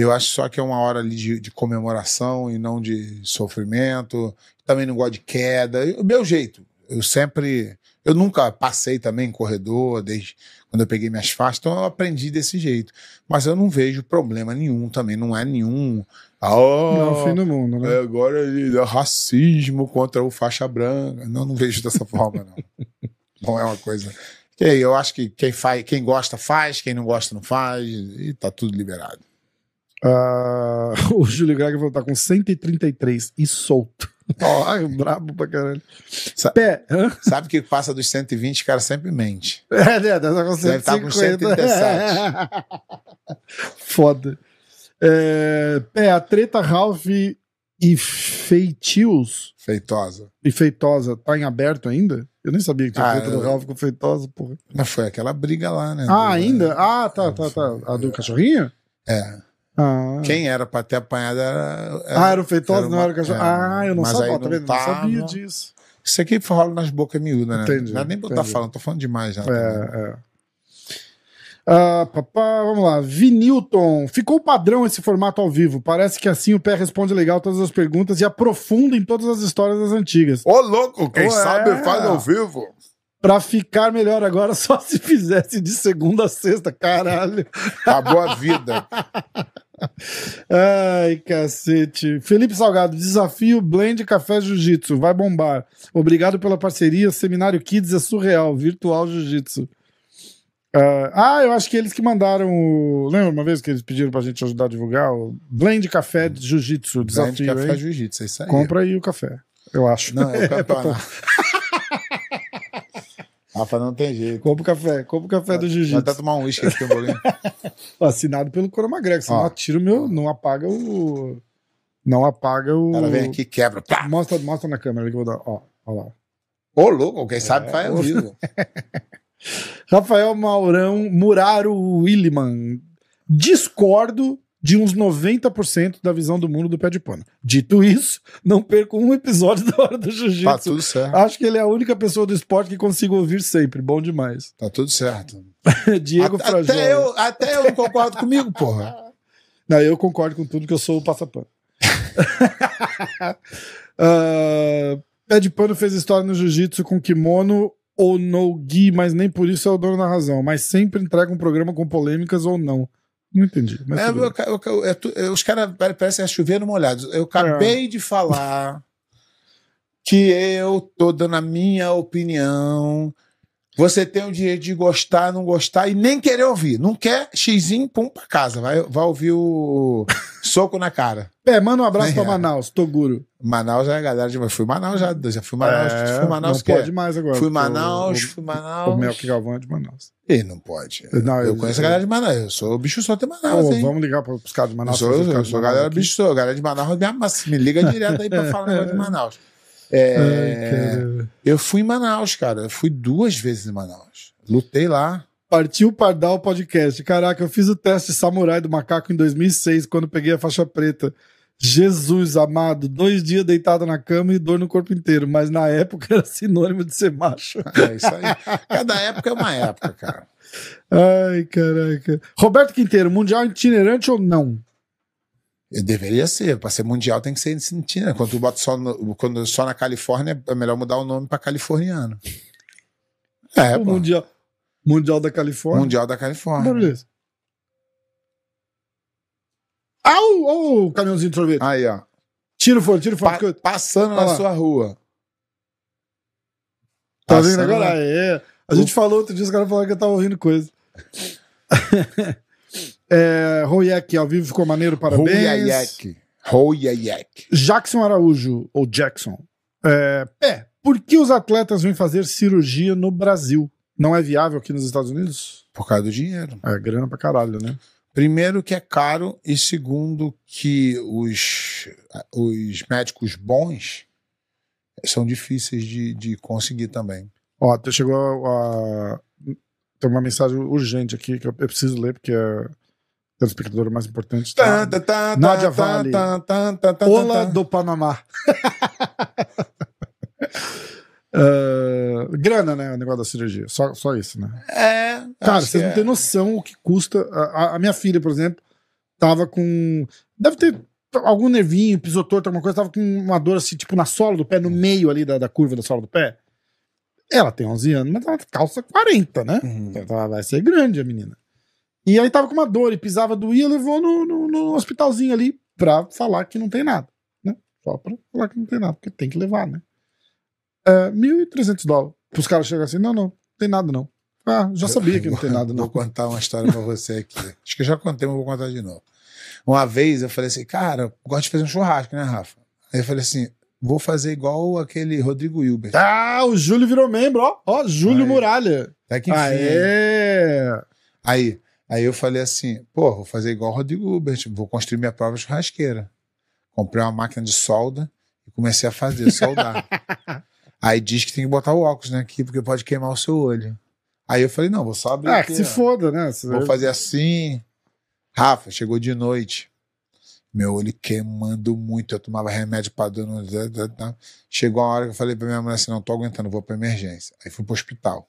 Eu acho só que é uma hora ali de, de comemoração e não de sofrimento. Também não gosto de queda. O meu jeito. Eu sempre. Eu nunca passei também em corredor, desde quando eu peguei minhas faixas, então eu aprendi desse jeito. Mas eu não vejo problema nenhum também. Não é nenhum. Ah, não é o fim do mundo, né? é, agora é racismo contra o faixa branca. Não, não vejo dessa forma, não. (laughs) Não é uma coisa. Eu acho que quem, faz, quem gosta faz, quem não gosta não faz, e tá tudo liberado. Ah, (laughs) o Júlio Greg falou tá com 133 e solto. Ó, brabo pra caralho. Sa- Pé, hã? Sabe que passa dos 120, o cara sempre mente. É, né? Tá com Deve tá com 150. (laughs) Foda. É, pé, a treta Ralph e Feitios Feitosa. e Feitosa tá em aberto ainda? Eu nem sabia que tinha Ah, treta do eu- Ralph com Feitosa, porra. Mas foi aquela briga lá, né? Ah, Do- ainda? Ah, tá, tá, tá. A do cachorrinho? É. Ah. Quem era pra ter apanhado era. Ah, era o Feitosa, era não era o cachorro. é, ah, eu não mas sabia, aí ó, tá não sabia disso. Isso aqui rola nas bocas miúdas, né? Entendi, Não é nem botar entendi. falando, tô falando demais já. É, é. Ah, papá, vamos lá. Vinilton. Ficou padrão esse formato ao vivo. Parece que assim o pé responde legal todas as perguntas e aprofunda em todas as histórias das antigas. Ô, louco, quem Ué. sabe faz ao vivo. Pra ficar melhor agora, (laughs) só se fizesse de segunda a sexta. Caralho. Acabou a vida. (laughs) Ai, cacete. Felipe Salgado, desafio Blend Café Jiu-Jitsu. Vai bombar. Obrigado pela parceria. Seminário Kids é surreal. Virtual Jiu-Jitsu. Ah, ah, eu acho que eles que mandaram. o- Lembra uma vez que eles pediram pra gente ajudar a divulgar? O Blend Café Jiu-Jitsu. Desafio Desafio, café jiu-jitsu, é isso aí. Compra aí o café. Eu acho. Não, (laughs) é o campeonato. Rafa, não tem jeito. Compra o café. Compra o café do Vou até Jiu-Jitsu. tomar um uísque aqui, tem um bolinho. (laughs) Assinado pelo Conor McGregor. Senão atira o meu. Não apaga o. Não apaga o. Cara vem aqui, quebra. Pá! Mostra, mostra na câmera que eu vou dar. Ó, ó lá. Ô, louco, quem sabe É, faz ao vivo. (laughs) Rafael Maurão Muraro Williman. Discordo de uns 90% da visão do mundo do pé de pano. Dito isso, não perco um episódio (laughs) da hora do Tá Jiu-Jitsu. tudo certo. Acho que ele é a única pessoa do esporte que consigo ouvir sempre. Bom demais. Tá tudo certo. (laughs) Diego Frajola. até, eu, até eu não concordo comigo, porra. Não, eu concordo com tudo que eu sou o passapano. (laughs) Ah, pé de pano fez história no jiu-jitsu com kimono ou no gi, mas nem por isso é o dono da razão. Mas sempre entrega um programa com polêmicas ou não. Não entendi. É, eu- eu- eu- é é, os caras parecem chover no molhado. Eu acabei de falar que eu tô dando a minha opinião. Você tem o direito de gostar, não gostar e nem querer ouvir. Não quer, xizinho, pum pra casa. Vai, vai ouvir o (laughs) soco na cara. É, manda um abraço É. pra Manaus, Toguro. Manaus é a galera de. Fui Manaus já. Já fui Manaus. É, fui Manaus não que pode é? mais agora. Fui Manaus, o- fui O, Manaus. o Melk Galvão é de Manaus. Ih, não pode. Não, eu eu- conheço a galera de Manaus. Eu sou bicho solto em Manaus, vamos ligar para os caras de Eu Manaus. sou, fazer os eu caras de sou Manaus galera aqui. bicho solto. Galera de Manaus me, me liga direto aí pra falar negócio de Manaus. (laughs) Ai, É, cara. eu fui em Manaus, cara. Eu fui duas vezes em Manaus. Lutei lá. Partiu Pardal Podcast. Caraca, eu fiz o teste samurai do macaco em 2006, quando peguei a faixa preta. Jesus amado, dois dias deitado na cama e dor no corpo inteiro, mas na época era sinônimo de ser macho. É isso aí. Cada época é uma época, cara. Ai, caraca. Roberto Quinteiro, mundial itinerante ou não? Eu deveria ser. Para ser mundial tem que ser sentido. Né? Quando tu bota só, no- quando só na Califórnia, é melhor mudar o nome para californiano. É, o pô. mundial, mundial da Califórnia. Mundial da Califórnia. Au! Au! O caminhãozinho de sorvete. Aí, ó. Tira fora, tira fora. Pa- passando na sua rua. Tá vendo Passando agora? na- É. A gente falou outro dia, os caras falaram que eu tava ouvindo coisa. (laughs) é, Royek ao vivo ficou maneiro, parabéns. Royayek. Jackson Araújo, ou Jackson. É, é, por que os atletas vêm fazer cirurgia no Brasil? Não é viável aqui nos Estados Unidos? Por causa do dinheiro. É grana pra caralho, né? Primeiro que é caro e segundo que os, os médicos bons são difíceis de, de conseguir também. Ó, até chegou a- Tem uma mensagem urgente aqui que eu, eu preciso ler, porque é a telespectadora mais importante. Tá? Nádia Vale. Ola do Panamá. (laughs) É, grana, né? O negócio da cirurgia. Só, só isso, né? É, Cara, vocês que não têm é. noção o que custa. A, a- minha filha, por exemplo, tava com. Deve ter algum nervinho, pisotorto, alguma coisa, tava com uma dor assim, tipo na sola do pé, no meio ali da, da curva da sola do pé. Ela tem 11 anos, mas ela calça 40, né? Uhum. Então ela vai ser grande a menina. E aí tava com uma dor e pisava, doía, levou no, no, no hospitalzinho ali pra falar que não tem nada, né? Só pra falar que não tem nada, porque tem que levar, né? É, 1.300 dólares. Os caras chegam assim, não, não, tem nada não. Ah, já sabia que não tem nada (laughs) Vou não. contar uma história pra você aqui. Acho que eu já contei, mas vou contar de novo. Uma vez eu falei assim, cara, eu gosto de fazer um churrasco, né, Rafa? Aí eu falei assim, vou fazer igual aquele Rodrigo Hilbert. Ah, o Júlio virou membro, ó. Ó, Júlio Aí. Muralha. Até que enfim. Aê! Aí, aí eu falei assim, pô, vou fazer igual o Rodrigo Hilbert, vou construir minha própria churrasqueira. Comprei uma máquina de solda e comecei a fazer, soldar. (laughs) aí diz que tem que botar o óculos né, aqui, porque pode queimar o seu olho. Aí eu falei, não, vou só abrir Ah, aqui, que se ó. foda, né? Vou fazer assim. Rafa, chegou de noite. Meu olho queimando muito. Eu tomava remédio pra dor. no- Chegou a hora que eu falei pra minha mulher assim: não tô aguentando, vou pra emergência. Aí fui pro hospital.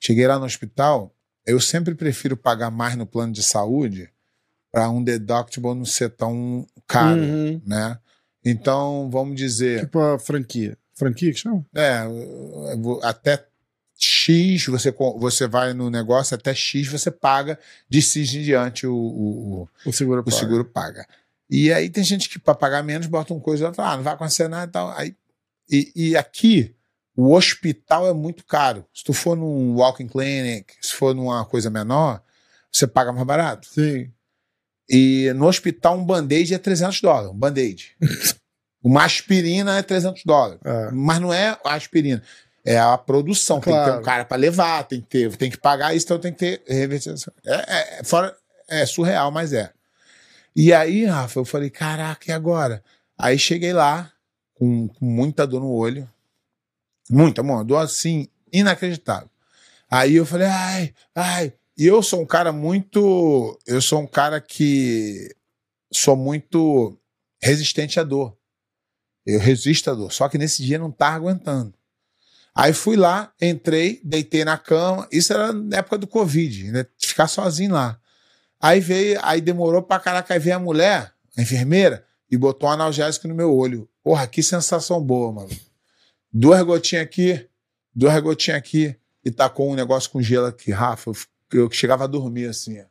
Cheguei lá no hospital. Eu sempre prefiro pagar mais no plano de saúde para um deductible não ser tão caro, Uhum. né? Então, vamos dizer. Tipo a franquia. Franquia que chama? É, até X você, você vai no negócio, até X você paga, de X em diante o, o, o- seguro o paga. seguro paga. E aí tem gente que para pagar menos bota uma coisa e outra, ah, não vai acontecer nada e tal. Aí, e, e aqui o hospital é muito caro. Se tu for num walking clinic, se for numa coisa menor, você paga mais barato. Sim. E no hospital um band-aid é 300 dólares, um band-aid. (laughs) Uma aspirina é 300 dólares. É. Mas não é a aspirina. É a produção. Tem que ter Claro. um cara para levar, tem que ter, tem que pagar isso, então tem que ter revertição. É, é, é fora, é surreal, mas é. E aí, Rafa, eu falei, caraca, e agora? Aí cheguei lá, com, com muita dor no olho. Muita, uma dor assim, inacreditável. Aí eu falei, ai, ai. E eu sou um cara muito. Eu sou um cara que sou muito resistente à dor. Eu resisto à dor. Só que nesse dia não tava aguentando. Aí fui lá, entrei, deitei na cama. Isso era na época do Covid, né? Ficar sozinho lá. Aí veio, aí demorou pra caraca. Aí veio a mulher, a enfermeira, e botou um analgésico no meu olho. Porra, que sensação boa, mano. Duas gotinhas aqui, duas gotinhas aqui, e tacou um negócio com gelo aqui. Rafa, eu, chegava a dormir assim, ó.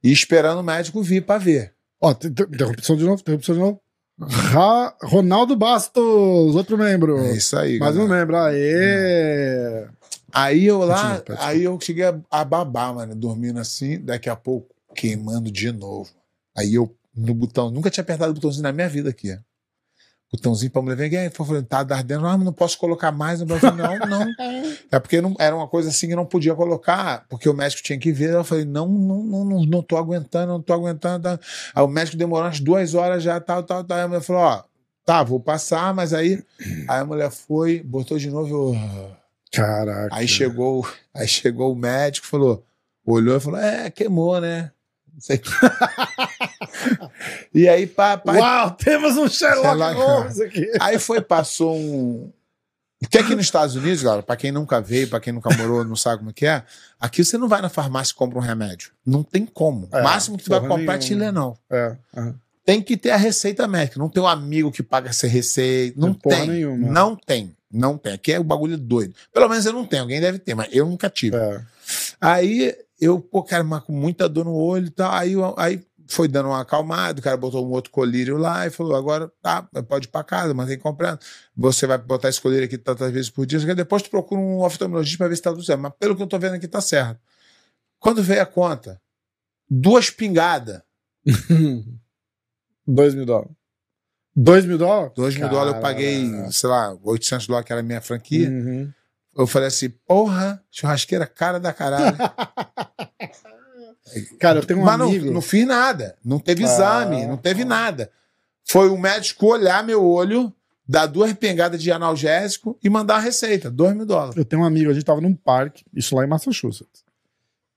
E esperando o médico vir pra ver. Ó, interrupção de novo, interrupção de novo. Ra- Ronaldo Bastos, outro membro. É isso aí, Mais um galera. membro. Aê! Aí eu lá, Continua, aí eu cheguei a, a babar, mano, dormindo assim, daqui a pouco queimando de novo. Aí eu, no botão, nunca tinha apertado o botãozinho na minha vida aqui. Botãozinho pra mulher ver, falei, tá ardendo, ah, mas não posso colocar mais. Eu falei, não, não. (laughs) É porque não, era uma coisa assim que não podia colocar, porque o médico tinha que ver. Eu falei, não, não, não, não, não tô aguentando, não tô aguentando. Tá. Aí o médico demorou umas duas horas já, tal, tal, tal. Aí a mulher falou, ó, tá, vou passar, mas aí. Aí a mulher foi, botou de novo, eu. Caraca. Aí chegou, aí chegou o médico, falou, olhou e falou: É, queimou, né? (laughs) E aí, pá, pá, Uau, temos um Sherlock Sherlock Holmes aqui. aí foi, passou um, Porque aqui nos Estados Unidos, galera, pra quem nunca veio, pra quem nunca morou, não sabe como é que é, aqui você não vai na farmácia e compra um remédio. Não tem como. É, o máximo que tu vai comprar é. Tilenol. É. aham. Tem que ter a receita médica. Não tem um amigo que paga essa receita. Não Tem porra tem. nenhuma. Não tem. Não tem. Aqui é o bagulho doido. Pelo menos eu não tenho. Alguém deve ter, mas eu nunca tive. É. Aí eu, pô, cara, mas com muita dor no olho e tal. Aí, aí foi dando uma acalmada, o cara botou um outro colírio lá e falou: agora tá, pode ir pra casa, mantém comprando. Você vai botar esse colírio aqui tantas vezes por dia, depois tu procura um oftalmologista pra ver se tá tudo certo. Mas pelo que eu tô vendo aqui, tá certo. Quando veio a conta, duas pingadas. (laughs) Dois mil dólares. Dois mil dólares? Dois mil dólares eu paguei, sei lá, 800 dólares, que era a minha franquia. Uhum. Eu falei assim, porra, churrasqueira cara da caralho. (laughs) Cara, eu tenho um Mas não, amigo. não fiz nada. Não teve Ah. exame, não teve nada. Foi o médico olhar meu olho, dar duas pingadas de analgésico e mandar a receita, dois mil dólares. Eu tenho um amigo, a gente tava num parque, isso lá em Massachusetts.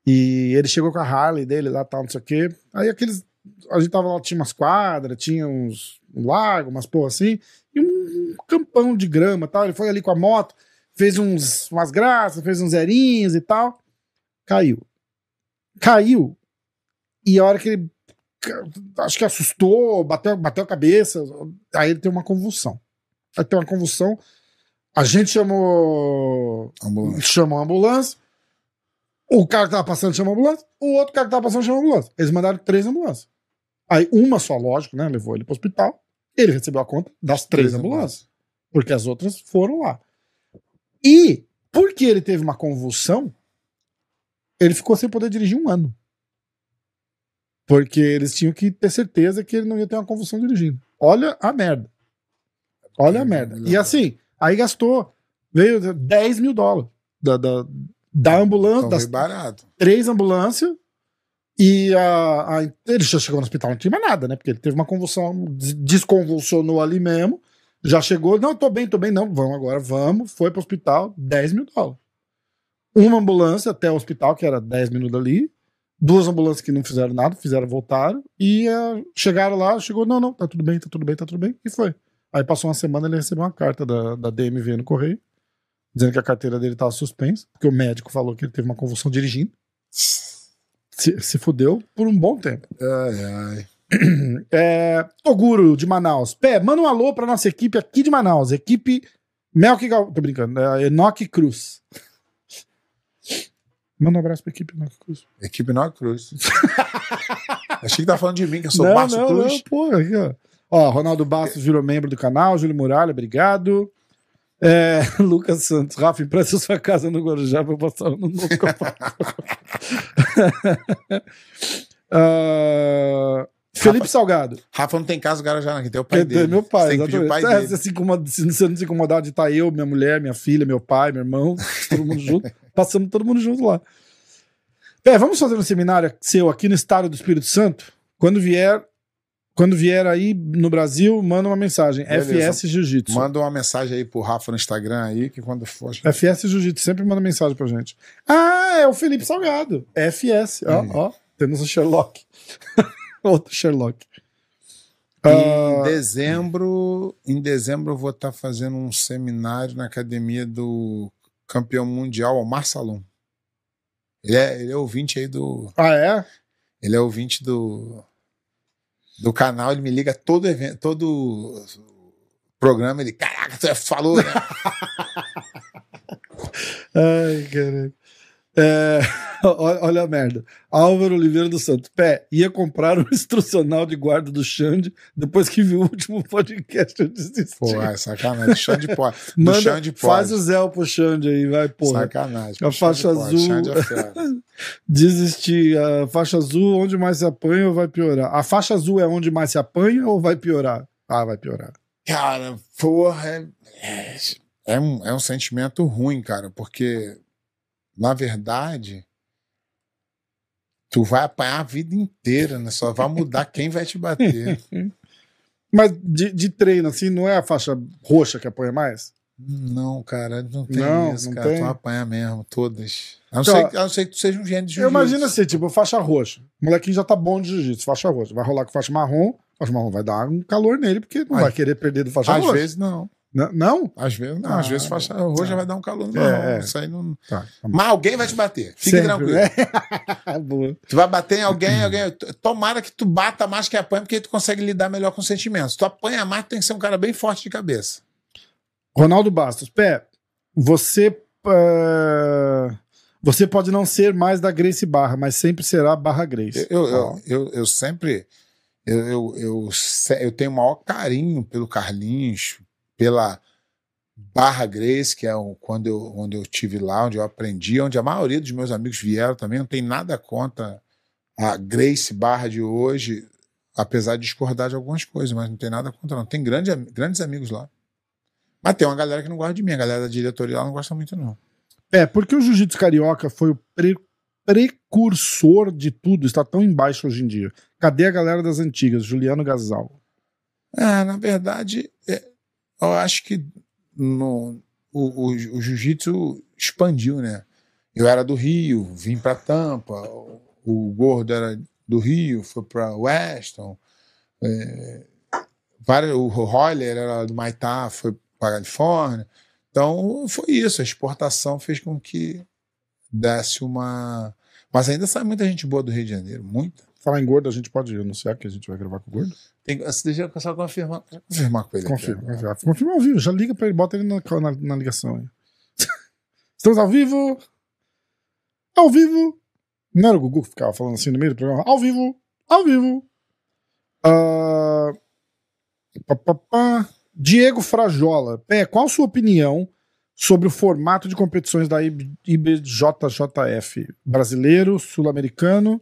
E ele chegou com a Harley dele lá, tal, não sei o quê. Aí aqueles. A gente tava lá, tinha umas quadras, tinha uns um lago, umas porra assim, e um campão de grama tal. Ele foi ali com a moto, fez uns, umas graças, fez uns zerinhos e tal. Caiu. Caiu. E a hora que ele. Acho que assustou, bateu, bateu a cabeça. Aí ele tem uma convulsão. Aí tem uma convulsão. A gente chamou Ambulância. chamou a ambulância. O cara que tava passando chamou a ambulância. O outro cara que tava passando chamou a ambulância. Eles mandaram três ambulâncias. Aí uma só, lógico, né? Levou ele pro hospital. Ele recebeu a conta das três, Três ambulâncias. Porque as outras foram lá. E, porque ele teve uma convulsão, ele ficou sem poder dirigir um ano. Porque eles tinham que ter certeza que ele não ia ter uma convulsão dirigindo. Olha a merda. Olha a merda. E assim, aí gastou, veio 10 mil dólares da, da, da ambulância, Então das foi barato. três ambulâncias. E a, a- ele já chegou no hospital, não tinha mais nada, né? Porque ele teve uma convulsão, des- desconvulsionou ali mesmo. Já chegou, não, tô bem, tô bem, não, vamos agora, vamos. Foi pro hospital, 10 mil dólares. Uma ambulância até o hospital, que era 10 minutos ali. Duas ambulâncias que não fizeram nada, fizeram, voltaram. E eh, chegaram lá, chegou, não, não, tá tudo bem, tá tudo bem, tá tudo bem. E foi. Aí passou uma semana, ele recebeu uma carta da, da DMV no correio, dizendo que a carteira dele tava suspensa, porque o médico falou que ele teve uma convulsão dirigindo. Se, se fudeu por um bom tempo. Ai, ai. (clears throat) É, Toguro, de Manaus. Pé, manda um alô pra nossa equipe aqui de Manaus. Equipe Melk Gal... Tô brincando. É, Enoque Cruz. (sniffs) Manda um abraço pra equipe Enoque Cruz. Equipe Nova Cruz. (laughs) Achei que tá falando de mim, que eu sou Márcio Cruz. não, pô, aqui, ó. Ó, Ronaldo Bastos virou membro do canal, Júlio Muralha, obrigado. É, (laughs) Lucas Santos, Rafa, empresta sua casa no Guarujá pra eu passar no novo (laughs) Ah, Felipe Salgado. Rafa não tem casa, o cara já não tem o pai É, dele. meu pai, Você tem que pedir o exatamente. pai É, dele. se, se incomoda- se você não se incomodar de estar eu, minha mulher, minha filha, meu pai, meu irmão, (laughs) todo mundo junto, passamos todo mundo junto lá. É, vamos fazer um seminário seu aqui no estado do Espírito Santo? Quando vier, quando vier aí no Brasil, manda uma mensagem. Beleza. FS Jiu-Jitsu. Manda uma mensagem aí pro Rafa no Instagram aí, que quando for. FS Jiu-Jitsu, sempre manda mensagem pra gente. Ah, é o Felipe Salgado. FS. Ó, Aí. ó, temos o Sherlock. (laughs) Outro Sherlock. Em Ah, dezembro, em dezembro eu vou estar fazendo um seminário na academia do campeão mundial, Omar Salom. Ele é, ele é ouvinte aí do. ah, é? Ele é ouvinte do, do canal, ele me liga todo evento, todo programa, ele, caraca, tu falou, né? (laughs) Ai, caralho. É, (laughs) olha, a merda. Álvaro Oliveira dos Santos. Pé, ia comprar um (laughs) instrucional de guarda do Xande depois que viu o último podcast. Eu desisti. Pô, é sacanagem. Chão de pó. Do (laughs) Manda, chão de pó. faz o Zé pro Xande aí, vai, porra. Sacanagem. A faixa azul. Desistir. A faixa azul, onde mais se apanha ou vai piorar? A faixa azul é onde mais se apanha ou vai piorar? Ah, vai piorar. Cara, porra, é, é, é um, é um sentimento ruim, cara, porque, na verdade, tu vai apanhar a vida inteira, né? Só vai mudar quem vai te bater. (laughs) Mas de, de treino, assim, não é a faixa roxa que apanha mais? Não, cara, não tem Não, isso, não cara. tem? Tu vai apanhar mesmo, todas. A não, Então, ser, que- a não ser que tu seja um gênio de Eu jiu-jitsu. imagino assim, tipo, faixa roxa. O molequinho já tá bom de jiu-jitsu, faixa roxa. Vai rolar com faixa marrom, faixa marrom vai dar um calor nele, porque não Ai. vai querer perder do faixa Às roxa. vezes não. N- não? Às vezes, não, Ah, às vezes faixa roxa tá. vai dar um calor no É, marrom. é. Isso aí não... Tá. tá. Mas alguém vai te bater. Fique Sempre, tranquilo. né? (laughs) Tu vai bater em alguém, alguém. Tomara que tu bata mais que apanha, porque tu consegue lidar melhor com sentimentos. Tu apanha mais, tu tem que ser um cara bem forte de cabeça. Ronaldo Bastos, Pé, você. ah, você pode não ser mais da Grace Barra, mas sempre será Barra Grace. Eu, eu, eu, eu sempre. Eu, eu, eu, eu tenho o maior carinho pelo Carlinhos, pela Barra Grace, que é o, quando eu, onde eu tive lá, onde eu aprendi, onde a maioria dos meus amigos vieram também. Não tem nada contra a Grace Barra de hoje, apesar de discordar de algumas coisas, mas não tem nada contra, não. Tem grande, grandes amigos lá. Mas tem uma galera que não gosta de mim, a galera da diretoria lá não gosta muito, não. É, porque o Jiu-Jitsu Carioca foi o pre- precursor de tudo, está tão embaixo hoje em dia. Cadê a galera das antigas? Juliano Gasal. É, na verdade, é, eu acho que no, o, o, o jiu-jitsu expandiu, né? Eu era do Rio, vim para Tampa, o, o Gordo era do Rio, foi para Weston, é, vários- o Roller era do Maitá, foi para Califórnia. Então, foi isso, a exportação fez com que desse uma... Mas ainda sai muita gente boa do Rio de Janeiro, muita. Falar em gordo, a gente pode anunciar que a gente vai gravar com o gordo? Tem, deixa eu só confirmar, confirmar com ele. aqui Confirma, agora. confirma. Confirma ao vivo, já liga pra ele, bota ele na, na, na ligação aí. (laughs) Estamos ao vivo. Ao vivo. Não era o Gugu que ficava falando assim no meio do programa? Ao vivo. Ao vivo. Ah, pá, pá, pá. Diego Frajola. Pé, qual a sua opinião sobre o formato de competições da IB- IBJJF? Brasileiro, sul-americano,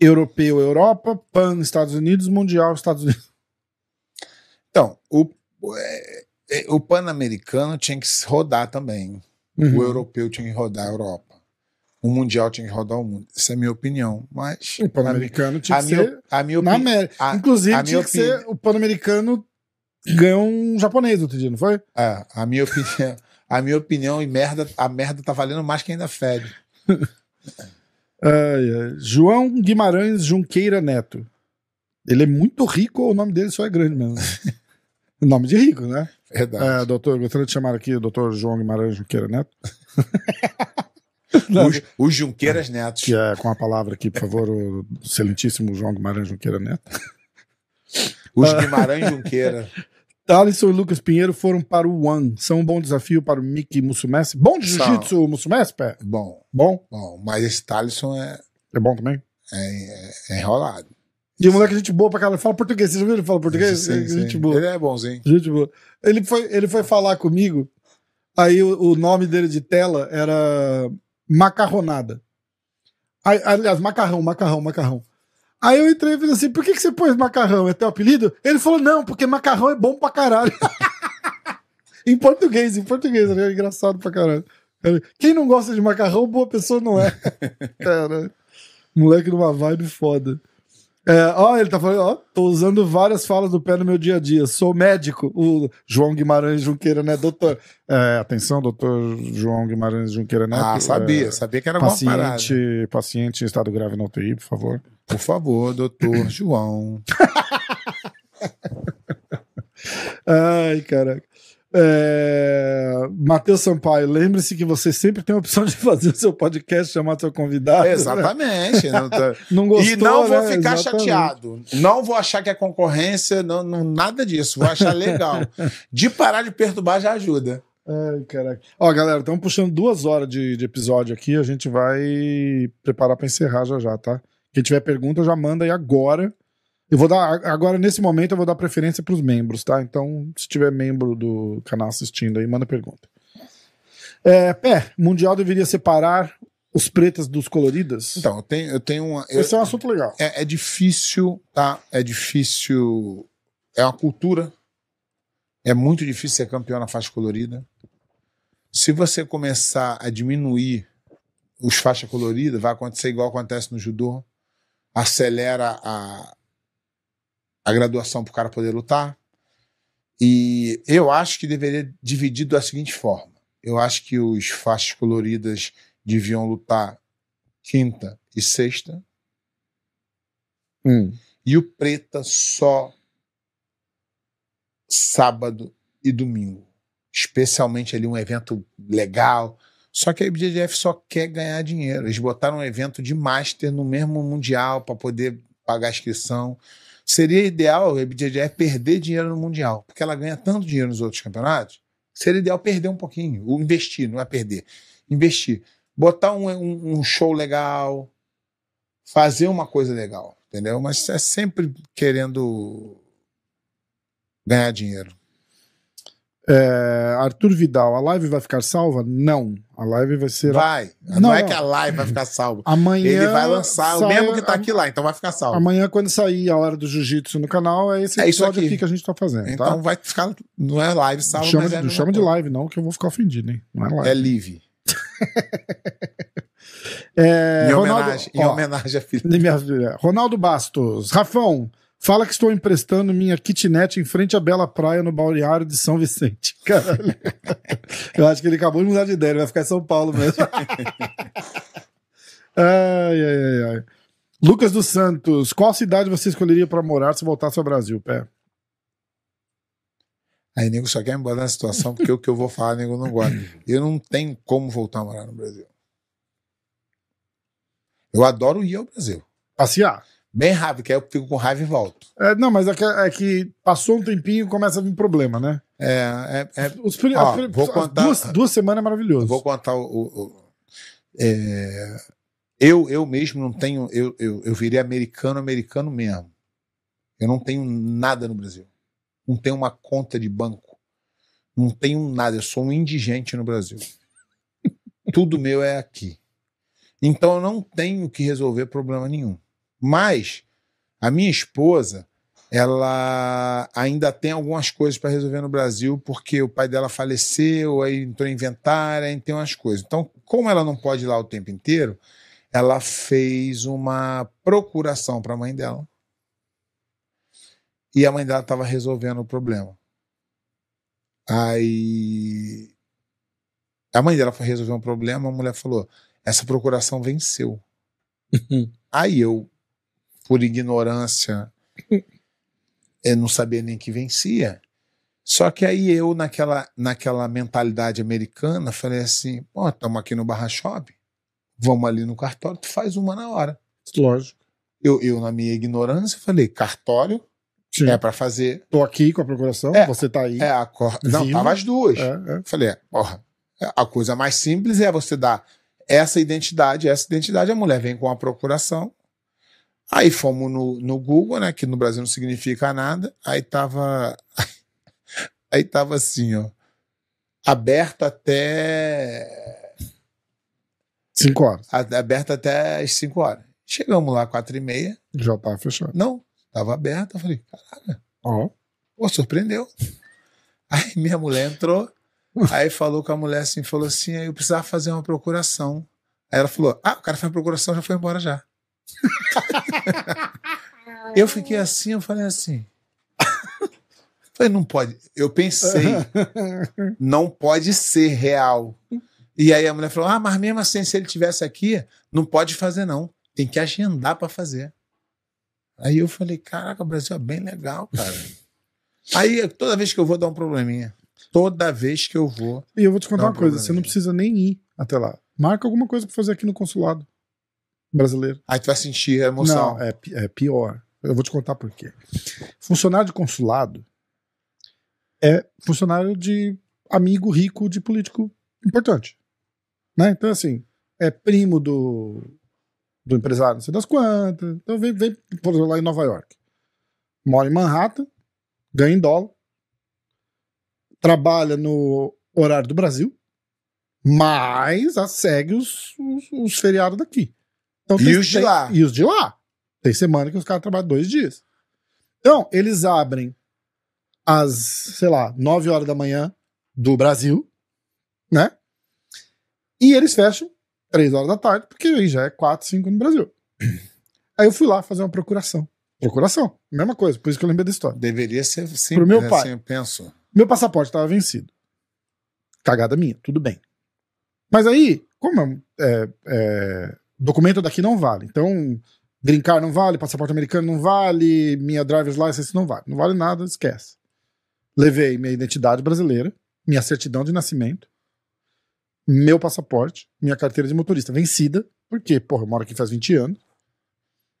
europeu, Europa, PAN, Estados Unidos, Mundial, Estados Unidos. Então, o, o- é- é- o Pan-Americano tinha que se rodar também. Uhum. O europeu tinha que rodar a Europa. O Mundial tinha que rodar o mundo. Essa é a minha opinião. Mas. O Pan-Americano tinha a que minha, ser a minha na opinião. América. a- Inclusive, a tinha que ser o Pan-Americano ganhou um japonês outro dia, não foi? É, a minha opinião. A minha opinião e merda, a merda tá valendo mais que ainda fede. (laughs) João Guimarães Junqueira Neto. Ele é muito rico ou o nome dele só é grande mesmo? (laughs) nome de rico, né? Verdade. É, doutor, gostaria de chamar aqui o doutor João Guimarães Junqueira Neto, (laughs) os, os Junqueiras Netos. que é com a palavra aqui, por favor, o excelentíssimo João Guimarães Junqueira Neto. Os Guimarães Junqueira. (laughs) Alisson e Lucas Pinheiro foram para o One. São um bom desafio para o Mickey Musumessi. Bom de jiu-jitsu, Musumessi, pé? Bom, Bom? bom. Mas esse Talisson é, É bom também? é, é enrolado. E o moleque é gente boa pra caralho. Fala português. Você já viu ele falar português? Sim, É sim. gente boa. Ele é bonzinho. Gente boa. Ele foi, ele foi falar comigo, aí o, o nome dele de tela era Macarronada. Aliás, macarrão, macarrão, macarrão. Aí eu entrei e falei assim: por que, que você pôs macarrão? É teu apelido? Ele falou: não, porque macarrão é bom pra caralho. (laughs) em português, em português, é engraçado pra caralho. Quem não gosta de macarrão, boa pessoa não é. (laughs) Cara, moleque numa vibe foda. É, ó, ele tá falando, ó, tô usando várias falas do pé no meu dia a dia. Sou médico, o João Guimarães Junqueira, né, doutor? É, atenção, doutor João Guimarães Junqueira Neto. Ah, sabia. é, Sabia que era alguma parada. paciente, paciente em estado grave na UTI, por favor. Por favor, doutor (laughs) João. Ai, caraca. É... Matheus Sampaio, lembre-se que você sempre tem a opção de fazer o seu podcast, chamar seu convidado. né? Exatamente. Não tá- (laughs) Não gostou, e não vou né? ficar Exatamente. chateado. Não vou achar que é concorrência, não, não, nada disso. Vou achar legal. (laughs) De parar de perturbar já ajuda. Ai, caraca. Ó, galera, estamos puxando duas horas de, de episódio aqui. A gente vai preparar para encerrar já já, tá? Quem tiver pergunta, já manda aí agora. Eu vou dar, agora nesse momento, eu vou dar preferência para os membros, tá? Então, se tiver membro do canal assistindo aí, manda pergunta. É, Pé, Mundial deveria separar os pretas dos coloridas? Então, eu tenho, eu tenho uma. eu- Esse é um assunto legal. é, é difícil, tá? É difícil. É uma cultura. É muito difícil ser campeão na faixa colorida. Se você começar a diminuir os faixas coloridas, vai acontecer igual acontece no judô. Acelera a, a graduação para o cara poder lutar. E eu acho que deveria dividir da seguinte forma. Eu acho que os faixas coloridas deviam lutar quinta e sexta Hum. e o preta só sábado e domingo. Especialmente ali um evento legal. Só que a IBJJF só quer ganhar dinheiro. Eles botaram um evento de Master no mesmo Mundial para poder pagar a inscrição. Seria ideal a IBJJF perder dinheiro no Mundial, porque ela ganha tanto dinheiro nos outros campeonatos. Seria ideal perder um pouquinho, ou investir, não é perder. Investir. Botar um, um, um show legal, fazer uma coisa legal, entendeu? Mas é sempre querendo ganhar dinheiro. É, Arthur Vidal, a live vai ficar salva? Não. A live vai ser. Vai. Não, Não, é que a live vai ficar salva. Amanhã. Ele vai lançar o sai- mesmo que tá aqui lá, então vai ficar salvo. Amanhã, quando sair a hora do jiu-jitsu no canal, é esse É isso episódio aqui. aqui. que a gente tá fazendo. Então tá? vai ficar. Não é live salvo, chama mas de, é chama de live, não, que eu vou ficar ofendido, hein? Não é live. É live. (laughs) É, Em Ronaldo- homenagem, em ó, homenagem à filha. minha filha. Ronaldo Bastos. Rafão, fala que estou emprestando minha kitnet em frente à Bela Praia, no balneário de São Vicente. Caralho. Eu acho que ele acabou de mudar de ideia, ele vai ficar em São Paulo mesmo. (laughs) ai, ai, ai, ai. Lucas dos Santos, qual cidade você escolheria para morar se voltasse ao Brasil, pé? Aí, nego só quer me botar na situação, porque o que eu vou falar, nego não gosta. Eu não tenho como voltar a morar no Brasil. Eu adoro ir ao Brasil. Passear. Bem rápido, que aí eu fico com raiva e volto. É, não, mas é que, é que passou um tempinho e começa a vir problema, né? É, é, é, Os Ó, as vou as contar- duas, duas semanas é maravilhoso. Vou contar o. o- o- é, eu, eu mesmo não tenho. Eu, eu, eu virei americano, americano mesmo. Eu não tenho nada no Brasil. Não tenho uma conta de banco. Não tenho nada. Eu sou um indigente no Brasil. (laughs) Tudo meu é aqui. Então eu não tenho que resolver problema nenhum. Mas a minha esposa, ela ainda tem algumas coisas para resolver no Brasil, porque o pai dela faleceu, aí entrou em inventário, aí tem umas coisas. Então, como ela não pode ir lá o tempo inteiro, ela fez uma procuração para a mãe dela. E a mãe dela estava resolvendo o problema. Aí a mãe dela foi resolver um problema, a mulher falou: essa procuração venceu. (laughs) Aí eu, por ignorância, eu não sabia nem que vencia. Só que aí eu, naquela, naquela mentalidade americana, falei assim: pô, estamos aqui no Barra Shop, vamos ali no cartório, tu faz uma na hora. Lógico. Eu, eu na minha ignorância, falei: cartório Sim. é para fazer. Tô aqui com a procuração, É. você tá aí. É a cor... Não, tava as duas. É, é. Falei, é, porra, a coisa mais simples é você dar essa identidade, essa identidade, a mulher vem com a procuração. Aí fomos no, no Google, né? Que no Brasil não significa nada. Aí tava. (laughs) Aí tava assim, ó. Aberto até. Cinco horas. a- Aberto até as 5 horas. Chegamos lá, quatro e meia. Já tá fechado. Não, tava aberto. Eu falei, caraca, Ó. Pô, surpreendeu. (laughs) Aí minha mulher entrou, aí falou com a mulher assim, falou assim, aí eu precisava fazer uma procuração. Aí ela falou, ah, o cara fez a procuração, já foi embora já. (laughs) eu fiquei assim, eu falei assim. (laughs) falei, não pode. Eu pensei, (laughs) não pode ser real. E aí a mulher falou, ah, mas mesmo assim, se ele tivesse aqui, não pode fazer não. Tem que agendar para fazer. Aí eu falei, caraca, o Brasil é bem legal, cara. Aí, toda vez que eu vou dar um probleminha. Toda vez que eu vou. E eu vou te contar uma coisa: problema você não precisa nem ir até lá. Marca alguma coisa pra fazer aqui no consulado brasileiro. Aí tu vai sentir a emoção. Não, é, é pior. Eu vou te contar por quê. Funcionário de consulado é funcionário de amigo rico de político importante. Né? Então, assim, é primo do, do empresário, não sei das quantas. Então, vem, vem por exemplo, lá em Nova York. Mora em Manhattan, ganha em dólar, trabalha no horário do Brasil, mas segue os, os, os feriados daqui. Então, E os de lá? E os de lá. Tem semana que os caras trabalham dois dias. Então, eles abrem às, sei lá, 9 horas da manhã do Brasil, né? E eles fecham 3 horas da tarde, porque aí já é 4, 5 no Brasil. (clears throat) Aí eu fui lá fazer uma procuração. Procuração, mesma coisa, por isso que eu lembrei da história. Deveria ser simples, Pro meu pai. assim, eu penso. Meu passaporte estava vencido. Cagada minha, tudo bem. Mas aí, como é, é, documento daqui não vale, então green card não vale, passaporte americano não vale, minha driver's license não vale, não vale nada, esquece. Levei minha identidade brasileira, minha certidão de nascimento, meu passaporte, minha carteira de motorista vencida, porque, porra, eu moro aqui faz 20 anos.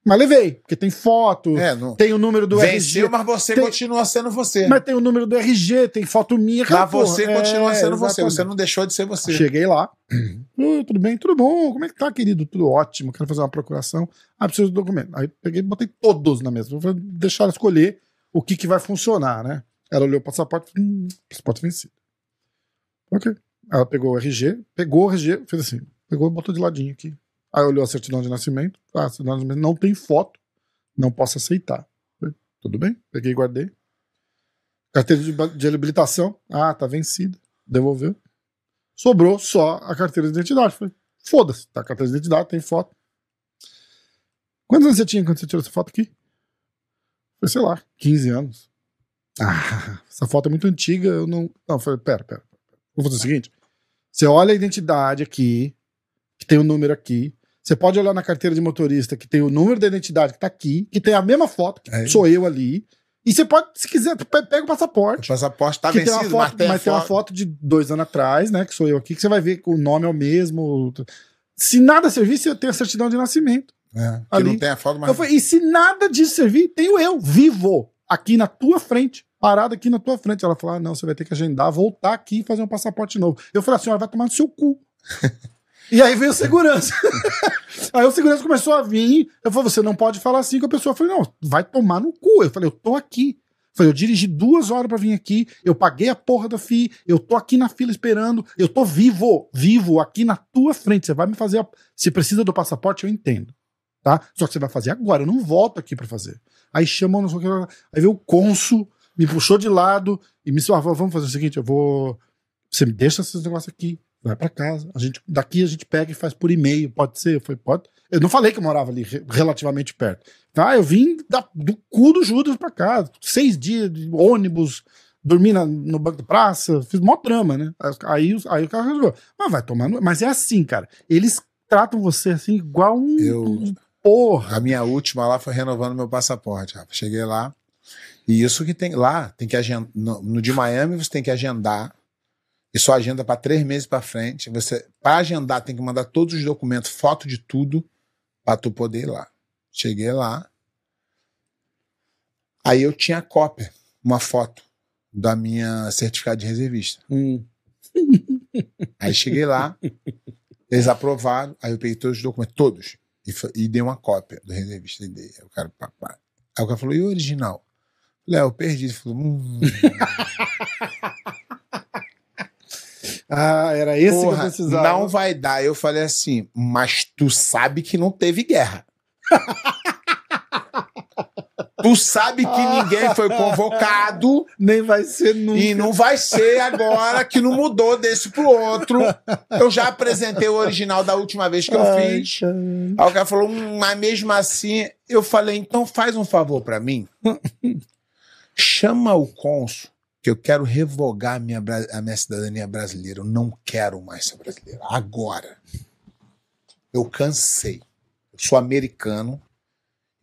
Mas levei, porque tem foto, É, não... tem o número do Venceu, RG. mas você Tem- continua sendo você. Mas tem o número do RG, tem foto minha. Mas aquela porra. você É, continua sendo você. exatamente. Você não deixou de ser você. Cheguei lá. (clears throat) Oi, tudo bem? Tudo bom? Como é que tá, querido? Tudo ótimo. Quero fazer uma procuração. Ah, preciso do documento. Aí peguei e botei todos na mesa. Vou deixar escolher o que, que vai funcionar, né? Ela olhou o passaporte. Hum, passaporte vencido. Ok. Ela pegou o RG, pegou o RG, fez assim. Pegou e botou de ladinho aqui. Aí olhou a certidão de nascimento. Ah, certidão de nascimento não tem foto. Não posso aceitar. Falei, Tudo bem. Peguei e guardei. Carteira de, de habilitação. Ah, tá vencida. Devolveu. Sobrou só a carteira de identidade. Falei, foda-se, tá a carteira de identidade, tem foto. Quantos anos você tinha quando você tirou essa foto aqui? Foi, sei lá, 15 anos. Ah, essa foto é muito antiga, eu não. Não, falei, pera, pera. Vou fazer o seguinte: você olha a identidade aqui, que tem o número aqui. Você pode olhar na carteira de motorista, que tem o número da identidade que tá aqui, que tem a mesma foto, que É. sou eu ali. E você pode, se quiser, pe- pega o passaporte O passaporte tá que tem vencido, uma mas foto, tem mas tem uma foto. foto de dois anos atrás, né? Que sou eu aqui, que você vai ver que o nome é o mesmo. Se nada servir, você tem a certidão de nascimento. É, que ali. não tem a foto, mas falei, e se nada disso servir, tenho eu, vivo, aqui na tua frente, parado aqui na tua frente. Ela falou: ah, não, você vai ter que agendar, voltar aqui e fazer um passaporte novo. Eu falei, a senhora vai tomar no seu cu. (laughs) e aí veio o segurança. (laughs) aí o segurança começou a vir. Eu falei, você não pode falar assim com a pessoa. Eu falei, não, vai tomar no cu. Eu falei, eu tô aqui. Eu falei, eu dirigi duas horas pra vir aqui, eu paguei a porra da FI, eu tô aqui na fila esperando, eu tô vivo, vivo, aqui na tua frente. Você vai me fazer. A... Se precisa do passaporte, eu entendo tá? Só que você vai fazer agora, eu não volto aqui pra fazer. Aí chamou, não sei o que, aí veio o cônsul, me puxou de lado e me disse, "Ah, vamos fazer o seguinte, eu vou, você me deixa esses negócios aqui, vai pra casa, a gente, daqui a gente pega e faz por e-mail, pode ser? Eu falei, pode. Eu não falei que eu morava ali re- relativamente perto. Tá, eu vim da- do cu do Judas pra casa, seis dias de ônibus, dormi na- no banco da praça, fiz mó drama, né? Aí, aí o cara resolveu, mas vai tomar, no... mas é assim, cara, eles tratam você assim igual um Eu- porra. A minha última lá foi renovando meu passaporte, Rafa. Cheguei lá. E isso que tem lá, tem que agendar. No, no de Miami você tem que agendar. E só agenda para três meses para frente. Você, para agendar, tem que mandar todos os documentos, foto de tudo, para tu poder ir lá. Cheguei lá. Aí eu tinha cópia, uma foto da minha certificado de reservista. Hum. (laughs) Aí cheguei lá, eles aprovaram, aí eu peguei todos os documentos, todos, e, e dei uma cópia do reservista. E dei. Aí o cara, pá, pá. Aí o cara falou, e o original? Eu perdi. Ele falou, hum, (laughs) Ah, era esse que eu porra, precisava. não vai dar. Eu falei assim, mas tu sabe que não teve guerra. (laughs) tu sabe que ninguém foi convocado Nem vai ser nunca. e não vai ser agora que não mudou desse pro outro. Eu já apresentei o original da última vez que eu Ai, fiz. cara. Aí o cara falou, hum, mas mesmo assim, eu falei, então faz um favor pra mim. (laughs) Chama o cônsul, que eu quero revogar a minha, a minha cidadania brasileira. Eu não quero mais ser brasileiro. Agora. Eu cansei. Eu sou americano.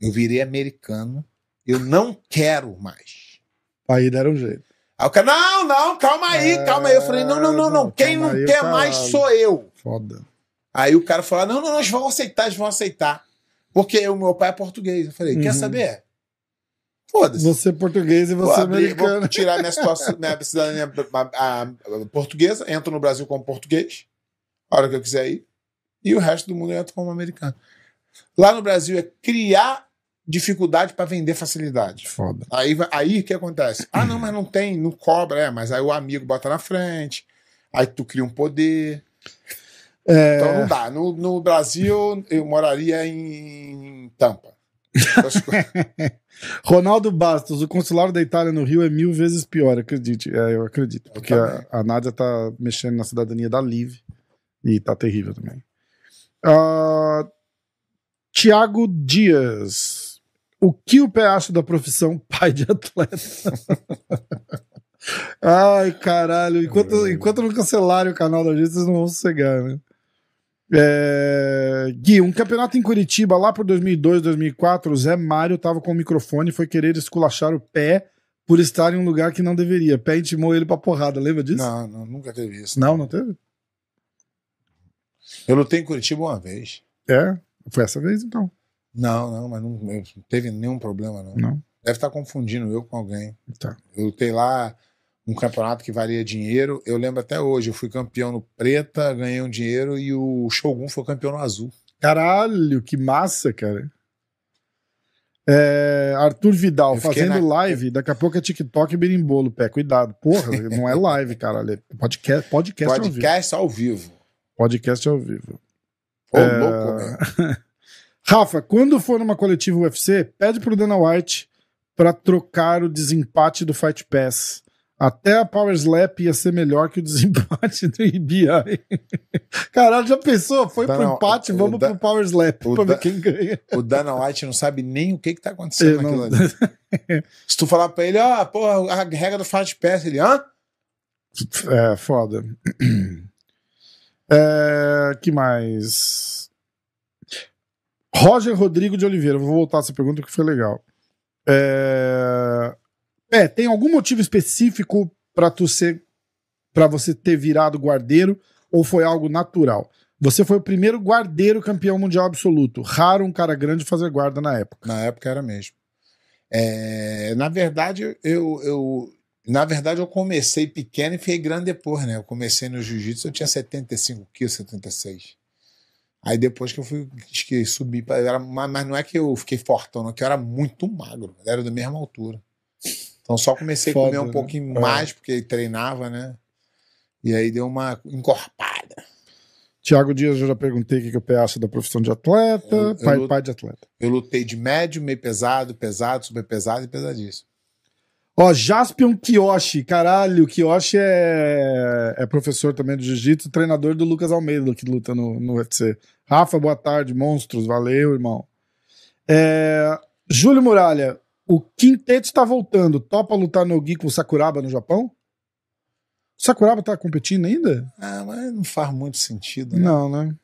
Eu virei americano. Eu não quero mais. Aí deram um jeito. Aí o cara, não, não, calma aí, É, calma aí. Eu falei, não, não, não, não. Quem não aí, quer caralho. mais sou eu. Foda. Aí o cara falou: não, não, eles vão aceitar, eles vão aceitar. Porque o meu pai é português. Eu falei, quer Uhum. saber? Foda-se. Você é português e Vou, você é abrir, americano. vou tirar minha, situação, (laughs) minha cidadania a- a- portuguesa, entro no Brasil como português, a hora que eu quiser ir, e o resto do mundo eu entro como americano. Lá no Brasil é criar dificuldade para vender facilidade. Foda. Aí, aí o que acontece? Ah, não, mas não tem, não cobra, é, mas aí o amigo bota na frente, aí tu cria um poder. É, Então não dá. No, no Brasil, eu moraria em Tampa. (laughs) Ronaldo Bastos, o consulado da Itália no Rio é mil vezes pior, acredite. É, eu acredito. Porque também. a, a Nádia tá mexendo na cidadania da Live e tá terrível também. Ah, Tiago Dias. O que o pé acha da profissão pai de atleta? (laughs) Ai, caralho. Enquanto, enquanto não cancelarem o canal da gente, vocês não vão sossegar, né? É... Gui, um campeonato em Curitiba lá por 2002, 2004, o Zé Mário tava com o microfone e foi querer esculachar o pé por estar em um lugar que não deveria. Pé intimou ele pra porrada, lembra disso? Não, não, nunca teve isso. Não, não teve? Eu lutei em Curitiba uma vez. É, foi essa vez então. Não, não, mas não, não teve nenhum problema, não. Não. Deve estar confundindo eu com alguém. Tá. Eu lutei lá um campeonato que valia dinheiro. Eu lembro até hoje, eu fui campeão no preta, ganhei um dinheiro e o Shogun foi campeão no azul. Caralho, que massa, cara. É, Arthur Vidal fazendo na- live, daqui a pouco é TikTok e berimbolo, pé. Cuidado. Porra, (laughs) não é live, caralho. É podcast, podcast, ao vivo. Podcast ao vivo. Podcast ao vivo. Ô, É. louco, meu. (laughs) Rafa, quando for numa coletiva UFC, pede pro Dana White pra trocar o desempate do Fight Pass. Até a Power Slap ia ser melhor que o desempate (laughs) do IBI. Caralho, já pensou? Foi pro Dana- empate, o vamos Da- pro Power Slap o pra ver quem ganha. O Dana White não sabe nem o que, que tá acontecendo Eu naquilo não- (laughs) ali. Se tu falar pra ele, ó, porra, a regra do Fight Pass, ele, hã? É, foda. (clears throat) É, que mais? Roger Rodrigo de Oliveira. Vou voltar essa pergunta que foi legal. É, é, tem algum motivo específico pra tu ser para você ter virado guardeiro ou foi algo natural? Você foi o primeiro guardeiro campeão mundial absoluto. Raro um cara grande fazer guarda na época. Na época era mesmo. É, na verdade, eu, eu na verdade eu comecei pequeno e fiquei grande depois, né? Eu comecei no jiu-jitsu, eu tinha 75 quilos, 76. Aí depois que eu fui que subi, era, mas não é que eu fiquei fortão, não, que eu era muito magro, era da mesma altura. Então só comecei a comer um né? pouquinho É. mais, porque treinava, né? E aí deu uma encorpada. Tiago Dias, eu já perguntei o que que o Pé acha da profissão de atleta. Eu- eu pai, luto- pai de atleta. Eu lutei de médio, meio pesado, pesado, super pesado e pesadíssimo. Ó, Jaspion Kiyoshi, caralho, Kiyoshi é, é professor também de jiu-jitsu, treinador do Lucas Almeida, que luta no, no UFC. Rafa, boa tarde, monstros, valeu, irmão. É, Júlio Muralha, o quinteto está voltando, topa lutar no Gui com o Sakuraba no Japão? O Sakuraba tá competindo ainda? Ah, mas não faz muito sentido, né? Não, né?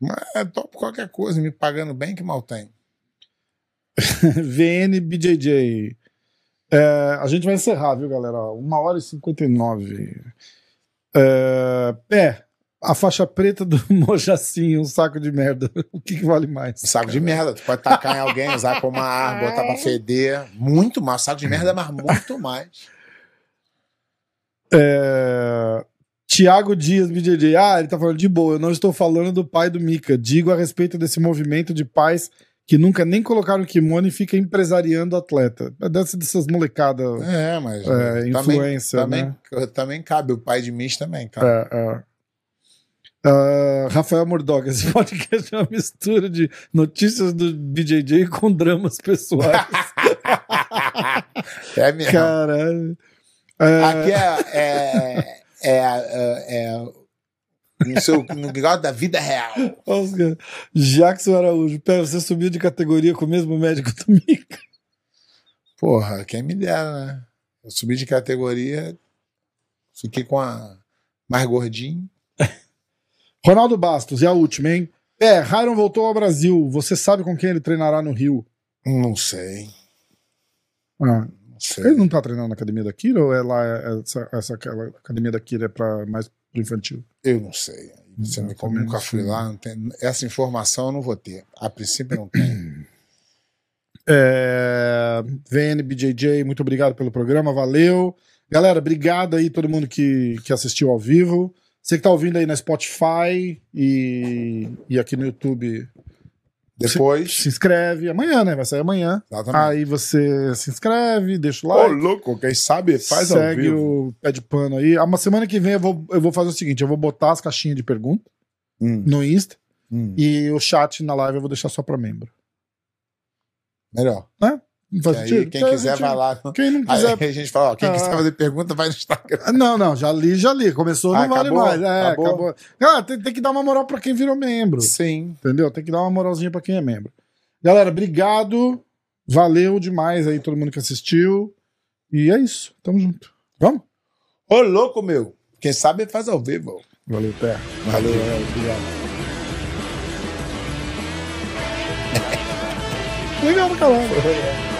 Mas é top qualquer coisa, me pagando bem que mal tem. (laughs) VN BJJ. É, a gente vai encerrar, viu, galera? Ó, Uma hora e 59. É, pé, a faixa preta do (laughs) Mojacinho, um saco de merda. (laughs) O que, que vale mais? Saco de merda, tu pode tacar em alguém, usar como arma, botar pra feder. Muito mais. Saco de merda, mas (laughs) muito mais. É, Tiago Dias, BJJ. Ah, ele tá falando de boa. Eu não estou falando do pai do Mika. Digo a respeito desse movimento de pais que nunca nem colocaram kimono e fica empresariando o atleta. É dessas, dessas molecadas. É, mas. É, também, influência, também, né? também cabe. O pai de Miss também cabe. É, é. Ah, Rafael Murdock, esse (laughs) podcast é uma mistura de notícias do BJJ com dramas pessoais. (laughs) É, mesmo. Caralho. É, Aqui é. É. É. é, é no, seu, no negócio da vida real. Oscar, Jackson Araújo, pera, você subiu de categoria com o mesmo médico do Mika. Porra, quem me dera, né? Eu subi de categoria, fiquei com a mais gordinho. Ronaldo Bastos, e a última, hein? É, Ryron voltou ao Brasil. Você sabe com quem ele treinará no Rio? Não sei. Ah, Não sei. ele não tá treinando na academia da Kira ou é lá, é- essa, essa aquela academia da Kira é pra, mais pro infantil? Eu não sei. Você como também nunca não fui lá, não tem- essa informação eu não vou ter. A princípio não tem. (clears throat) É, VNBJJ, muito obrigado pelo programa, valeu. Galera, obrigado aí todo mundo que, que assistiu ao vivo. Você que tá ouvindo aí na Spotify e, e aqui no YouTube, Depois, se inscreve. Amanhã, né? Vai sair amanhã. exatamente. Aí você se inscreve, deixa o Ô, like. louco, quem sabe faz segue vivo. o pé de pano aí. Uma semana que vem eu vou, eu vou fazer o seguinte: eu vou botar as caixinhas de pergunta Hum, no Insta hum. e o chat na live eu vou deixar só pra membro. Melhor. Não faz aí, sentido? quem Faz quiser sentido. vai lá. Quem não Aí quiser a gente fala, ó, quem Ah. quiser fazer pergunta vai no Instagram. Ah, Não, não, já li, já li. Começou, não Ah, vale acabou? mais. É, acabou. Acabou? Ah, tem, tem que dar uma moral pra quem virou membro. Sim. Entendeu? Tem que dar uma moralzinha pra quem é membro. Galera, obrigado. Valeu demais aí todo mundo que assistiu. E é isso. Tamo junto. Vamos? Ô, louco, meu. Quem sabe faz ao vivo. Valeu, Pé. Valeu. (laughs) é, obrigado. Legal pra caralho.